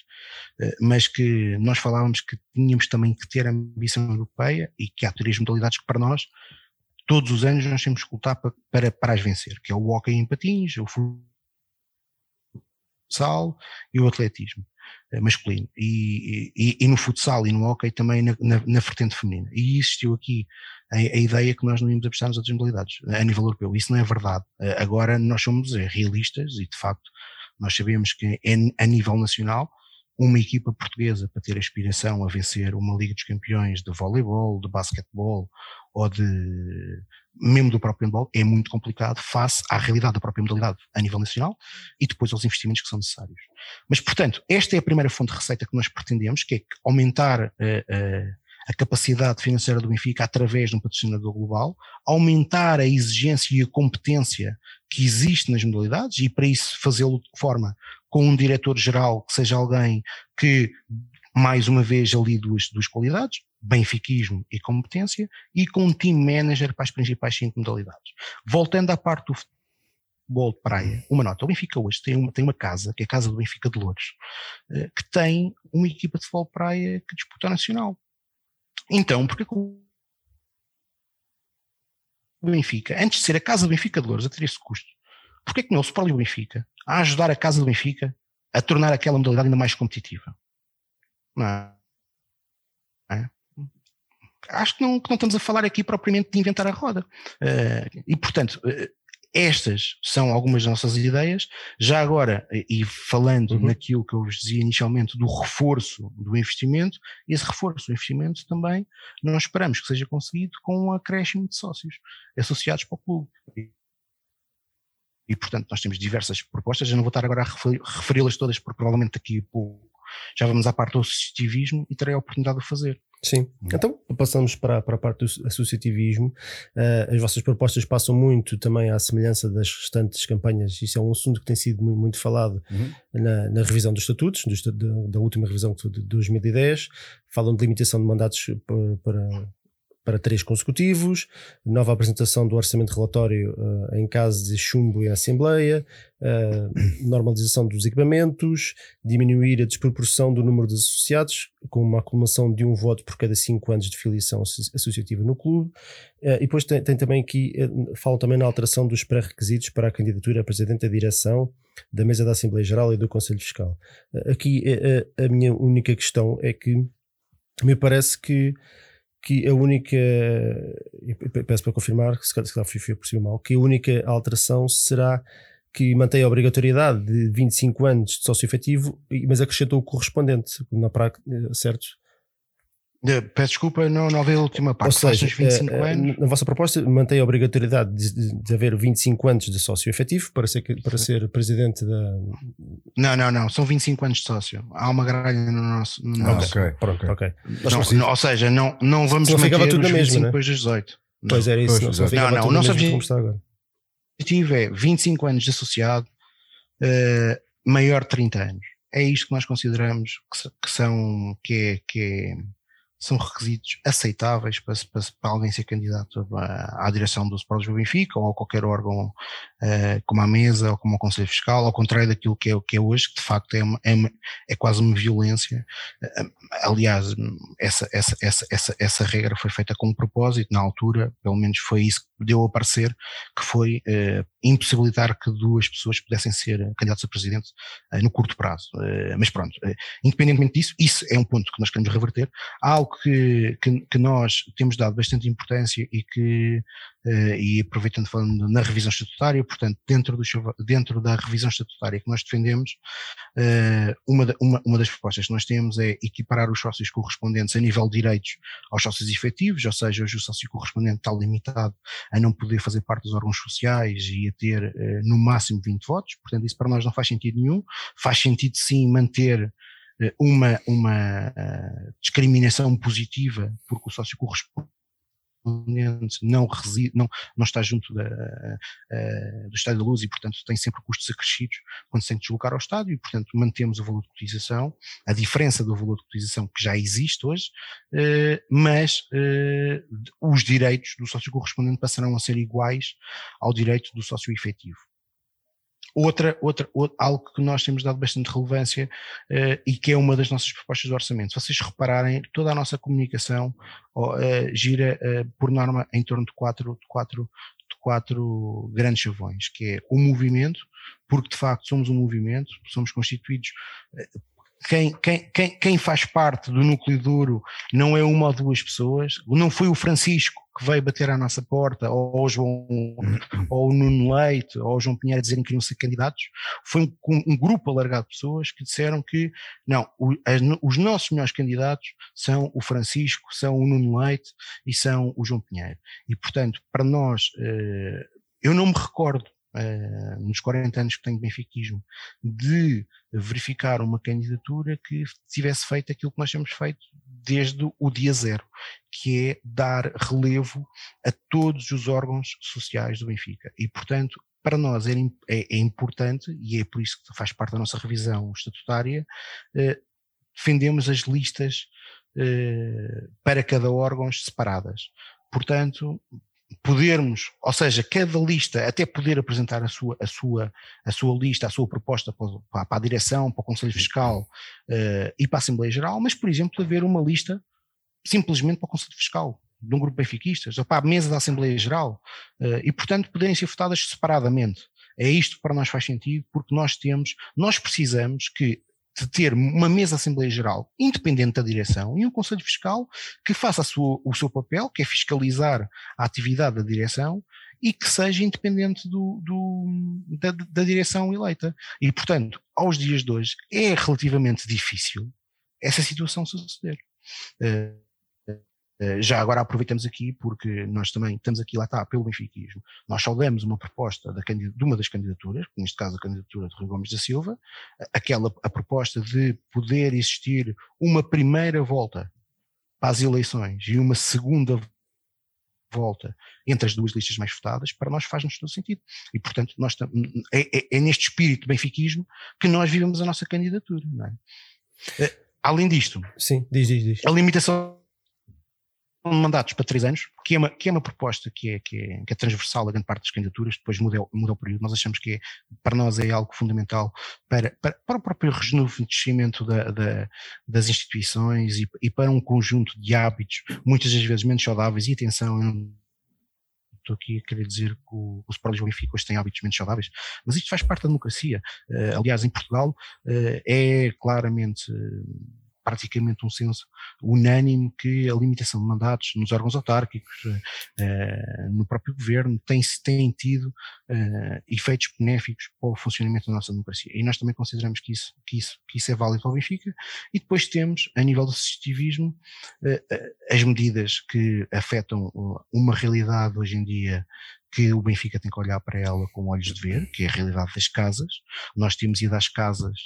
eh, mas que nós falávamos que tínhamos também que ter a ambição europeia e que há três modalidades que para nós, todos os anos, nós temos que lutar para, para, para as vencer, que é o hockey em patins, o futsal e o atletismo. Eh, masculino e, e, e, no futsal e no hockey também na, na, na vertente feminina. E existiu aqui a, a, ideia que nós não íamos apostar nas outras modalidades a nível europeu. Isso não é verdade. Eh, agora nós somos eh, realistas e de facto nós sabemos que é a nível nacional uma equipa portuguesa para ter aspiração a vencer uma Liga dos Campeões de voleibol, de basquetebol ou de mesmo do próprio handball é muito complicado face à realidade da própria modalidade a nível nacional e depois aos investimentos que são necessários. Mas, portanto, esta é a primeira fonte de receita que nós pretendemos, que é aumentar uh, uh, a capacidade financeira do Benfica através de um patrocinador global, aumentar a exigência e a competência que existe nas modalidades e para isso fazê-lo de forma com um diretor-geral que seja alguém que mais uma vez ali duas, duas qualidades, benfiquismo e competência, e com um team manager para as principais cinco modalidades. Voltando à parte do futebol de praia, uma nota, o Benfica hoje tem uma, tem uma casa, que é a Casa do Benfica de Louros, eh, que tem uma equipa de futebol de praia que disputa nacional. Então, porque o Benfica, antes de ser a Casa do Benfica de Louros, a ter esse custo, porque que não se pode o Benfica a ajudar a Casa do Benfica a tornar aquela modalidade ainda mais competitiva? Não é? Acho que não, que não, estamos a falar aqui propriamente de inventar a roda. Uh, e, portanto, uh, estas são algumas das nossas ideias. Já agora, e falando uhum. naquilo que eu vos dizia inicialmente do reforço do investimento, esse reforço do investimento também nós esperamos que seja conseguido com um acréscimo de sócios associados para o clube. E, portanto, nós temos diversas propostas. Eu não vou estar agora a referi-las todas, porque provavelmente aqui a pouco já vamos à parte do associativismo e terei a oportunidade de fazer. Sim, então passamos para, para a parte do associativismo. Uh, as vossas propostas passam muito também à semelhança das restantes campanhas. Isso é um assunto que tem sido muito, muito falado uhum. na, na, revisão dos estatutos, do, da, da, última revisão de 2010. Falam de limitação de mandatos para, para para três consecutivos, nova apresentação do orçamento relatório uh, em caso de chumbo em Assembleia, uh, normalização dos equipamentos, diminuir a desproporção do número de associados, com uma acumulação de um voto por cada cinco anos de filiação associativa no clube, uh, e depois tem, tem também aqui, falam também na alteração dos pré-requisitos para a candidatura a Presidente da Direção, da Mesa da Assembleia Geral e do Conselho Fiscal. aqui a minha única questão é que me parece que que a única, peço para confirmar, se calhar fui por cima mal, que a única alteração será que mantém a obrigatoriedade de 25 anos de sócio efetivo, mas acrescentou o correspondente, na prática, certo? Peço desculpa, não, não havia a última parte. Ou seja, 25 eh, anos. na vossa proposta mantém a obrigatoriedade de, de, haver 25 anos de sócio efetivo para ser, para ser presidente da. Não, não, não. São 25 anos de sócio. Há uma gralha no nosso. No ah, nosso. Ok, pronto, ok. Não, não, ou seja, não, não vamos não manter tudo os 25 né? depois dos 18. Pois era isso. Pois, não, não, não, o nosso objetivo é 25 anos de associado, uh, maior de 30 anos. É isto que nós consideramos que, que são, que é, que é são requisitos aceitáveis para, para, para alguém ser candidato à, direção do Sport do Benfica ou a qualquer órgão uh, como a mesa ou como o Conselho Fiscal, ao contrário daquilo que é, que é hoje, que de facto é, uma, é, uma, é quase uma violência. Uh, aliás, essa, essa, essa, essa, essa regra foi feita com um propósito, na altura, pelo menos foi isso que deu a parecer, que foi uh, impossibilitar que duas pessoas pudessem ser candidatos a presidente no curto prazo. mas pronto, independentemente disso, isso é um ponto que nós queremos reverter. Há algo que, que, que nós temos dado bastante importância e que e aproveitando falando na revisão estatutária, portanto, dentro, do, dentro da revisão estatutária que nós defendemos, uh, uma, uma, uma das propostas que nós temos é equiparar os sócios correspondentes a nível de direitos aos sócios efetivos, ou seja, hoje o sócio correspondente está limitado a não poder fazer parte dos órgãos sociais e podia ter no máximo 20 votos, portanto isso para nós não faz sentido nenhum, faz sentido sim manter uma, uma discriminação positiva, porque o sócio corresponde não, reside, não, não está junto da, uh, do Estádio da Luz e, portanto, tem sempre custos acrescidos quando se tem que deslocar ao estádio e, portanto, mantemos o valor de cotização, a diferença do valor de cotização que já existe hoje, uh, mas uh, os direitos do sócio correspondente passarão a ser iguais ao direito do sócio efetivo. Outra, outra, outra, algo que nós temos dado bastante relevância uh, e que é uma das nossas propostas de orçamento. Se vocês repararem, toda a nossa comunicação uh, gira uh, por norma em torno de quatro, de quatro, de quatro grandes chavões, que é o movimento, porque de facto somos um movimento, somos constituídos quem, quem, quem, quem faz parte do núcleo duro não é uma ou duas pessoas, não foi o Francisco que veio bater à nossa porta, ou o João, ou o Nuno Leite, ou o João Pinheiro a dizerem que queriam ser candidatos, foi um, um, grupo alargado de pessoas que disseram que não, o, as, os nossos melhores candidatos são o Francisco, são o Nuno Leite e são o João Pinheiro. E portanto, para nós, eh, eu não me recordo uh, nos 40 anos que tenho de benfiquismo, de verificar uma candidatura que tivesse feito aquilo que nós temos feito desde o dia zero, que é dar relevo a todos os órgãos sociais do Benfica. E, portanto, para nós é, é, é importante, e é por isso que faz parte da nossa revisão estatutária, uh, defendemos as listas uh, para cada órgão separadas. Portanto, podermos, ou seja, cada lista até poder apresentar a sua, a sua, a sua lista, a sua proposta para, para a direção, para o Conselho Fiscal uh, e para a Assembleia Geral, mas, por exemplo, haver uma lista simplesmente para o Conselho Fiscal, de um grupo de benfiquistas, ou para a mesa da Assembleia Geral, uh, e, portanto, poderem ser votadas separadamente. É isto que para nós faz sentido, porque nós temos, nós precisamos que de ter uma mesa Assembleia Geral independente da direção e um Conselho Fiscal que faça sua, o seu papel, que é fiscalizar a atividade da direção e que seja independente do, do da, da, direção eleita. E, portanto, aos dias de hoje é relativamente difícil essa situação suceder. Uh, já agora aproveitamos aqui, porque nós também estamos aqui lá está, pelo benfiquismo. Nós saudamos uma proposta da, de uma das candidaturas, neste caso a candidatura de Rui Gomes da Silva, aquela, a proposta de poder existir uma primeira volta para as eleições e uma segunda volta entre as duas listas mais votadas, para nós faz-nos todo sentido. E, portanto, nós é, é, é, neste espírito benfiquismo que nós vivemos a nossa candidatura. É? Eh, além disto, Sim, diz, diz, diz. a limitação mandatos para três anos, que é uma, que é uma proposta que é, que, é, que é transversal a grande parte das candidaturas, depois muda, muda o período, nós achamos que é, para nós é algo fundamental para, para, para o próprio rejuvenescimento da, da, das instituições e, e, para um conjunto de hábitos, muitas das vezes menos saudáveis, e atenção, estou aqui a querer dizer que o, o Sport Lisboa e Benfica hoje têm hábitos menos saudáveis, mas isto faz parte da democracia. Uh, aliás, em Portugal uh, é claramente uh, praticamente um senso unânime que a limitação de mandatos nos órgãos autárquicos, uh, no próprio governo, tem, tem tido uh, efeitos benéficos para o funcionamento da nossa democracia. E nós também consideramos que isso, que isso, que isso é válido para o Benfica. E depois temos, a nível do assistitivismo, uh, as medidas que afetam uma realidade hoje em dia que o Benfica tem que olhar para ela com olhos de ver, que é a realidade das casas. Nós temos ido às casas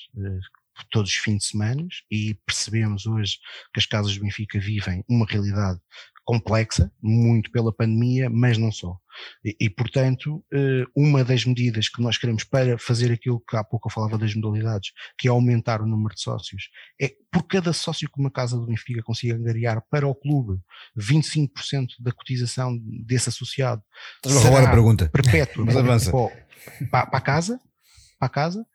todos os fins de semana e percebemos hoje que as casas do Benfica vivem uma realidade complexa, muito pela pandemia, mas não só. E, e, portanto, eh, uma das medidas que nós queremos para fazer aquilo que há pouco eu falava das modalidades, que é aumentar o número de sócios, é por cada sócio que uma casa do Benfica consiga angariar para o clube 25% da cotização desse associado. Estás a roubar a pergunta. Perpétua. mas avança. Para, para a casa, para a casa,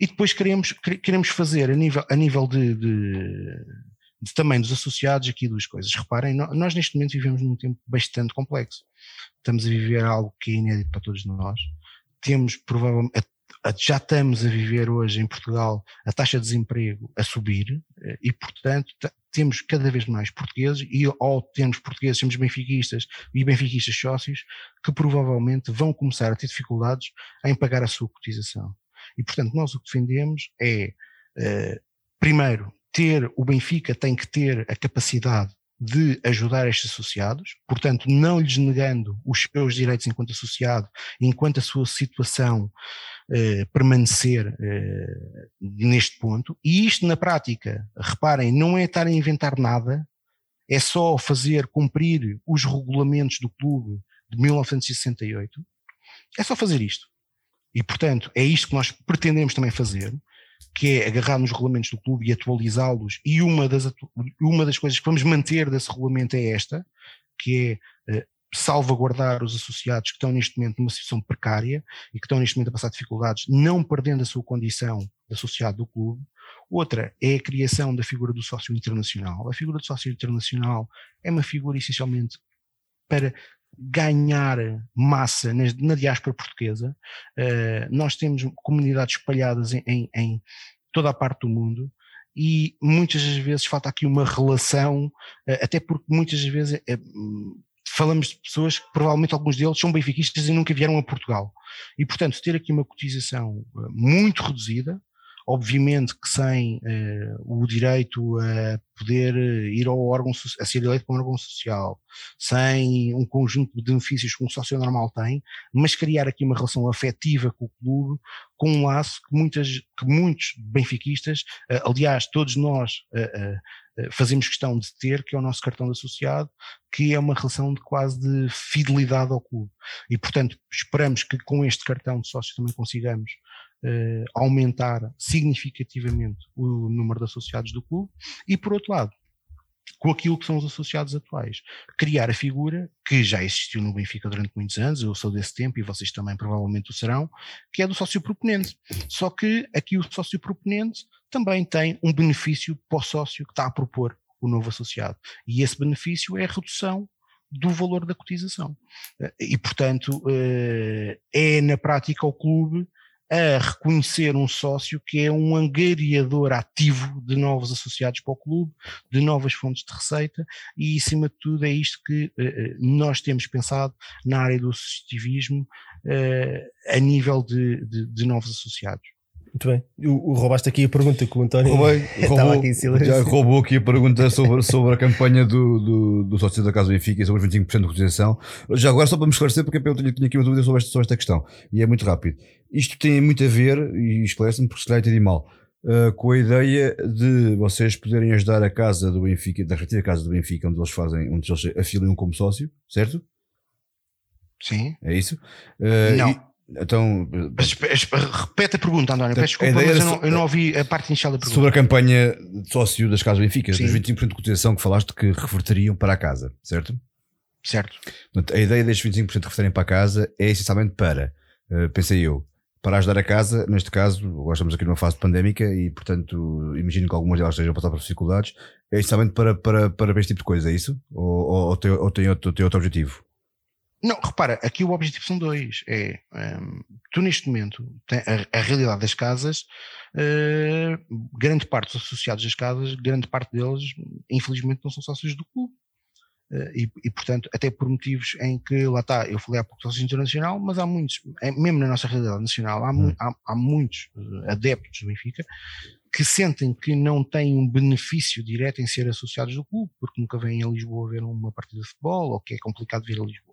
e depois queremos, queremos fazer a nível, a nível de, de, de também dos associados aqui duas coisas. Reparem, nós neste momento vivemos num tempo bastante complexo. Estamos a viver algo que é inédito para todos nós. Temos provavelmente, já estamos a viver hoje em Portugal a taxa de desemprego a subir eh, e, portanto, temos cada vez mais portugueses e ao termos portugueses, temos benfiquistas e benfiquistas sócios que provavelmente vão começar a ter dificuldades em pagar a sua cotização. E, portanto, nós o que defendemos é, uh, primeiro, ter, o Benfica tem que ter a capacidade de ajudar estes associados, portanto, não lhes negando os seus direitos enquanto associado, enquanto a sua situação eh, permanecer eh, neste ponto. E isto, na prática, reparem, não é estar a inventar nada, é só fazer cumprir os regulamentos do clube de 1968. É só fazer isto. E, portanto, é isto que nós pretendemos também fazer que é agarrar nos regulamentos do clube e atualizá-los, e uma das, uma das coisas que vamos manter desse regulamento é esta, que é uh, salvaguardar os associados que estão neste momento numa situação precária e que estão neste momento a passar dificuldades, não perdendo a sua condição de associado do clube. Outra é a criação da figura do sócio internacional. A figura do sócio internacional é uma figura essencialmente para ganhar massa na, na diáspora portuguesa. Uh, nós temos comunidades espalhadas em, em, em, toda a parte do mundo e muitas das vezes falta aqui uma relação, uh, até porque muitas das vezes é, falamos de pessoas que provavelmente alguns deles são benfiquistas e nunca vieram a Portugal. E portanto ter aqui uma cotização muito reduzida, obviamente que sem uh, o direito a poder eh, ir ao órgão, a ser eleito para um órgão social, sem um conjunto de benefícios que um sócio normal tem, mas criar aqui uma relação afetiva com o clube, com um laço que, muitas, que muitos benfiquistas, uh, aliás, todos nós uh, fazemos questão de ter, que é o nosso cartão de associado, que é uma relação de quase de fidelidade ao clube. E, portanto, esperamos que com este cartão de sócio também consigamos uh, aumentar significativamente o número de associados do clube e, por outro lado, com aquilo que são os associados atuais. Criar a figura que já existiu no Benfica durante muitos anos, eu sou desse tempo e vocês também provavelmente o serão, que é do sócio proponente. Só que aqui o sócio proponente também tem um benefício para o sócio que está a propor o novo associado. E esse benefício é a redução do valor da cotização. E, portanto, eh, é na prática o clube a reconhecer um sócio que é um angariador ativo de novos associados para o clube, de novas fontes de receita e, acima de tudo, é isto que uh, nós temos pensado na área do associativismo uh, a nível de, de, de novos associados. Muito bem. O, o, roubaste aqui a pergunta que o António Roubei, roubou, aqui já roubou aqui a pergunta sobre, sobre a campanha do, do, do sócio da Casa Benfica e sobre os 25% de cotização. Já agora, só para me esclarecer, porque eu tinha, tinha aqui uma dúvida sobre esta, sobre esta questão, e é muito rápido. Isto tem muito a ver, e esclarece-me porque se calhar entendi mal, uh, com a ideia de vocês poderem ajudar a casa do Benfica, da respectiva casa do Benfica, onde eles fazem, onde eles afiliam como sócio, certo? Sim. É isso? Uh, Não. E, então, mas, repete a pergunta, António. Peço desculpa, mas eu não, eu não, ouvi a parte inicial da pergunta. Sobre a campanha de sócio das casas Benfica, Sim. dos 25% de cotização que falaste que reverteriam para a casa, certo? Certo. Portanto, a ideia destes 25% de reverterem para a casa é essencialmente para, uh, pensei eu, para ajudar a casa, neste caso, agora estamos aqui numa fase pandémica e, portanto, imagino que algumas delas estejam a passar por dificuldades, é essencialmente para, para, para este tipo de coisa, é isso? Ou, ou, ou, tem, ou tem, outro, tem outro objetivo? Não, repara, aqui o objetivo são dois. É, um, tu neste momento, a, a, realidade das casas, uh, grande parte dos associados das casas, grande parte deles, infelizmente, não são sócios do clube. Uh, e, e, portanto, até por motivos em que, lá está, eu falei há pouco sócio internacional, mas há muitos, é, mesmo na nossa realidade nacional, há, hum. há, há muitos eh, adeptos do Benfica que sentem que não têm um benefício direto em ser associados do clube, porque nunca vêm a Lisboa ver uma partida de futebol, ou que é complicado vir a Lisboa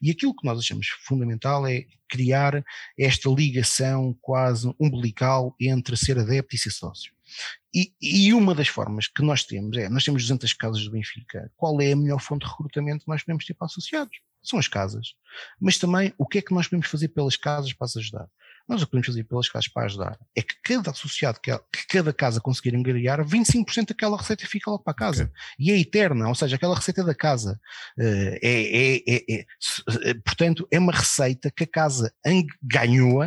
e aquilo que nós achamos fundamental é criar esta ligação quase umbilical entre ser adepto e ser sócio. E, e, uma das formas que nós temos é, nós temos 200 casas do Benfica, qual é a melhor fonte de recrutamento que nós podemos ter para associados? São as casas. Mas também, o que é que nós podemos fazer pelas casas para as ajudar? Nós o que podemos fazer pelas casas para ajudar é que cada associado, que, cada casa conseguir angariar, 25% daquela receita fica logo para a casa. Okay. E é eterna, ou seja, aquela receita da casa. Uh, é, é, é, é, portanto, é uma receita que a casa ganhou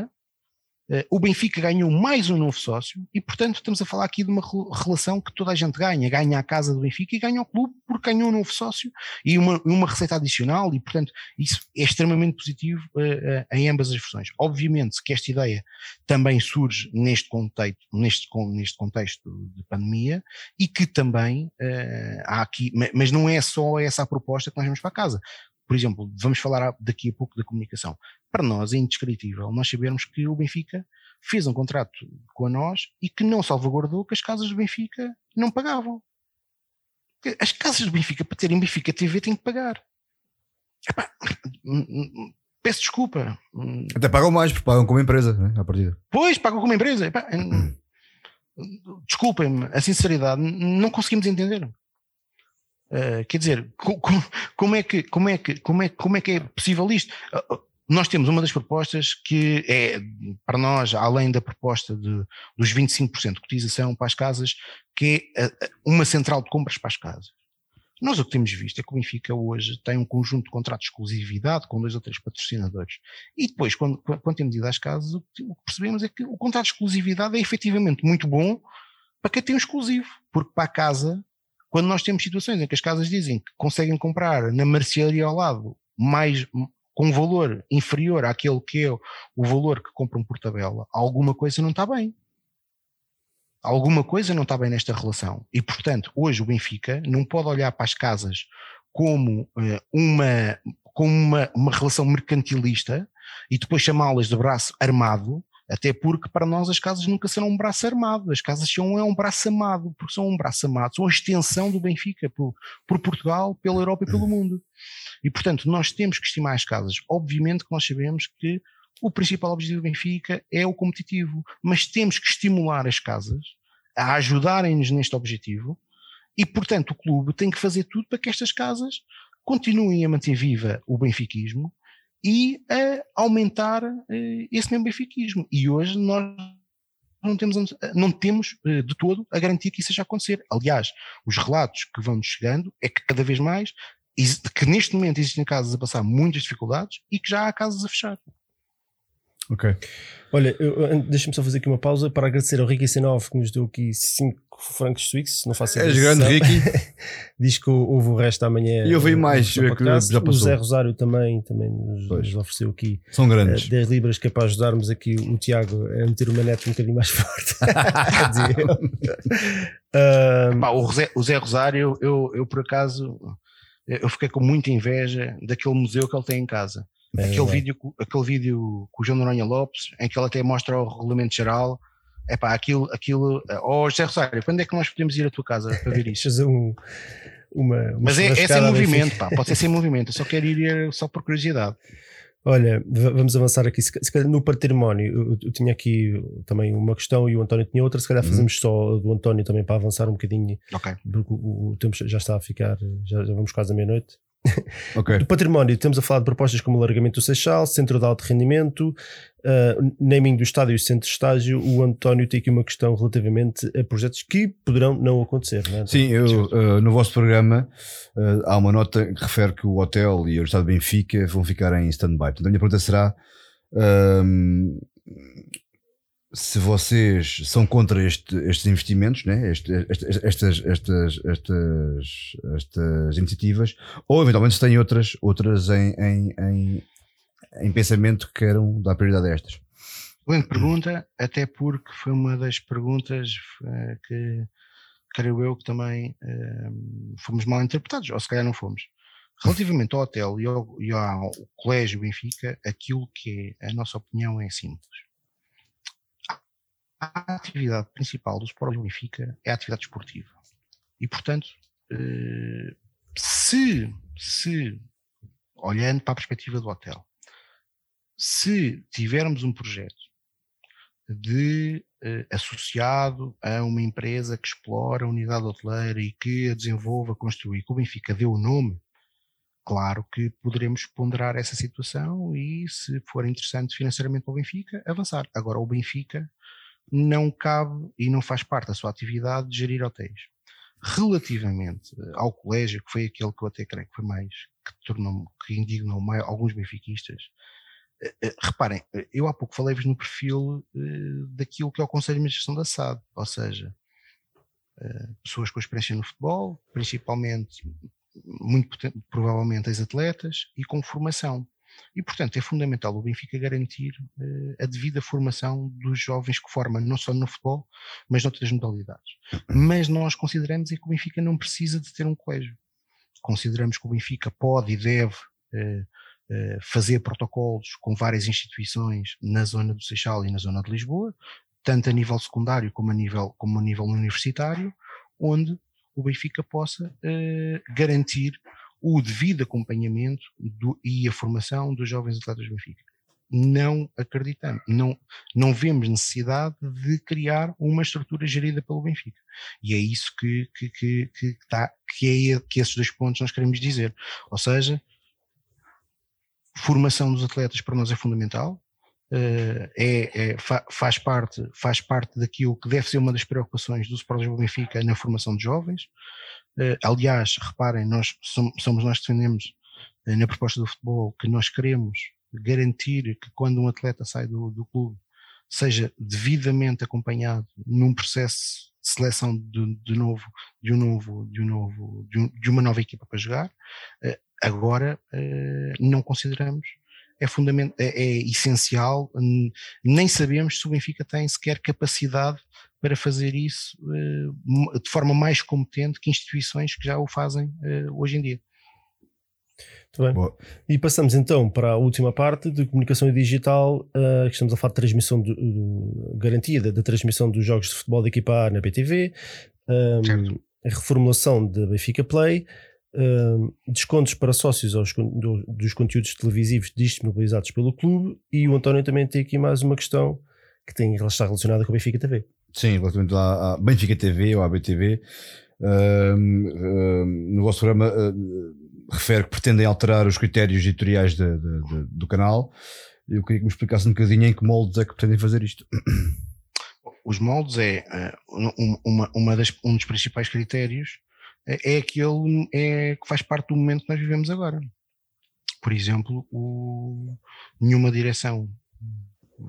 o Benfica ganhou mais um novo sócio e, portanto, estamos a falar aqui de uma relação que toda a gente ganha. Ganha a casa do Benfica e ganha o clube porque ganhou um novo sócio e uma, uma receita adicional e, portanto, isso é extremamente positivo uh, uh, em ambas as versões. Obviamente que esta ideia também surge neste contexto, neste, neste contexto de pandemia e que também há aqui, mas não é só essa a proposta que nós vamos para casa por exemplo, vamos falar daqui a pouco da comunicação. Para nós é indescritível nós sabermos que o Benfica fez um contrato com a nós e que não salvaguardou que as casas do Benfica não pagavam. As casas do Benfica, para terem Benfica TV, têm que pagar. Epá, hum, hum, hum, peço desculpa. Até pagam mais, porque pagam como empresa, né, à partida. Pois, pagam como empresa. Epá, desculpem-me, a sinceridade, não conseguimos entender. Uh, quer dizer, como, é que, como, é que, como, é, como é que é possível isto? Nós temos uma das propostas que é, para nós, além da proposta de, dos 25% de cotização para as casas, que é uma central de compras para as casas. Nós o que temos visto é que o Benfica hoje tem um conjunto de contratos de exclusividade com dois ou três patrocinadores. E depois, quando, quando temos ido às casas, o que percebemos é que o contrato de exclusividade é efetivamente muito bom para quem tem um exclusivo. Porque para a casa, quando nós temos situações em que as casas dizem que conseguem comprar na mercearia ao lado mais, com um valor inferior àquele que é o valor que compram por tabela, alguma coisa não está bem alguma coisa não está bem nesta relação. E, portanto, hoje o Benfica não pode olhar para as casas como uh, uma, como uma, uma relação mercantilista e depois chamá-las de braço armado, até porque para nós as casas nunca serão um braço armado, as casas são é um braço amado, porque são um braço amado, são a extensão do Benfica por, por Portugal, pela Europa e pelo mundo. E portanto nós temos que estimar as casas. Obviamente que nós sabemos que o principal objetivo do Benfica é o competitivo, mas temos que estimular as casas a ajudarem-nos neste objetivo. E, portanto, o clube tem que fazer tudo para que estas casas continuem a manter viva o benfiquismo e a aumentar eh, esse mesmo. E hoje nós não temos, não temos eh, de todo a garantia que isso seja acontecer. Aliás, os relatos que vão chegando é que cada vez mais, que neste momento existem casas a passar muitas dificuldades e que já há casas a fechar. Ok. Olha, deixa-me só fazer aqui uma pausa para agradecer ao Ricky C9 que nos deu aqui 5 francos suíços. Não faço És grande, Ricky. Diz que houve o resto amanhã. E eu vi mais, já passou. O Zé Rosário também, também nos, nos ofereceu aqui São grandes. Uh, 10 libras que é para ajudarmos aqui o Tiago a meter uma neta um bocadinho mais forte. um, Pá, o, Zé, o Zé Rosário, eu, eu por acaso eu fiquei com muita inveja daquele museu que ele tem em casa. É, aquele, é. vídeo, aquele vídeo com o João Noronha Lopes, em que ele até mostra o regulamento geral. É pá, aquilo, aquilo. Oh, José Rosário, quando é que nós podemos ir à tua casa para ver isso? Fazer um, uma, uma Mas é, é sem movimento, pá, pode ser sem movimento. Eu só quero ir só por curiosidade. Olha, vamos avançar aqui. Se calhar no património, eu, eu, tinha aqui também uma questão e o António tinha outra. Se calhar uhum. fazemos só do António também para avançar um bocadinho. Ok. Porque o, o tempo já está a ficar, já, já vamos quase à meia-noite. Okay. Do património, temos a falar de propostas como o alargamento do Seixal, centro de alto rendimento, uh, naming do estádio e centro de estágio. O António tem aqui uma questão relativamente a projetos que poderão não acontecer. Não é? Sim, eu, uh, no vosso programa uh, há uma nota que refere que o hotel e o estado de Benfica vão ficar em stand-by. Portanto, a minha pergunta será. Uh, se vocês são contra este, estes investimentos, né? Este, estas, estas, estas, estas, estas iniciativas, ou eventualmente se têm outras, outras em, em, em, em pensamento que queiram dar prioridade a estas. Excelente pergunta, até porque foi uma das perguntas uh, que creio eu que também uh, fomos mal interpretados, ou se calhar não fomos. Relativamente ao hotel e ao, e ao Colégio Benfica, aquilo que é a nossa opinião é simples a atividade principal do Sport Benfica é a atividade esportiva. E, portanto, eh, se, se, olhando para a perspectiva do hotel, se tivermos um projeto de eh, associado a uma empresa que explora a unidade hoteleira e que a desenvolva, construir, que o Benfica deu o nome, claro que poderemos ponderar essa situação e, se for interessante financeiramente para o Benfica, avançar. Agora, o Benfica não cabe e não faz parte da sua atividade de gerir hotéis. Relativamente eh, ao colégio, que foi aquele que eu até creio que foi mais, que tornou que indignou mais, alguns benfiquistas, eh, eh, reparem, eu há pouco falei-vos no perfil daquilo que é o Conselho de Administração da SAD, ou seja, pessoas com experiência no futebol, principalmente, muito provavelmente ex-atletas e com formação. E, portanto, é fundamental o Benfica garantir uh, a devida formação dos jovens que formam, não só no futebol, mas noutras modalidades. Mas nós consideramos é que o Benfica não precisa de ter um colégio. Consideramos que o Benfica pode e deve uh, uh, fazer protocolos com várias instituições na zona do Seixal e na zona de Lisboa, tanto a nível secundário como a nível, como a nível universitário, onde o Benfica possa garantir o devido acompanhamento do, e a formação dos jovens atletas do Benfica. Não acreditamos, não, não vemos necessidade de criar uma estrutura gerida pelo Benfica. E é isso que, que, que, que, tá, que, é, que esses dois pontos nós queremos dizer. Ou seja, formação dos atletas para nós é fundamental, Uh, é, é, faz, parte, faz parte daquilo que deve ser uma das preocupações do Sport Lisboa Benfica na formação de jovens. Uh, aliás, reparem, nós somos, nós que defendemos uh, na proposta do futebol que nós queremos garantir que quando um atleta sai do, do clube seja devidamente acompanhado num processo de seleção de, de novo, de um novo, de um novo, de, um, de uma nova equipa para jogar. agora não consideramos é, fundamental, é, é essencial, nem sabemos se o Benfica tem sequer capacidade para fazer isso uh, de forma mais competente que instituições que já o fazem uh, hoje em dia. Muito bem. Boa. E passamos então para a última parte de comunicação digital, uh, que estamos a falar de transmissão, de, de garantia da, transmissão dos jogos de futebol da equipa A na BTV, um, a reformulação da Benfica Play, Uh, descontos para sócios aos, do, dos conteúdos televisivos disponibilizados pelo clube e o António também tem aqui mais uma questão que tem, está relacionada com a Benfica TV. Sim, relativamente à, Benfica TV ou à BTV. Uh, uh, no vosso programa refere que pretendem alterar os critérios editoriais de, de, de, do canal. Eu queria que me explicasse um bocadinho em que moldes é que pretendem fazer isto. Os moldes é uma, uma das, um dos principais critérios é aquele é, que faz parte do momento que nós vivemos agora. Por exemplo, o, nenhuma direção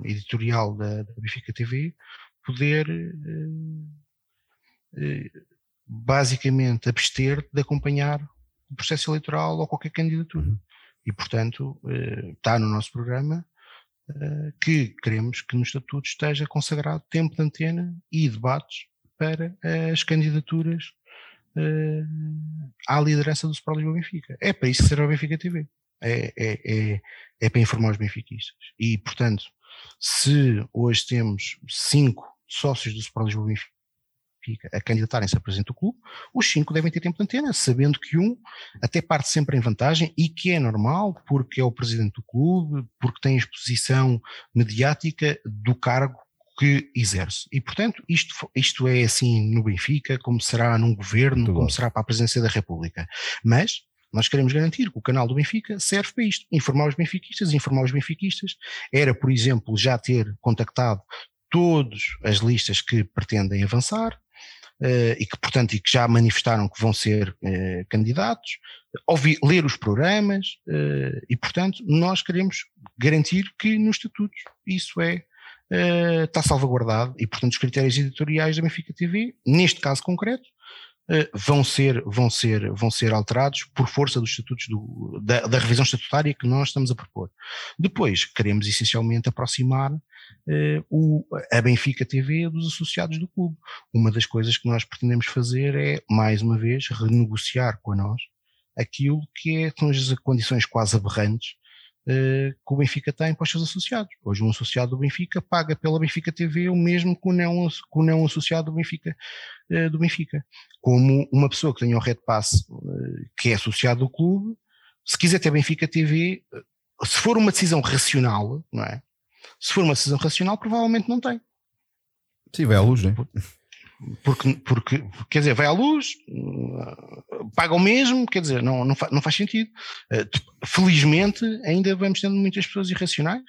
editorial da, da Benfica TV poder eh, eh, basicamente abster de acompanhar o processo eleitoral ou qualquer candidatura. Uhum. E, portanto, eh, está no nosso programa que queremos que no Estatuto esteja consagrado tempo de antena e debates para as candidaturas à liderança do Sport Lisboa Benfica. É para isso que serve a Benfica TV. É, é, é, é para informar os benfiquistas. E, portanto, se hoje temos cinco sócios do Sport Lisboa Benfica a candidatarem-se a presidente do clube, os cinco devem ter tempo de antena, sabendo que um até parte sempre em vantagem e que é normal, porque é o presidente do clube, porque tem exposição mediática do cargo que exerce. E, portanto, isto, isto é assim no Benfica, como será num governo, Muito como bom. será para a presidência da República. Mas nós queremos garantir que o canal do Benfica serve para isto, informar os benfiquistas, informar os benfiquistas. Era, por exemplo, já ter contactado todas as listas que pretendem avançar, Uh, e que, portanto, e que já manifestaram que vão ser uh, candidatos, ouvir, ler os programas, uh, e, portanto, nós queremos garantir que nos estatutos isso é está salvaguardado. E, portanto, os critérios editoriais da Benfica TV, neste caso concreto, vão, ser, vão, ser, vão ser alterados por força dos estatutos do, da, da, revisão estatutária que nós estamos a propor. Depois, queremos essencialmente aproximar uh, o, a Benfica TV dos associados do clube. Uma das coisas que nós pretendemos fazer é, mais uma vez, renegociar com a nós aquilo que é, são as condições quase aberrantes que o Benfica tem para os seus associados. Hoje um associado do Benfica paga pela Benfica TV o mesmo que o não, que o não associado do Benfica, uh, do Benfica. Como uma pessoa que tem o Red Pass, uh, que é associado do clube, se quiser ter Benfica TV, se for uma decisão racional, não é? Se for uma decisão racional, provavelmente não tem. Sim, vai à luz, não é? Porque, porque, quer dizer, vai à luz, paga o mesmo, quer dizer, não, não, faz, não faz sentido. Eh, felizmente, ainda vamos tendo muitas pessoas irracionais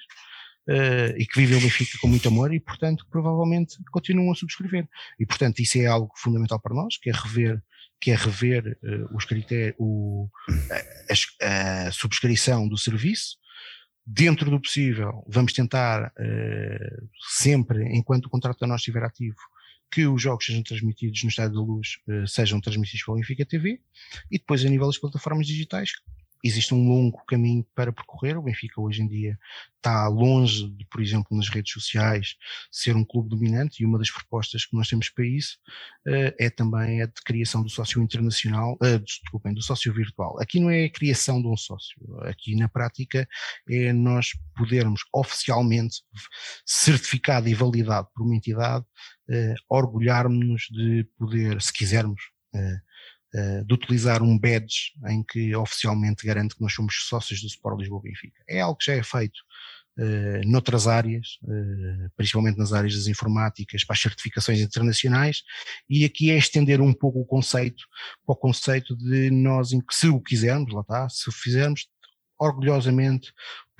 uh, e que vivem o Benfica com muito amor e, portanto, provavelmente continuam a subscrever. E, portanto, isso é algo fundamental para nós, que é rever que é rever uh, os critérios, o, a, a, subscrição do serviço, dentro do possível, vamos tentar sempre, enquanto o contrato da nós estiver ativo, que os jogos sejam transmitidos no Estádio da Luz uh, sejam transmitidos pela Benfica TV e depois a nível das plataformas digitais existe um longo caminho para percorrer. O Benfica hoje em dia está longe de, por exemplo, nas redes sociais, ser um clube dominante e uma das propostas que nós temos para isso uh, é também a de criação do sócio internacional, uh, desculpem, do sócio virtual. Aqui não é a criação de um sócio, aqui na prática é nós podermos oficialmente, certificado e validado por uma entidade, uh, orgulharmos-nos de poder, se quisermos, uh, de utilizar um badge em que oficialmente garante que nós somos sócios do Sport Lisboa Benfica. É algo que já é feito noutras áreas, principalmente nas áreas das informáticas, para as certificações internacionais, e aqui é estender um pouco o conceito para o conceito de nós, se o quisermos, lá está, se o fizermos, orgulhosamente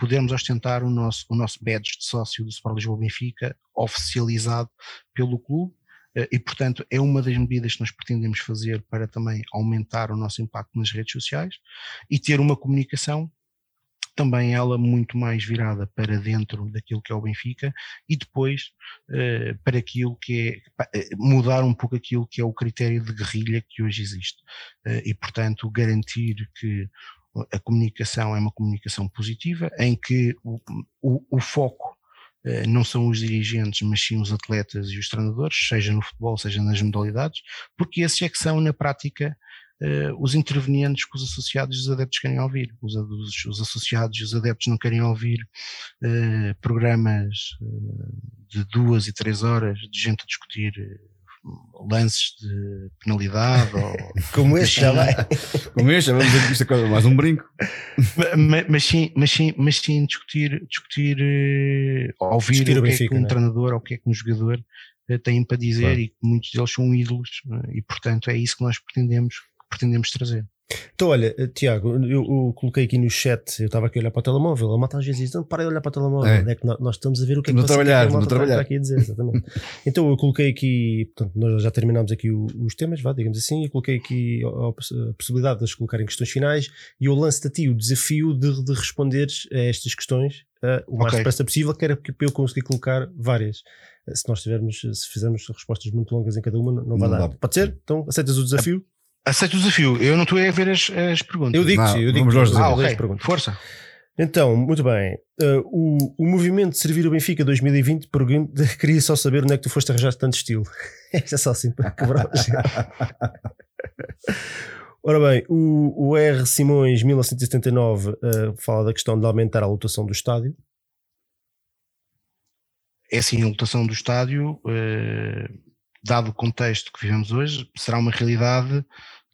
podermos ostentar o nosso, o nosso badge de sócio do Sport Lisboa Benfica oficializado pelo clube eh, e, portanto, é uma das medidas que nós pretendemos fazer para também aumentar o nosso impacto nas redes sociais e ter uma comunicação também ela muito mais virada para dentro daquilo que é o Benfica e depois uh, para aquilo que é eh, mudar um pouco aquilo que é o critério de guerrilha que hoje existe. E portanto garantir que a comunicação é uma comunicação positiva em que o, o, o foco eh, não são os dirigentes, mas sim os atletas e os treinadores, seja no futebol, seja nas modalidades, porque esses é que são, na prática, uh, os intervenientes que os associados e os adeptos querem ouvir. Os, os, os associados e os adeptos não querem ouvir uh, programas de duas e três horas de gente a discutir lances de penalidade ou como este já vai como este vamos ver isto é mais um brinco mas, mas, sim mas sim mas sim discutir discutir uh, ouvir discutir o que Benfica, é que um é? treinador ou o que é que um jogador uh, tem para dizer claro. e que muitos deles são ídolos uh, e portanto é isso que nós pretendemos pretendemos trazer então, olha, eh, Tiago, eu, eu, coloquei aqui no chat, eu estava aqui a olhar para o telemóvel, a malta às vezes diz, não, para de olhar para o telemóvel, é, é que nós, estamos a ver o que é que trabalhar, que a trabalhar. está aqui a dizer, exatamente. então eu coloquei aqui, portanto, nós já terminámos aqui os temas, vá, digamos assim, e coloquei aqui a, possibilidade de as colocarem questões finais e eu lanço-te a ti o desafio de, de responderes a estas questões uh, o mais okay. depressa possível, que era para eu conseguir colocar várias. Uh, se nós tivermos, se fizermos respostas muito longas em cada uma, não, não vai dar. Dá. Pode ser? Então aceitas o desafio? Aceito o desafio. Eu não estou a ver as, as perguntas. Eu digo, eu digo. Vamos ah, okay. perguntas. Força. Então, muito bem. Uh, o, o movimento de servir o Benfica 2020 pergunta, queria só saber onde é que tu foste arranjar tanto estilo. é só assim para quebrar Ora bem, o, o R. Simões, 1979, uh, fala da questão de aumentar a lotação do estádio. É assim, a lotação do estádio. Uh dado o contexto que vivemos hoje, será uma realidade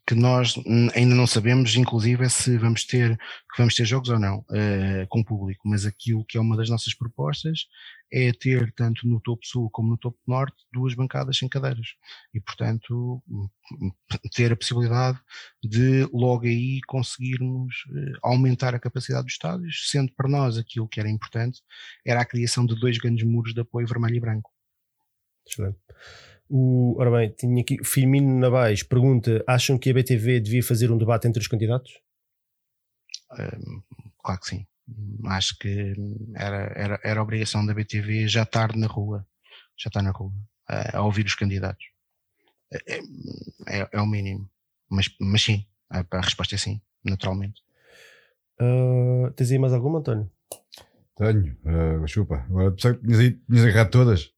que nós ainda não sabemos, inclusive, se vamos ter, vamos ter jogos ou não uh, com o público, mas aquilo que é uma das nossas propostas é ter, tanto no topo sul como no topo norte, duas bancadas sem cadeiras. E, portanto, ter a possibilidade de logo aí conseguirmos uh, aumentar a capacidade dos estádios, sendo para nós aquilo que era importante era a criação de dois grandes muros de apoio vermelho e branco. Excelente. O, ora bem, tinha aqui o Firmino Navais pergunta: acham que a BTV devia fazer um debate entre os candidatos? Um, claro que sim. Acho que era, era, era obrigação da BTV já estar na rua, já está na rua, a, a ouvir os candidatos. É, é, é, é, o mínimo. Mas, mas sim, a, a resposta é sim, naturalmente. Uh, tens aí mais alguma, António? Tenho, uh, chupa. Agora tinhas agarrado todas.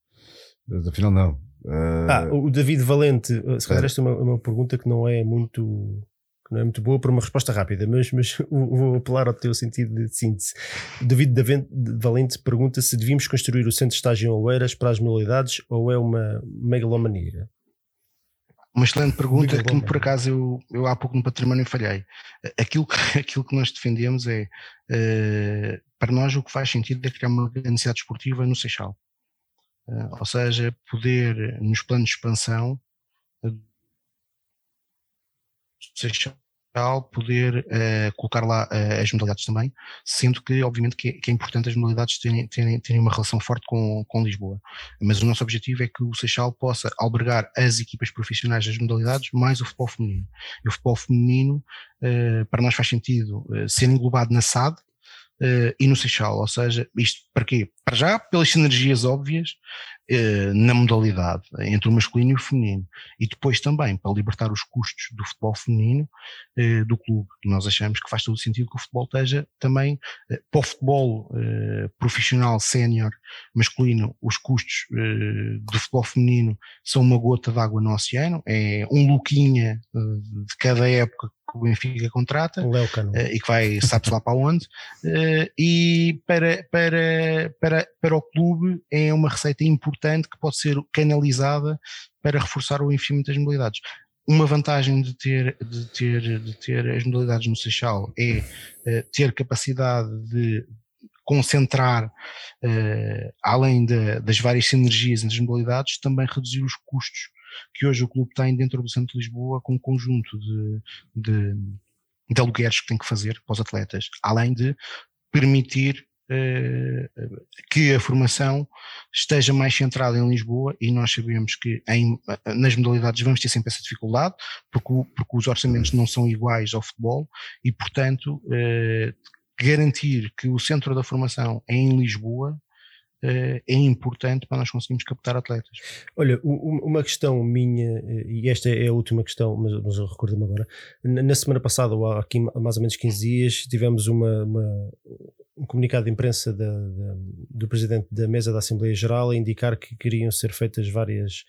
Afinal, não. Uh... Ah, o David Valente, se calhar esta é uma, uma, pergunta que não é muito que não é muito boa para uma resposta rápida, mas, mas vou apelar ao teu sentido de síntese. O David Valente pergunta se devíamos construir o centro de estágio em Oeiras para as modalidades ou é uma megalomania? Uma excelente pergunta que por acaso eu, eu há pouco no património falhei. Aquilo que, aquilo que nós defendemos é, uh, para nós o que faz sentido é criar uma necessidade esportiva no Seixal. Eh, ou seja, poder, nos planos de expansão, poder uh, colocar lá uh, as modalidades também, sendo que, obviamente, que é, que é importante as modalidades terem, terem, terem, uma relação forte com, com Lisboa. Mas o nosso objetivo é que o Seixal possa albergar as equipas profissionais das modalidades mais o futebol feminino. E o futebol feminino, uh, para nós faz sentido ser englobado na SAD, uh, e no Seixal. Ou seja, isto para quê? Para já, pelas sinergias óbvias uh, na modalidade entre o masculino e o feminino. E depois também para libertar os custos do futebol feminino uh, do clube. Nós achamos que faz todo o sentido que o futebol esteja também para o futebol profissional sénior masculino, os custos do futebol feminino são uma gota d'água no oceano, é um Luquinha de cada época o Benfica contrata uh, e que vai, sabe-se lá para onde, uh, e para, para, para, para o clube é uma receita importante que pode ser canalizada para reforçar o investimento das modalidades. uma vantagem de ter, de ter, de ter as modalidades no Seixal é uh, ter capacidade de concentrar, além de, das várias sinergias entre as modalidades, também reduzir os custos que hoje o clube tem dentro do centro de Lisboa com um conjunto de, de, de alugueres que tem que fazer para os atletas, além de permitir eh, que a formação esteja mais centrada em Lisboa e nós sabemos que em, nas modalidades vamos ter sempre essa dificuldade porque, porque os orçamentos não são iguais ao futebol e portanto eh, garantir que o centro da formação é em Lisboa é importante para nós conseguirmos captar atletas. Olha, uma questão minha, e esta é a última questão, mas, mas eu recordo-me agora. Na semana passada, ou há aqui mais ou menos 15 dias, tivemos uma, uma um comunicado de imprensa da, da, do presidente da mesa da Assembleia Geral a indicar que queriam ser feitas várias,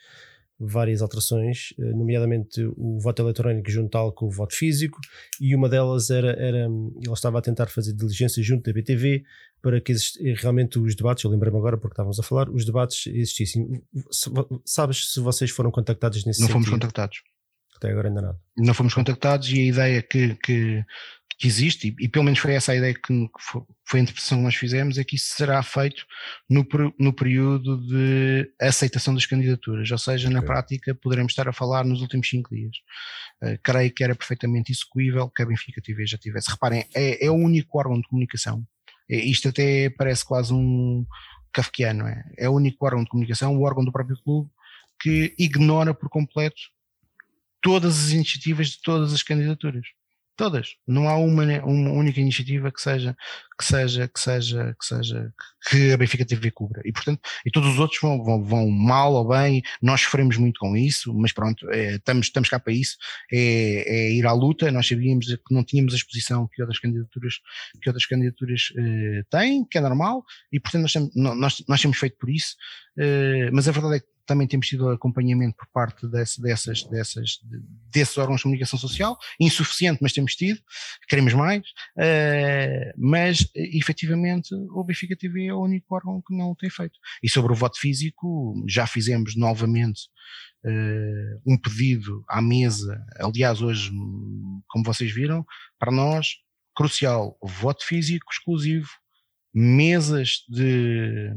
várias alterações, eh, nomeadamente o voto eletrónico junto com o voto físico, e uma delas era, era ele estava a tentar fazer diligência junto da BTV para que realmente os debates, eu lembrei-me agora porque estávamos a falar, os debates existissem. Sabes se vocês foram contactados nesse Não sentido? fomos contactados. Até agora ainda nada. Não fomos contactados e a ideia que, que que existe, e, e, pelo menos foi essa a ideia que, foi, a interpretação que nós fizemos, é que isso será feito no, no período de aceitação das candidaturas, ou seja, okay. na prática poderemos estar a falar nos últimos cinco dias. Uh, creio que era perfeitamente execuível que a Benfica TV já tivesse. Reparem, é, é o único órgão de comunicação. É, isto até parece quase um kafkiano, é? é o único órgão de comunicação, o órgão do próprio clube, que ignora por completo todas as iniciativas de todas as candidaturas. Todas. Não há uma, uma única iniciativa que seja, que seja, que seja, que seja, que a Benfica TV cubra. E portanto, e todos os outros vão, vão, vão mal ou bem, nós sofremos muito com isso, mas pronto, é, estamos, estamos cá para isso, é, é, ir à luta, nós sabíamos que não tínhamos a exposição que outras candidaturas, que outras candidaturas eh, têm, que é normal, e portanto nós, nós, nós temos feito por isso, eh, mas a verdade é que também temos tido acompanhamento por parte desse, dessas, dessas, desses órgãos de comunicação social, insuficiente, mas temos tido, queremos mais, uh, mas efetivamente o Benfica TV é o único órgão que não tem feito. E sobre o voto físico, já fizemos novamente uh, um pedido à mesa, aliás, hoje, como vocês viram, para nós, crucial, voto físico exclusivo, mesas de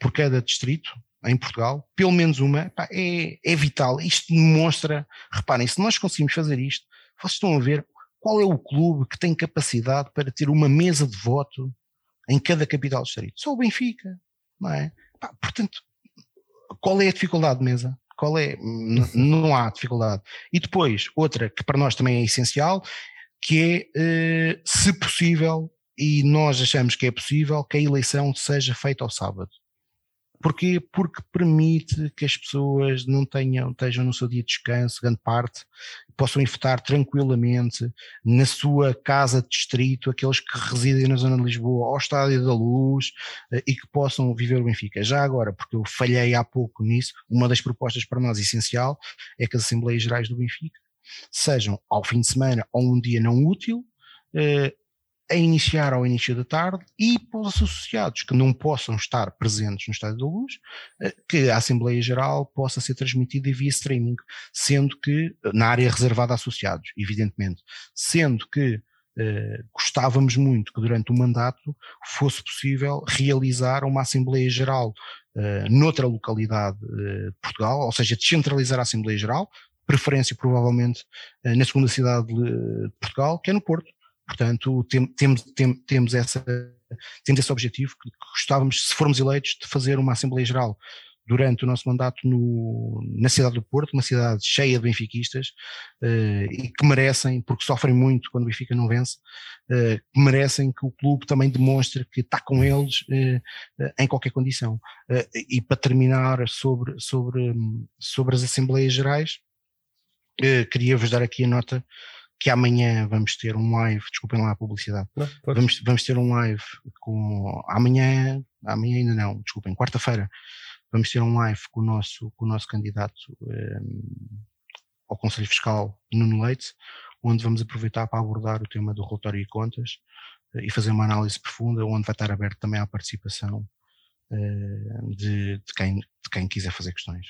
por cada distrito, em Portugal, pelo menos uma, pá, é, é vital. Isto demonstra, reparem, se nós conseguimos fazer isto, vocês estão a ver qual é o clube que tem capacidade para ter uma mesa de voto em cada capital distrito? Só o Benfica, não é? Pá, portanto, qual é a dificuldade de mesa? Qual é? não há dificuldade. E depois, outra que para nós também é essencial, que é, eh, se possível, e nós achamos que é possível, que a eleição seja feita ao sábado. Porquê? Porque permite que as pessoas não tenham, estejam no seu dia de descanso, grande parte, possam infectar tranquilamente na sua casa de distrito, aqueles que residem na zona de Lisboa, ao Estádio da Luz eh, e que possam viver o Benfica. Já agora, porque eu falhei há pouco nisso, uma das propostas para nós essencial é que as Assembleias Gerais do Benfica sejam ao fim de semana ou um dia não útil, eh, a iniciar ao início da tarde e para os associados que não possam estar presentes no Estádio da Luz, eh, que a Assembleia Geral possa ser transmitida via streaming, sendo que, na área reservada a associados, evidentemente, sendo que eh, gostávamos muito que durante o mandato fosse possível realizar uma Assembleia Geral eh, noutra localidade eh, de Portugal, ou seja, descentralizar a Assembleia Geral, preferência provavelmente eh, na segunda cidade de Portugal, que é no Porto Portanto, tem, temos, tem, temos, essa, temos esse objetivo que gostávamos, se formos eleitos, de fazer uma Assembleia Geral durante o nosso mandato no, na cidade do Porto, uma cidade cheia de benfiquistas uh, e que merecem, porque sofrem muito quando o Benfica não vence, uh, merecem que o clube também demonstre que está com eles uh, em qualquer condição. e para terminar sobre, sobre, sobre as Assembleias Gerais, queria-vos dar aqui a nota que amanhã vamos ter um live, desculpem lá a publicidade, não, vamos, vamos ter um live com, amanhã, amanhã ainda não, desculpem, quarta-feira, vamos ter um live com o nosso, com o nosso candidato um, ehm, ao Conselho Fiscal, Nuno Leite, onde vamos aproveitar para abordar o tema do relatório e contas uh, e fazer uma análise profunda, onde vai estar aberto também à participação uh, de, de, quem, de quem quiser fazer questões.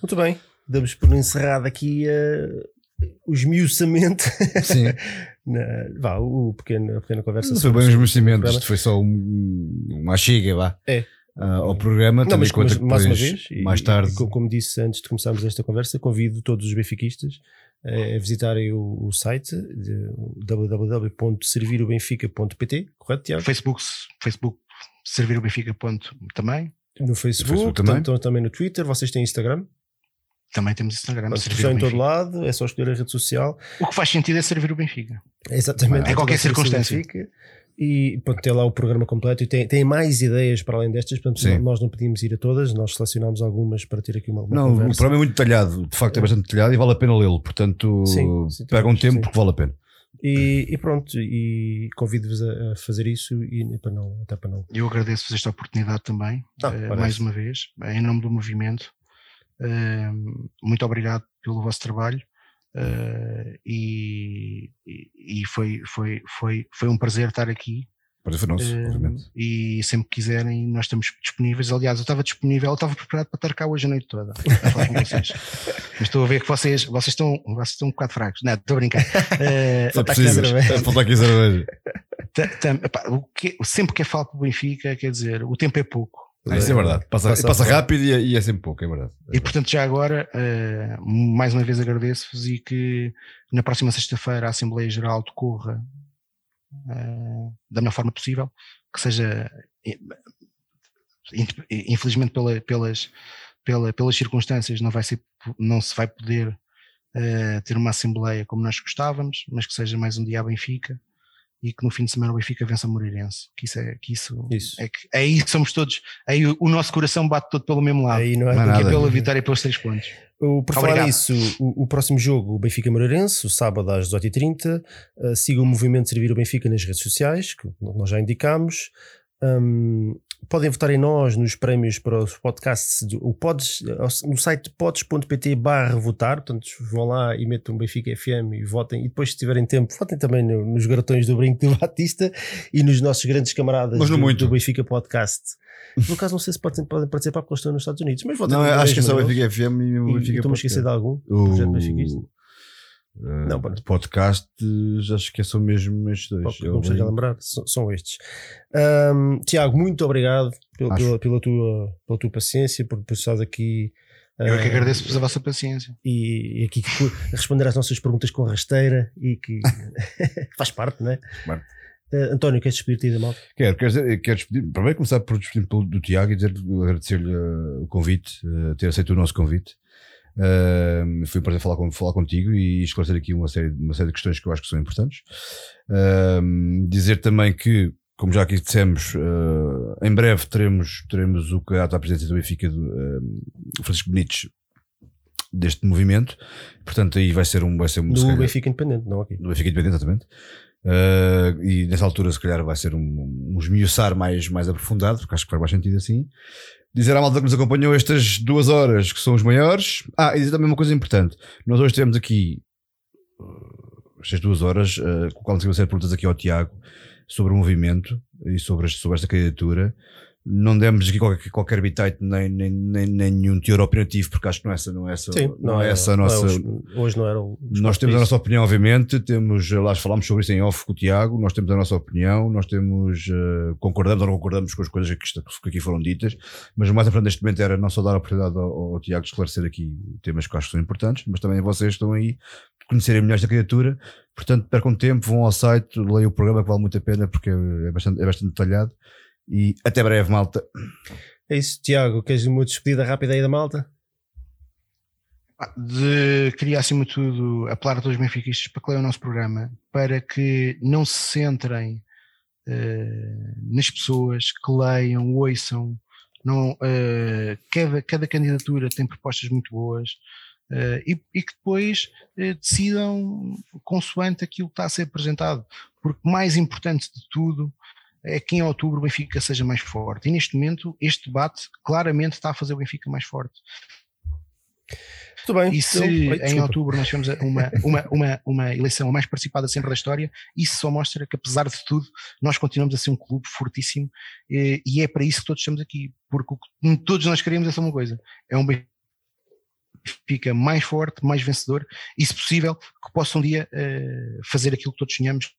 Muito bem. damos por encerrado aqui uh, o esmiuçamento. Sim. Na, vá, o pequeno, a pequena conversa. Não foi bem os esmiuçamentos, isto foi só um, uma chega, vá. É. Uh, ao programa, não, mas, mas mais uma vez, mais tarde. E, como disse antes de começarmos esta conversa, convido todos os benfiquistas a visitarem o, o site www.servirobenfica.pt, correto, Tiago? Facebook, Facebook servirobenfica. também. No Facebook, Facebook também. Estão, também no Twitter, vocês têm Instagram? Também temos Instagram. Estão em todo lado, é só escolher a rede social. O que faz sentido é servir o Benfica. É exatamente. Em qualquer circunstância. E pronto, tem lá o programa completo e tem, tem mais ideias para além destas. Portanto, Sim. nós não podíamos ir a todas, nós selecionámos algumas para ter aqui uma, uma Não, conversa. o programa é muito detalhado, de facto é, é bastante detalhado e vale a pena lê-lo. Portanto, sim, sim, pega um tempo sim. porque vale a pena. E, e, pronto, e convido-vos a, fazer isso e para não, até para não. Eu agradeço-vos esta oportunidade também, ah, uh, mais uma vez, em nome do movimento. Muito obrigado pelo vosso trabalho. Uh, e, e, foi, foi, foi, foi um prazer estar aqui. Prazer foi nosso, obviamente. E sempre que quiserem, nós estamos disponíveis. Aliás, eu estava disponível, eu estava preparado para estar cá hoje a noite toda a falar com vocês. Mas estou a ver que vocês, vocês, estão, vocês estão um bocado fracos. Não, estou a brincar. Uh, Só precisas, falta aqui cerveja. Sempre que é falta do Benfica, quer dizer, o tempo é pouco. É, isso é verdade. Passa, passa, passa rápido e é, e é, sempre pouco, é verdade. É e portanto, já agora, uh, mais uma vez agradeço-vos e que na próxima sexta-feira a Assembleia Geral decorra uh, da melhor forma possível, que seja, infelizmente pela, pelas, pela, pelas circunstâncias, não, vai ser, não se vai poder uh, ter uma Assembleia como nós gostávamos, mas que seja mais um dia a Benfica e que no fim de semana o Benfica vença o Moreirense. Que isso é que isso, isso. é que aí somos todos, aí o, o, nosso coração bate todo pelo mesmo lado. Aí não é, não é pela vitória e pelos três pontos. O, por falar nisso, o, o, próximo jogo, o Benfica Moreirense, o sábado às 18h30. Uh, eh, siga o movimento Servir o Benfica nas redes sociais, que nós já indicamos. Um, podem votar em nós nos prémios para os podcasts do, o pods, no site pods.pt barra votar, portanto vão lá e metam Benfica FM e votem. E depois se tiverem tempo votem também no, nos garotões do Brinco do Batista e nos nossos grandes camaradas do, do, Benfica Podcast. No caso não sei se podem, podem participar porque eles estão nos Estados Unidos mas votem não, acho que é só o Benfica FM e o Benfica Estou-me a esquecer de algum o projeto Benfiquista Uh, não, de podcast já esqueçam mesmo estes dois. Vamos já lembrar, são, são estes. Um, Tiago, muito obrigado pela, pela, pela, tua, pela tua paciência, por, por estares aqui. Eu é que agradeço-vos a vossa paciência. E, e aqui responder às nossas perguntas com rasteira e que faz parte, não é? Faz Uh, António, queres despedir-te da malta? Quero, quero, dizer, quero despedir. Primeiro começar por despedir do Tiago e dizer, agradecer-lhe uh, o convite, uh, ter aceito o nosso convite. Uh, foi um prazer falar, com, falar contigo e esclarecer aqui uma série, uma série de questões que eu acho que são importantes. Uh, dizer também que, como já aqui dissemos, uh, em breve teremos, teremos o candidato à presidência do Benfica, do, Francisco Benites, deste movimento. Portanto, aí vai ser um. Vai ser um do Benfica Independente, não aqui. Do Benfica Independente, exatamente. Uh, e nessa altura, se calhar, vai ser um, um esmiuçar mais, mais aprofundado, porque acho que faz mais sentido assim dizer à malta que nos acompanhou estas duas horas que são os maiores. Ah, e dizer também uma coisa importante. Nós hoje temos aqui uh, estas duas horas, uh, com uma série de perguntas aqui ao Tiago sobre o movimento e sobre, sobre esta candidatura não demos aqui qualquer, qualquer bitite nem, nem, nem, nem nenhum teor opinativo, porque acho que não é essa, não é essa, Sim, não, não é, é essa a nossa. É, hoje não era o. Nós temos a nossa opinião, obviamente, temos, lá falámos sobre isso em off com o Tiago, nós temos a nossa opinião, nós temos, uh, concordamos ou não concordamos com as coisas que, que, aqui foram ditas, mas o mais importante neste momento era não só dar a oportunidade ao, ao Tiago de esclarecer aqui temas que acho que são importantes, mas também vocês estão aí conhecerem melhor esta criatura, portanto percam tempo, vão ao site, leiam o programa que vale muito a pena porque é bastante, é bastante detalhado e até breve, malta. É isso, Tiago. Queres uma despedida rápida aí da malta? De, queria, acima de tudo, apelar a todos os benfiquistas para que leiam o nosso programa, para que não se centrem uh, nas pessoas, que leiam, ouçam. Não, uh, cada, cada candidatura tem propostas muito boas uh, e, e, que depois decidam consoante aquilo que está a ser apresentado. Porque mais importante de tudo é que em outubro o Benfica seja mais forte. E neste momento, este debate claramente está a fazer o Benfica mais forte. Muito bem. E se então, em outubro nós tivermos uma, uma, uma, uma eleição mais participada sempre da história, isso só mostra que, apesar de tudo, nós continuamos a ser um clube fortíssimo e, e é para isso que todos estamos aqui. Porque todos nós queremos é só uma coisa: é um Benfica mais forte, mais vencedor e, se possível, que possa um dia uh, fazer aquilo que todos sonhamos, que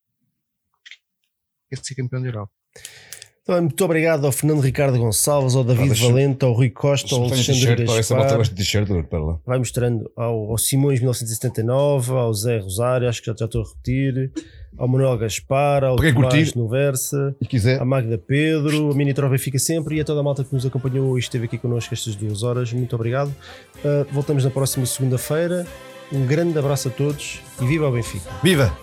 é ser campeão da Europa. Então, muito obrigado ao Fernando Ricardo Gonçalves, ao David ah, Valente, ao Rui Costa, ao Alexandre Gaspar. Vai mostrando ao, ao Simões 1979, ao Zé Rosário, acho que já, já estou a repetir, ao Manuel Gaspar, ao Tomás Noversa, à Magda Pedro, a Mini Trova fica sempre e a toda a malta que nos acompanhou e esteve aqui connosco estas duas horas. Muito obrigado. Uh, voltamos na próxima segunda-feira. Um grande abraço a todos e viva o Benfica. Viva!